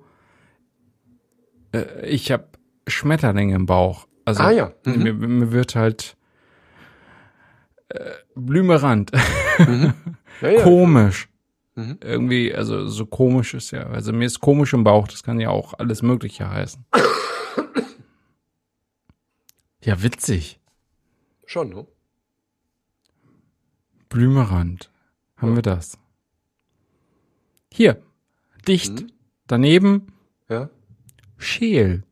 Äh, ich habe Schmetterlinge im Bauch. Also Ah, ja. Mhm. mir, mir wird halt äh, Blümerand. Ja, ja. komisch. Mhm. Irgendwie, also so komisch ist ja. Also mir ist komisch im Bauch, das kann ja auch alles Mögliche heißen. Ja, witzig. Schon, ne? Blümerand. Haben wir das. Hier. Dicht. Mhm. Daneben Ja. Scheel.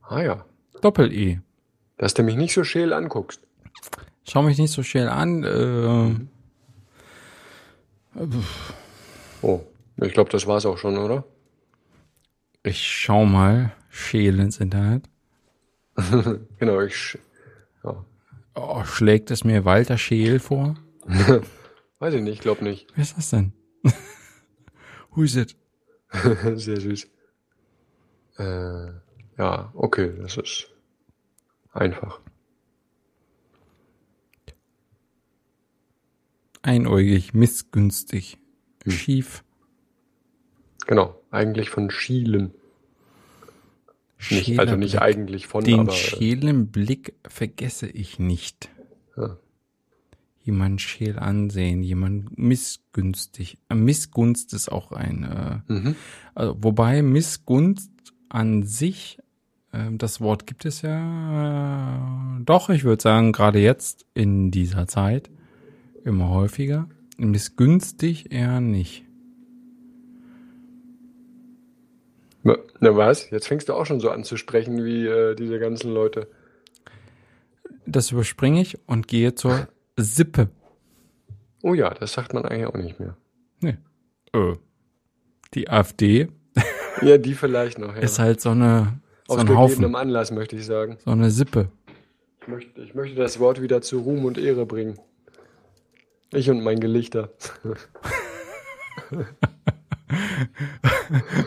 Ah ja. Doppel-E. Dass du mich nicht so scheel anguckst. Schau mich nicht so schnell an. Äh, Oh, ich glaube, das war's auch schon, oder? ich schau mal Scheel ins Internet. Genau, ich. sch- Ja. Oh, schlägt es mir Walter Scheel vor? Weiß ich nicht, glaub nicht. Wer ist das denn? Who is it? Sehr süß. Äh, ja, okay, das ist einfach. Einäugig, missgünstig, schief. Genau, eigentlich von Schielen. Nicht, also nicht eigentlich von, Den aber. äh, schälen Blick vergesse ich nicht. Ja. Jemand scheel ansehen, jemand missgünstig. Äh, Missgunst ist auch ein, äh, Mhm. also, wobei Missgunst an sich, äh, das Wort gibt es ja, äh, doch, ich würde sagen, gerade jetzt in dieser Zeit immer häufiger. Missgünstig eher nicht. Na, na was? Jetzt fängst du auch schon so an zu sprechen wie äh, diese ganzen Leute. Das überspringe ich und gehe zur Sippe. Oh ja, das sagt man eigentlich auch nicht mehr. Nee. Äh, die AfD Ja, die vielleicht noch, ja. ist halt so eine, so Aus ein gegebenem Haufen, Anlass, möchte ich sagen. so eine Sippe. Ich möchte, ich möchte das Wort wieder zu Ruhm und Ehre bringen. Ich und mein Gelichter.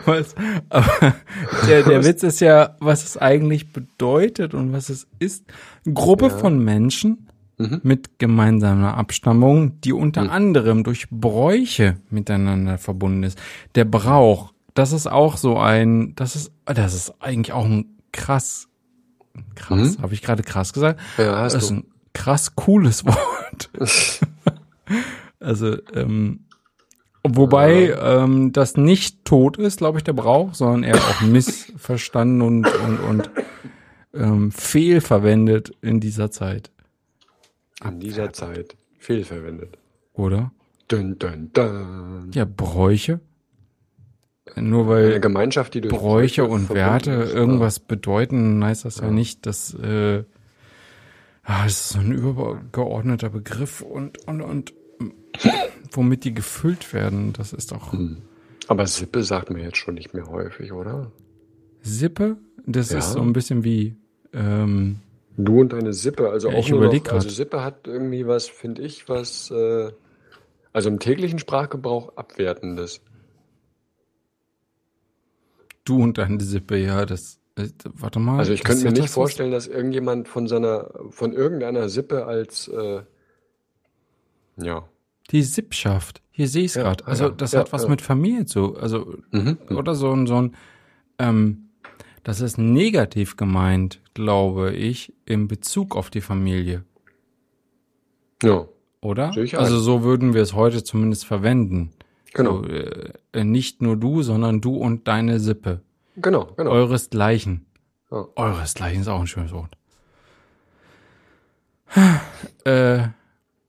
Was? Aber der, der Witz ist ja, was es eigentlich bedeutet und was es ist. Eine Gruppe Ja. von Menschen Mhm. mit gemeinsamer Abstammung, die unter anderem durch Bräuche miteinander verbunden ist. Der Brauch, das ist auch so ein, das ist, das ist eigentlich auch ein krass, krass, Mhm. habe ich gerade krass gesagt? Ja, hast Das ist du. ein krass cooles Wort. Also, ähm, wobei ähm, das nicht tot ist, glaube ich, der Brauch, sondern eher auch missverstanden und, und, und ähm, fehlverwendet in dieser Zeit, In dieser Zeit fehlverwendet. oder? Dun, dun, dun. Ja, Bräuche. Nur Eine weil Gemeinschaft, die durch Bräuche und Werte ja. irgendwas bedeuten, heißt das ja, Ja. nicht, dass äh, ah, das ist so ein übergeordneter Begriff und, und, und womit die gefüllt werden, das ist doch Hm. Aber Sippe sagt man jetzt schon nicht mehr häufig, oder? Sippe. Das Ja. ist so ein bisschen wie ähm, Du und deine Sippe, also Ja, auch ich nur noch, also. Sippe hat irgendwie was, finde ich, was, äh, also im täglichen Sprachgebrauch abwertendes. du und deine Sippe, ja, das warte mal. Also ich könnte mir nicht das vorstellen, dass irgendjemand von seiner, von irgendeiner Sippe als, äh, ja. Die Sippschaft. Hier sehe ich es Ja, gerade. ah, Also ja. das Ja, hat was mit Familie zu. Also Mhm. oder so ein so ein ähm, das ist negativ gemeint, glaube ich, in Bezug auf die Familie, Ja, oder? Ich also so würden wir es heute zumindest verwenden. genau, So, äh, nicht nur du, sondern du und deine Sippe. Genau, genau. Euresgleichen. Ja. Euresgleichen ist auch ein schönes Wort. äh,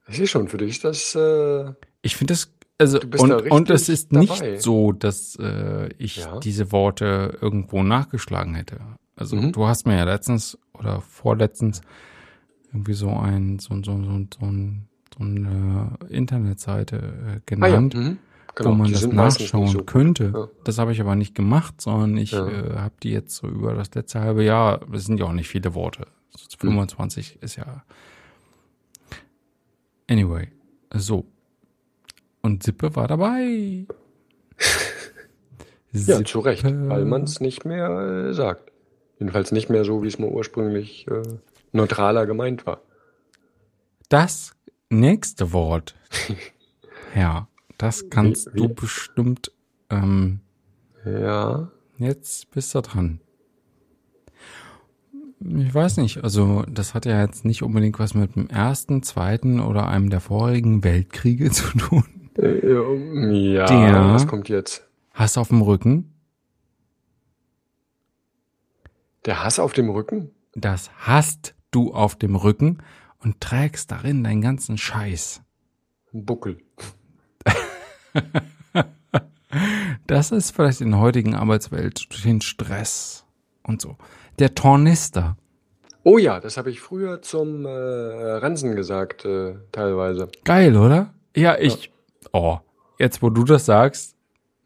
Ich sehe schon, für dich ist das, äh, ich finde das, also, und, da und es ist nicht dabei. so, dass äh, ich Ja. diese Worte irgendwo nachgeschlagen hätte. Also, Mhm. du hast mir ja letztens oder vorletztens irgendwie so ein, so, so, so, so, ein, so eine Internetseite äh, ah ja, genannt, mhm. Genau, wo man das nachschauen so. könnte. Ja. Das habe ich aber nicht gemacht, sondern ich Ja. äh, habe die jetzt so über das letzte halbe Jahr, es sind ja auch nicht viele Worte. So Hm. 25 ist ja. Anyway, so. Und Sippe war dabei. Ja, zu Recht, weil man es nicht mehr äh, sagt. Jedenfalls nicht mehr so, wie es mal ursprünglich äh, neutraler gemeint war. Das nächste Wort. ja, das kannst Wie- du wie? bestimmt Ähm, Ja. jetzt bist du dran. Ich weiß nicht, also das hat ja jetzt nicht unbedingt was mit dem ersten, zweiten oder einem der vorigen Weltkriege zu tun. Äh, Ja, Der- was kommt jetzt? Hass auf dem Rücken? Der Hass auf dem Rücken? Das hast du auf dem Rücken und trägst darin deinen ganzen Scheiß. Buckel. Das ist vielleicht in der heutigen Arbeitswelt durch den Stress und so. Der Tornister. Oh ja, das habe ich früher zum äh, Ransen gesagt, äh, teilweise. Geil, oder? Ja, ich. Oh, jetzt wo du das sagst,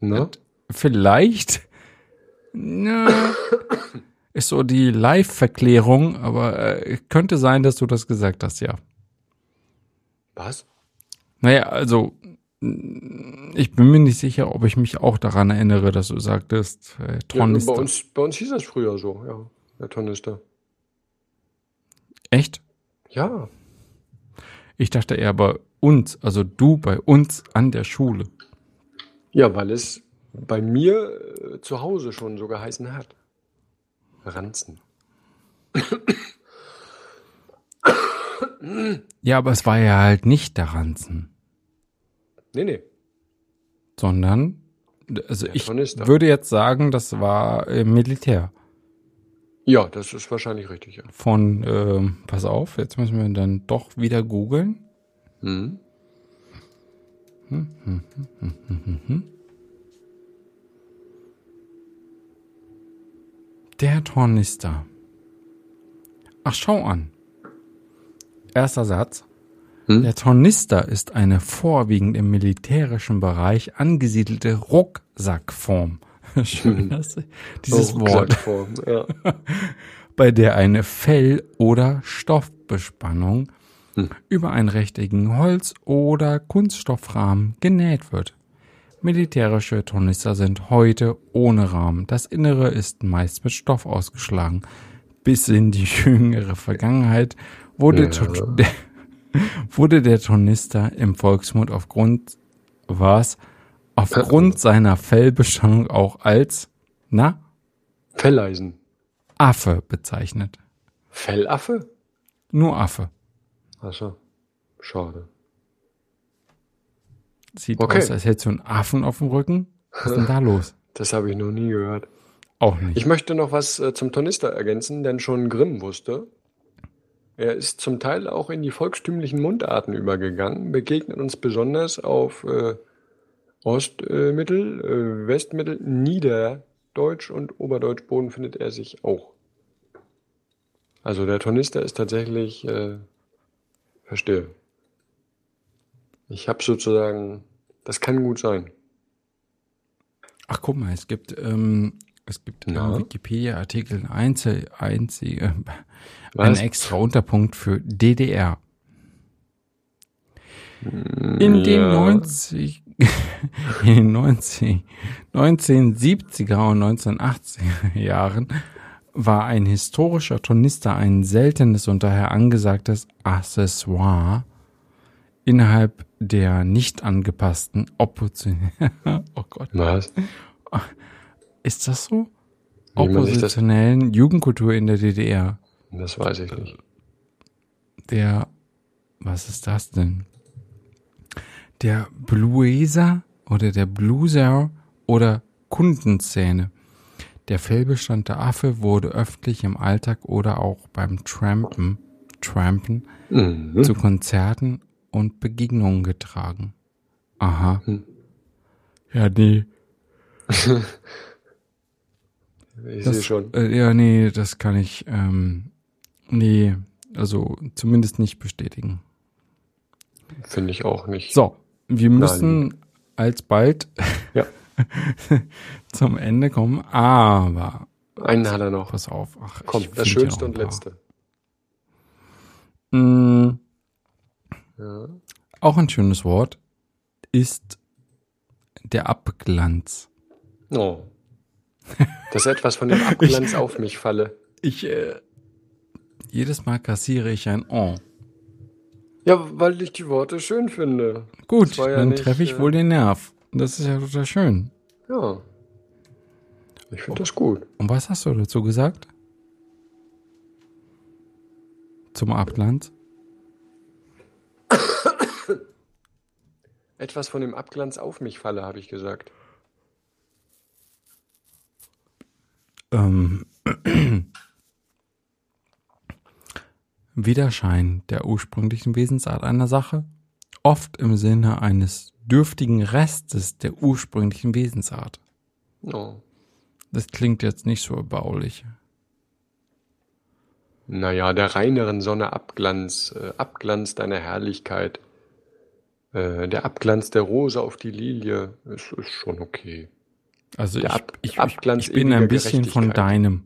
Ne? vielleicht. Na, ist so die Live-Verklärung, aber äh, könnte sein, dass du das gesagt hast, ja. Was? Naja, also ich bin mir nicht sicher, ob ich mich auch daran erinnere, dass du sagtest, äh, Ja, Tornister. bei, uns, bei uns hieß das früher so, ja. Der Tornister. Echt? Ja. Ich dachte eher bei uns, also du bei uns an der Schule. Ja, weil es bei mir äh, zu Hause schon so geheißen hat. Ranzen. Ja, aber es war ja halt nicht der Ranzen, Nee, nee. sondern, also Der ich würde jetzt sagen, das war äh, Militär. Ja, das ist wahrscheinlich richtig, ja. Von, ähm, pass auf, jetzt müssen wir dann doch wieder googeln. Mhm. Der Tornister. Ach, schau an. Erster Satz. Hm? Der Tornister ist eine vorwiegend im militärischen Bereich angesiedelte Rucksackform. Schön, dass dieses Oh, Wort, Ja. bei der eine Fell- oder Stoffbespannung Hm. über einen rechteckigen Holz- oder Kunststoffrahmen genäht wird. Militärische Tornister sind heute ohne Rahmen. Das Innere ist meist mit Stoff ausgeschlagen. Bis in die jüngere Vergangenheit wurde, Ja. Wurde der Tornister im Volksmund aufgrund was aufgrund seiner Fellbespannung auch als na Felleisen. Affe bezeichnet. Fellaffe? Nur Affe. Achso. Schade. Sieht Okay. aus, als hättest du einen Affen auf dem Rücken. Was ist denn da los? Das habe ich noch nie gehört. Auch nicht. Ich möchte noch was äh, zum Tornister ergänzen, denn schon Grimm wusste. Er ist zum Teil auch in die volkstümlichen Mundarten übergegangen, begegnet uns besonders auf äh, Ostmittel, äh, Westmittel, Niederdeutsch und Oberdeutsch Boden findet er sich auch. Also der Tornister ist tatsächlich, äh, verstehe. Ich habe sozusagen, das kann gut sein. Ach, guck mal, es gibt, ähm, es gibt im Wikipedia-Artikel Einzel, einzige, Was? extra Unterpunkt für DDR. In den Ja. 90, in den 90, 1970er und 1980er Jahren war ein historischer Tornister ein seltenes und daher angesagtes Accessoire innerhalb der nicht angepassten Opposition. oh Gott. Was? Ist das so? Das- Oppositionellen Jugendkultur in der DDR. Das weiß ich nicht. Der, was ist das denn? Der Blueser oder der Blueser oder Kundenzähne. Der Fellbestand der Affe wurde öffentlich im Alltag oder auch beim Trampen, Trampen Mhm. zu Konzerten und Begegnungen getragen. Aha. Hm. Ja, nee. Ich Das, sehe schon. Äh, ja, nee, das kann ich, ähm, nee, also zumindest nicht bestätigen. Finde ich auch nicht. So, wir müssen alsbald Ja. zum Ende kommen, aber Einen hat er noch. pass auf. Ach, Komm, ich das Schönste und. Letzte. Mm, Ja. auch ein schönes Wort ist der Abglanz. Oh. Dass etwas von dem Abglanz auf mich falle. Ich, äh, jedes Mal kassiere ich ein Oh. Ja, weil ich die Worte schön finde. Gut, ja dann treffe ich äh, wohl den Nerv. Das ist ja total schön. Ja. Ich finde das gut. Und was hast du dazu gesagt? Zum Abglanz? Etwas von dem Abglanz auf mich falle, habe ich gesagt. Ähm. Widerschein der ursprünglichen Wesensart einer Sache, oft im Sinne eines dürftigen Restes der ursprünglichen Wesensart. Oh. Das klingt jetzt nicht so erbaulich. Naja, der reineren Sonne Abglanz, äh, Abglanz deiner Herrlichkeit, äh, der Abglanz der Rose auf die Lilie, ist, ist schon okay. Also Der ich, Ab- ich, ich, ich bin ein bisschen von deinem.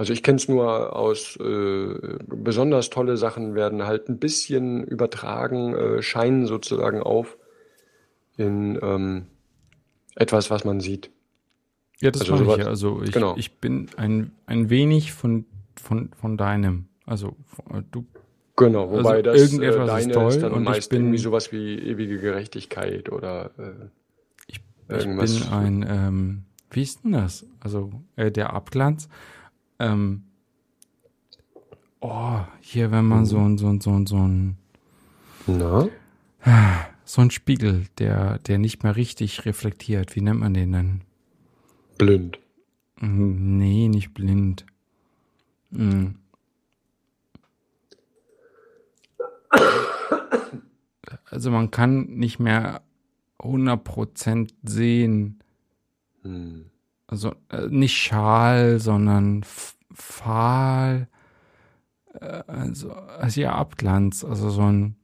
Also ich kenne es nur aus äh, besonders tolle Sachen werden halt ein bisschen übertragen, äh, scheinen sozusagen auf in ähm, etwas, was man sieht. Ja, das Also ich sowas- ja. Also ich, genau. ich bin ein, ein wenig von, von, von deinem. Also von- du Genau, wobei Also das äh, irgendetwas ist deine toll ist dann und ich meist bin- irgendwie sowas wie ewige Gerechtigkeit oder äh, Ich, Irgendwas- ich bin ein, ähm, wie ist denn das? Also äh, der Abglanz. Ähm, oh, hier, wenn man so ein, so ein, so ein, so ein, na? so ein Spiegel, der, der nicht mehr richtig reflektiert. Wie nennt man den denn? blind. Mm, Nee, nicht blind. Mm. Also man kann nicht mehr 100% sehen, Hm. Also äh, nicht schal, sondern fahl, äh, also, also ja Abglanz, also so ein,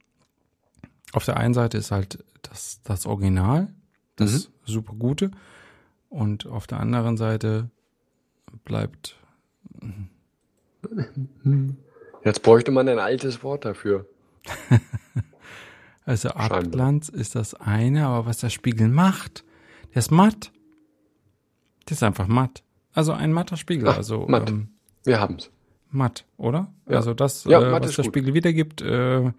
auf der einen Seite ist halt das, das Original, das super gute und auf der anderen Seite bleibt, Jetzt bräuchte man ein altes Wort dafür. also. Abglanz ist das eine, aber was der Spiegel macht, der ist matt. Der ist einfach matt. Also ein matter Spiegel, Ach, also matt. Ähm, Wir haben's. matt, oder? Ja. Also das, Ja, äh, was der gut. Spiegel wiedergibt, äh,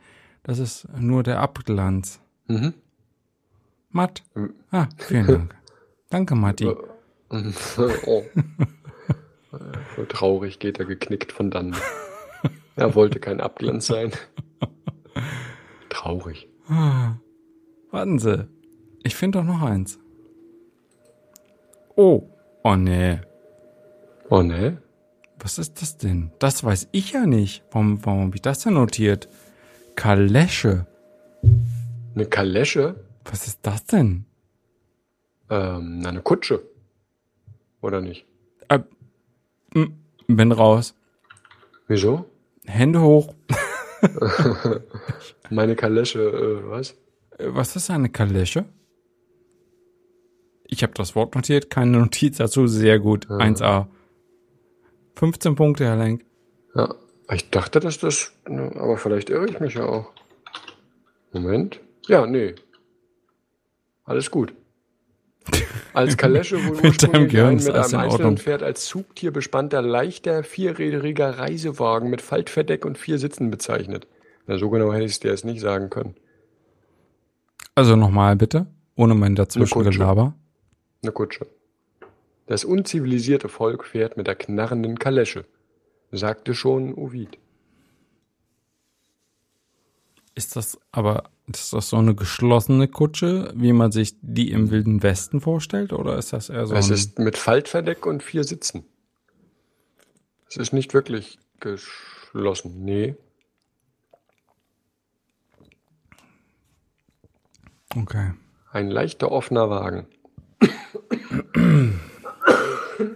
das ist nur der Abglanz. Mhm. Matt. Mhm. Ah, vielen Dank. Danke, Matti. oh. Traurig geht er geknickt von dann. Er wollte kein Abglanz sein. Traurig. Ah, warten Sie. Ich finde doch noch eins. Oh. Oh nee. Oh ne? Was ist das denn? Das weiß ich ja nicht. Warum, warum habe ich das denn notiert? Kalesche. Eine Kalesche? Was ist das denn? Ähm, na, eine Kutsche. Oder nicht? Äh, m, bin raus. Wieso? Hände hoch. Meine Kalesche, äh, was? Was ist eine Kalesche? Ich habe das Wort notiert, keine Notiz dazu. Sehr gut. 1a. 15 Punkte, Herr Lenk. Ja, ich dachte, dass das, ne, aber vielleicht irre ich mich ja auch. Moment. Ja, nee. Alles gut. Als Kalesche wohl Mit ursprünglich ein mit einem in einzelnen. Pferd als Zugtier bespannter leichter vierrädriger Reisewagen mit Faltverdeck und vier Sitzen bezeichnet. Na, so genau hätte ich es dir jetzt nicht sagen können. Also nochmal bitte, ohne mein Kutsche. Dazwischengelaber. Eine Kutsche. Das unzivilisierte Volk fährt mit der knarrenden Kalesche, sagte schon Ovid. Ist das aber, ist das so eine geschlossene Kutsche, wie man sich die im Wilden Westen vorstellt, oder ist das eher so Es ist mit Faltverdeck und vier Sitzen. Es ist nicht wirklich geschlossen. Nee. okay. Ein leichter offener Wagen.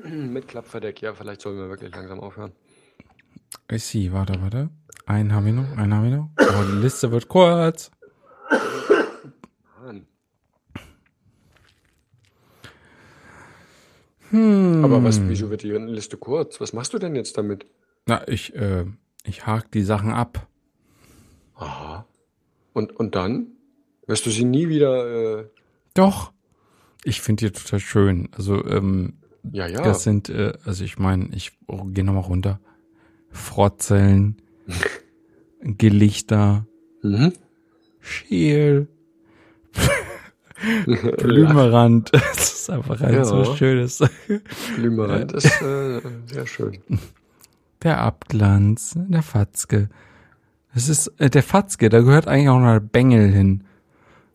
Mit Klappverdeck. Ja, vielleicht sollen wir wirklich langsam aufhören. Ich sehe, warte, warte. Einen habe ich noch, einen habe ich noch. Oh, die Liste wird kurz. Mann. Hm. Aber was, wieso wird die Liste kurz? Was machst du denn jetzt damit? Na, ich, äh, ich hake die Sachen ab. Aha. Und, und dann? Wirst du sie nie wieder, äh, Doch. Ich finde die total schön. Also, ähm, ja, ja. das sind, äh, also ich meine, ich oh, gehe nochmal runter. Frotzeln, Gelichter, mhm. Scheel, Blümerand. Das ist einfach ein Ja. so schönes. Blümerand ist äh, sehr schön. Der Abglanz, der Fatzke. Das ist, äh, der Fatzke, da gehört eigentlich auch noch der Bengel hin.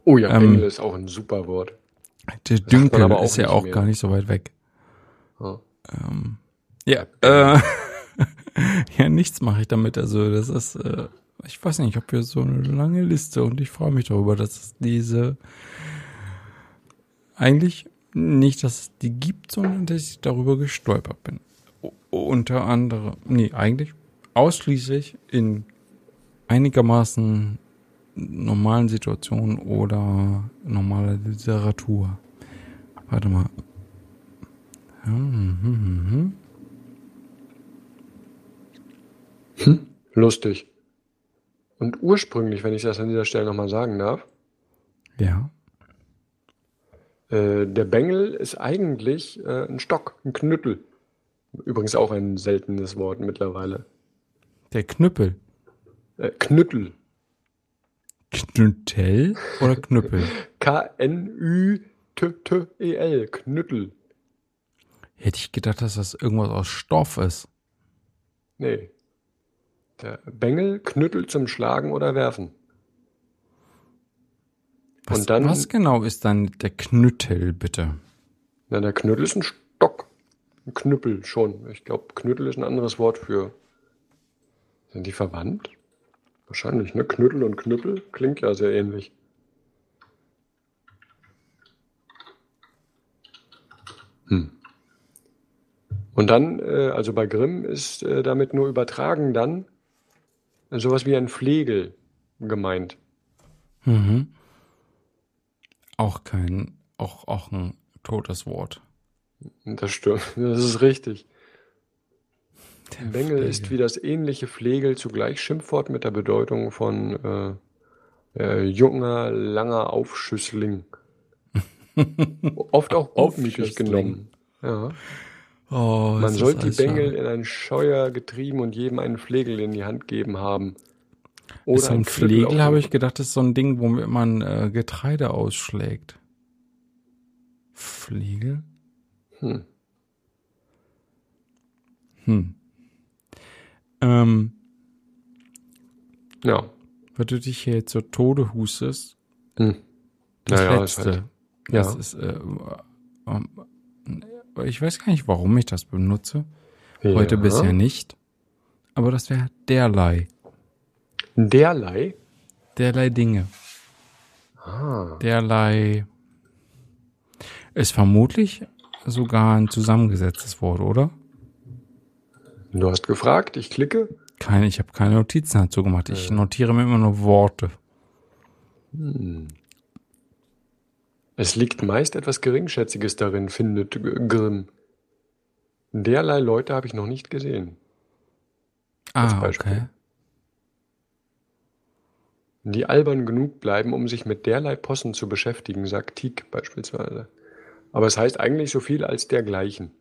Oh ja, Ähm, Bengel ist auch ein super Wort. Der Dünkel aber ist ja auch mehr. gar nicht so weit weg. Ja. Ähm, ja, äh, ja, nichts mache ich damit. Also das ist, äh, ich weiß nicht, ich habe hier so eine lange Liste und ich freue mich darüber, dass es diese eigentlich nicht, dass es die gibt, sondern dass ich darüber gestolpert bin. U unter anderem, nee, eigentlich ausschließlich in einigermaßen normalen Situationen oder normaler Literatur. Warte mal. Hm, hm, hm, hm. Lustig. Und ursprünglich, wenn ich das an dieser Stelle nochmal sagen darf, Ja. äh, der Bengel ist eigentlich äh, ein Stock, ein Knüttel. Übrigens auch ein seltenes Wort mittlerweile. Der Knüppel. Äh, Knüttel. Knüttel oder Knüppel? K-N-Ü-T-T-E-L. Knüttel. Hätte ich gedacht, dass das irgendwas aus Stoff ist. Nee. Der Bengel, Knüttel zum Schlagen oder Werfen. Was, Und dann- was genau ist dann der Knüttel, bitte? Na, der Knüttel ist ein Stock. Ein Knüppel schon. Ich glaube, Knüttel ist ein anderes Wort für. Sind die verwandt? Wahrscheinlich, ne? Knüttel und Knüppel klingt ja sehr ähnlich. Hm. Und dann, äh, also bei Grimm ist äh, damit nur übertragen dann äh, sowas wie ein Flegel gemeint. Mhm. Auch kein, auch, auch ein totes Wort. Das stimmt, das ist richtig. Der Bengel ist Flegel. wie das ähnliche Flegel zugleich Schimpfwort mit der Bedeutung von äh, äh, junger, langer Aufschüssling. Oft auch gutmütig Aufschüssling. genommen. Ja. Oh, Man es ist soll die Bengel schade. in ein Scheuer getrieben und jedem einen Flegel in die Hand geben haben. Ist so ein Knüppel Flegel, habe ich gedacht, ist so ein Ding, womit man äh, Getreide ausschlägt. Flegel? Hm. Hm. Ähm, Ja. weil du dich hier jetzt so Tode hustest, Hm. das Naja, ist letzte. halt- Das ja. ist, äh, ähm, ich weiß gar nicht, warum ich das benutze. Heute ja. bisher nicht. Aber das wäre derlei. Derlei. Derlei Dinge. Ah. Derlei ist vermutlich sogar ein zusammengesetztes Wort, oder? Du hast gefragt, ich klicke. Keine, ich habe keine Notizen dazu gemacht. Ich notiere mir immer nur Worte. Hm. Es liegt meist etwas Geringschätziges darin, findet Grimm. Derlei Leute habe ich noch nicht gesehen, Ah, okay. die albern genug bleiben, um sich mit derlei Possen zu beschäftigen, sagt Tieck beispielsweise. Aber es heißt eigentlich so viel als dergleichen.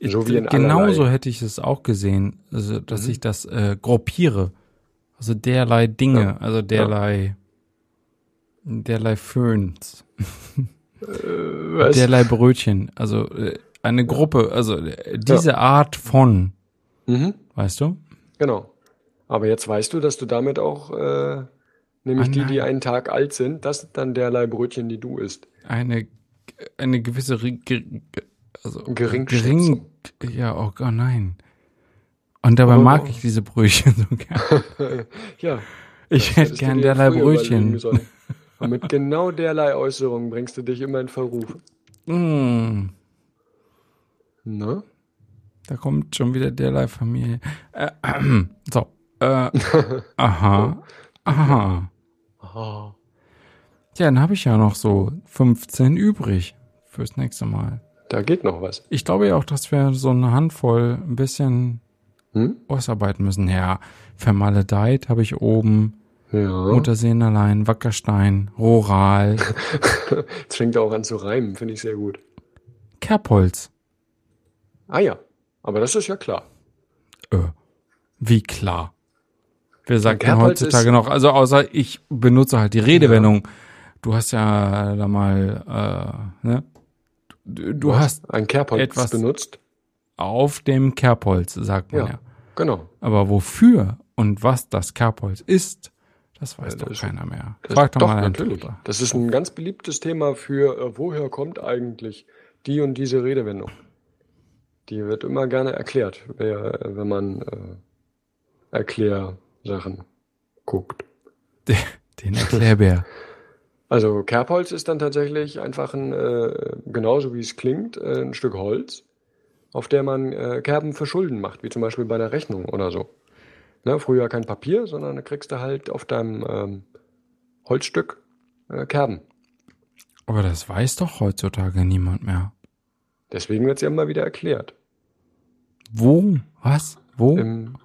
So wie in Genauso allerlei. hätte ich es auch gesehen, also, dass Mhm. ich das äh, gruppiere. Also derlei Dinge, Ja. also derlei, derlei Föhns, Äh, derlei Brötchen, also äh, eine Gruppe, also äh, diese Art von, Mhm, weißt du? genau. Aber jetzt weißt du, dass du damit auch, äh, nämlich Ah, die, die einen Tag alt sind, das sind dann derlei Brötchen, die du isst. Eine, eine gewisse, ge- also gering, ja, oh Gott, nein. Und dabei Oh. mag ich diese Brötchen so gern. Ja. Ich hätte gern derlei Brötchen. Und mit genau derlei Äußerungen bringst du dich immer in Verruf. Mm. Ne? Da kommt schon wieder derlei Familie. Äh, ähm, so. Äh, aha. Aha. Aha. Ja, dann habe ich ja noch so 15 übrig fürs nächste Mal. Da geht noch was. Ich glaube ja auch, dass wir so eine Handvoll ein bisschen Hm? ausarbeiten müssen. Ja, vermaledeit habe ich oben. Ja. Mutterseen allein, Wackerstein, Roral, Jetzt fängt er auch an zu reimen, finde ich sehr gut. Kerbholz. Ah ja, aber das ist ja klar. Äh, wie klar. Wer sagt denn heutzutage noch, also außer ich benutze halt die Redewendung, du hast ja da mal, äh, ne? Du, du hast ein Kerbholz etwas benutzt. auf dem Kerbholz, sagt man ja. Ja, genau. Aber wofür und was das Kerbholz ist, das weiß Ja, doch das- keiner mehr. Das, Frag doch, doch, mal natürlich. Toter. Das ist ein ganz beliebtes Thema für, äh, woher kommt eigentlich die und diese Redewendung. Die wird immer gerne erklärt, wenn man äh, Erklärsachen guckt. Den Erklärbär. Also Kerbholz ist dann tatsächlich einfach ein, äh, genauso wie es klingt, äh, ein Stück Holz, auf der man äh, Kerben für Schulden macht, wie zum Beispiel bei der Rechnung oder so. Ne, früher kein Papier, sondern da kriegst du halt auf deinem ähm, Holzstück äh, Kerben. Aber das weiß doch heutzutage niemand mehr. Deswegen wird es ja immer wieder erklärt. Wo? Was? Wo? Im,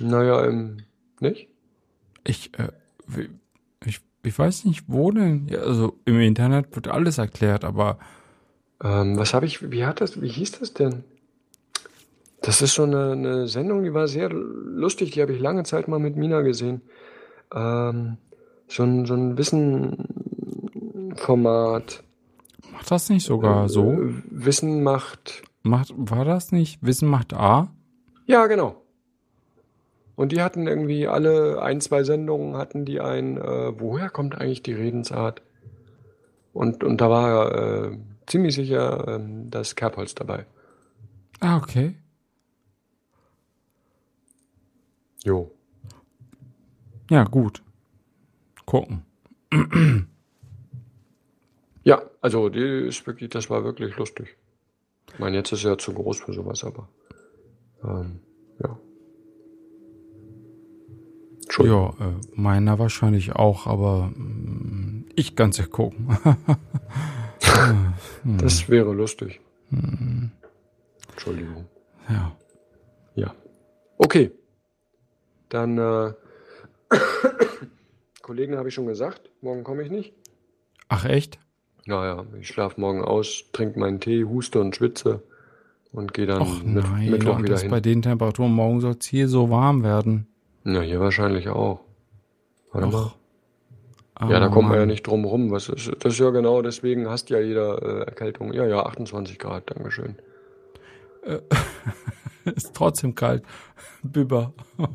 naja, im, nicht? Ich, äh, ich, weiß nicht, wo denn. Ja, also im Internet wird alles erklärt, aber Ähm, was habe ich, wie hat das, wie hieß das denn? Das ist so eine, eine Sendung, die war sehr lustig, die habe ich lange Zeit mal mit Mina gesehen. Ähm, so ein, so ein Wissenformat. macht das nicht sogar so? Äh, Wissen macht. Macht, war das nicht? Wissen macht A? Ja, genau. Und die hatten irgendwie alle ein, zwei Sendungen hatten die ein, äh, woher kommt eigentlich die Redensart? Und, und da war äh, ziemlich sicher ähm, das Kerbholz dabei. Ah, okay. Jo. Ja, gut. Gucken. Ja, also die ist wirklich, das war wirklich lustig. Ich meine, jetzt ist ja zu groß für sowas, aber ähm, ja. Entschuldigung. Ja, äh, meiner wahrscheinlich auch, aber mm, ich kann's ja gucken. Das wäre lustig. Entschuldigung. ja. Ja. Okay. Dann äh, Kollegen habe ich schon gesagt, morgen komme ich nicht. Ach echt? Naja, ich schlafe morgen aus, trinke meinen Tee, huste und schwitze und gehe dann Ach mit, nein, Mittwoch wieder das hin. bei den Temperaturen morgen soll's hier so warm werden. Na, hier wahrscheinlich auch. Warte mal. Ach, Ja, da kommt man ja nicht drum rum. Was ist, das ist ja genau, deswegen hast ja jeder äh, Erkältung. Ja, ja, 28 Grad, Dankeschön. Ist trotzdem kalt. Bibber.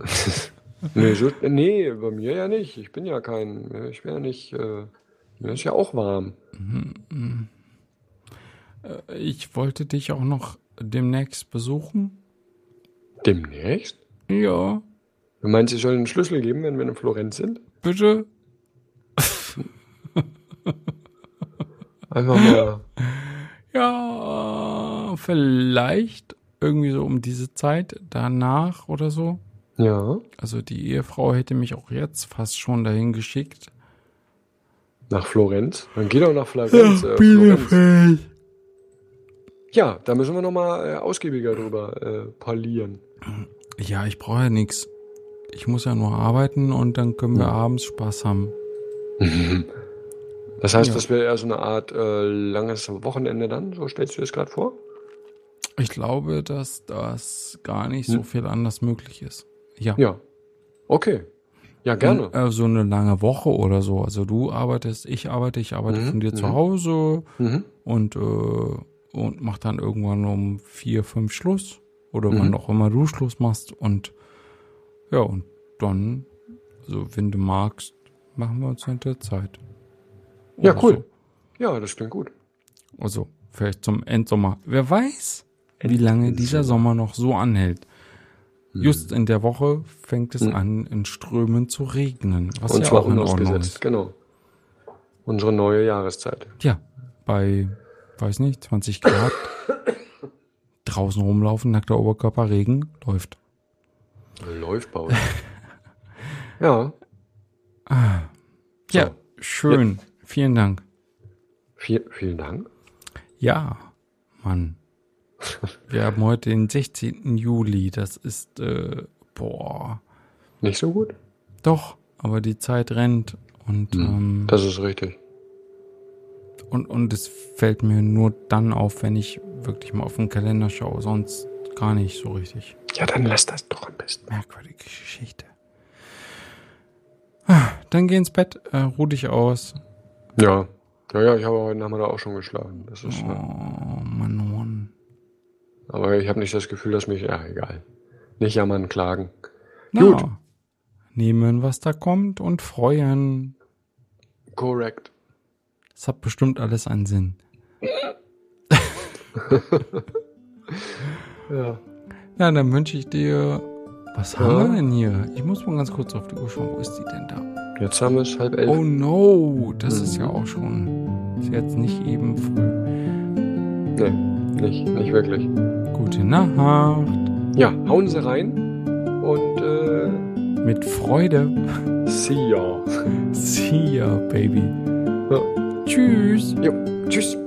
Nee, so, nee, bei mir ja nicht. Ich bin ja kein, ich bin ja nicht, äh, mir ist ja auch warm. Ich wollte dich auch noch demnächst besuchen. Demnächst? Ja, Du meinst, ich soll einen Schlüssel geben, wenn wir in Florenz sind? bitte. Einfach mal. Ja, vielleicht irgendwie so um diese Zeit danach oder so. Ja, Also die Ehefrau hätte mich auch jetzt fast schon dahin geschickt. nach Florenz. Dann geh doch nach Florenz. Äh, Florenz. Ja, da müssen wir nochmal äh, ausgiebiger drüber äh, parlieren. Ja, ich brauche ja nichts. Ich muss ja nur arbeiten und dann können wir abends Spaß haben. Das heißt, Ja. das wäre eher so eine Art äh, langes Wochenende dann? So stellst du das gerade vor? Ich glaube, dass das gar nicht so Hm. viel anders möglich ist. Ja. Ja. Okay. Ja, gerne. Äh, so eine lange Woche oder so. Also du arbeitest, ich arbeite, ich arbeite Mhm, von dir zu mhm. Hause Mhm. und, äh, und mach dann irgendwann um vier, fünf Schluss. Oder wann Mhm. auch immer du Schluss machst. Und ja, und dann, also wenn du magst, machen wir uns in der Zeit. Ja, Oder cool. Ja, das klingt gut. So. Also, vielleicht zum Endsommer. Wer weiß, wie lange dieser Sommer noch so anhält. Just in der Woche fängt es Mhm. an, in Strömen zu regnen. Was Und ja zwar auch in Ordnung ist. genau. Unsere neue Jahreszeit. Ja, bei, weiß nicht, 20 Grad. draußen rumlaufen, nackter Oberkörper, Regen, läuft. Läuft bei uns. ja, Ja, schön. Vielen Dank. viel, vielen Dank. Ja, Mann. Wir haben heute den 16. Juli. Das ist, äh, boah. Nicht so gut? Doch, aber die Zeit rennt und, ähm, Das ist richtig. und, und es fällt mir nur dann auf, wenn ich wirklich mal auf den Kalender schaue, sonst gar nicht so richtig. Ja, dann lass das doch am besten. Merkwürdige Geschichte. Ah, Dann geh ins Bett, äh, ruh dich aus. Ja. Ja, ja, ich habe heute Nachmittag auch schon geschlafen. Das ist, oh, Mann, oh Mann. Aber ich habe nicht das Gefühl, dass mich, ja, egal. Nicht jammern, klagen. Na, Gut. Nehmen, was da kommt und freuen. Korrekt. Das hat bestimmt alles einen Sinn. ja. Ja, dann wünsche ich dir. Was haben wir denn hier? Ich muss mal ganz kurz auf die Uhr schauen. Wo ist die denn da? Jetzt haben wir es halb elf. Oh no, das mhm. ist ja auch schon. Ist jetzt nicht eben früh. Nee, nicht, nicht wirklich. Gute Nacht. Ja, hauen Sie rein und äh, mit Freude. See ya. See ya, baby. Ja. Tschüss. Jo, tschüss.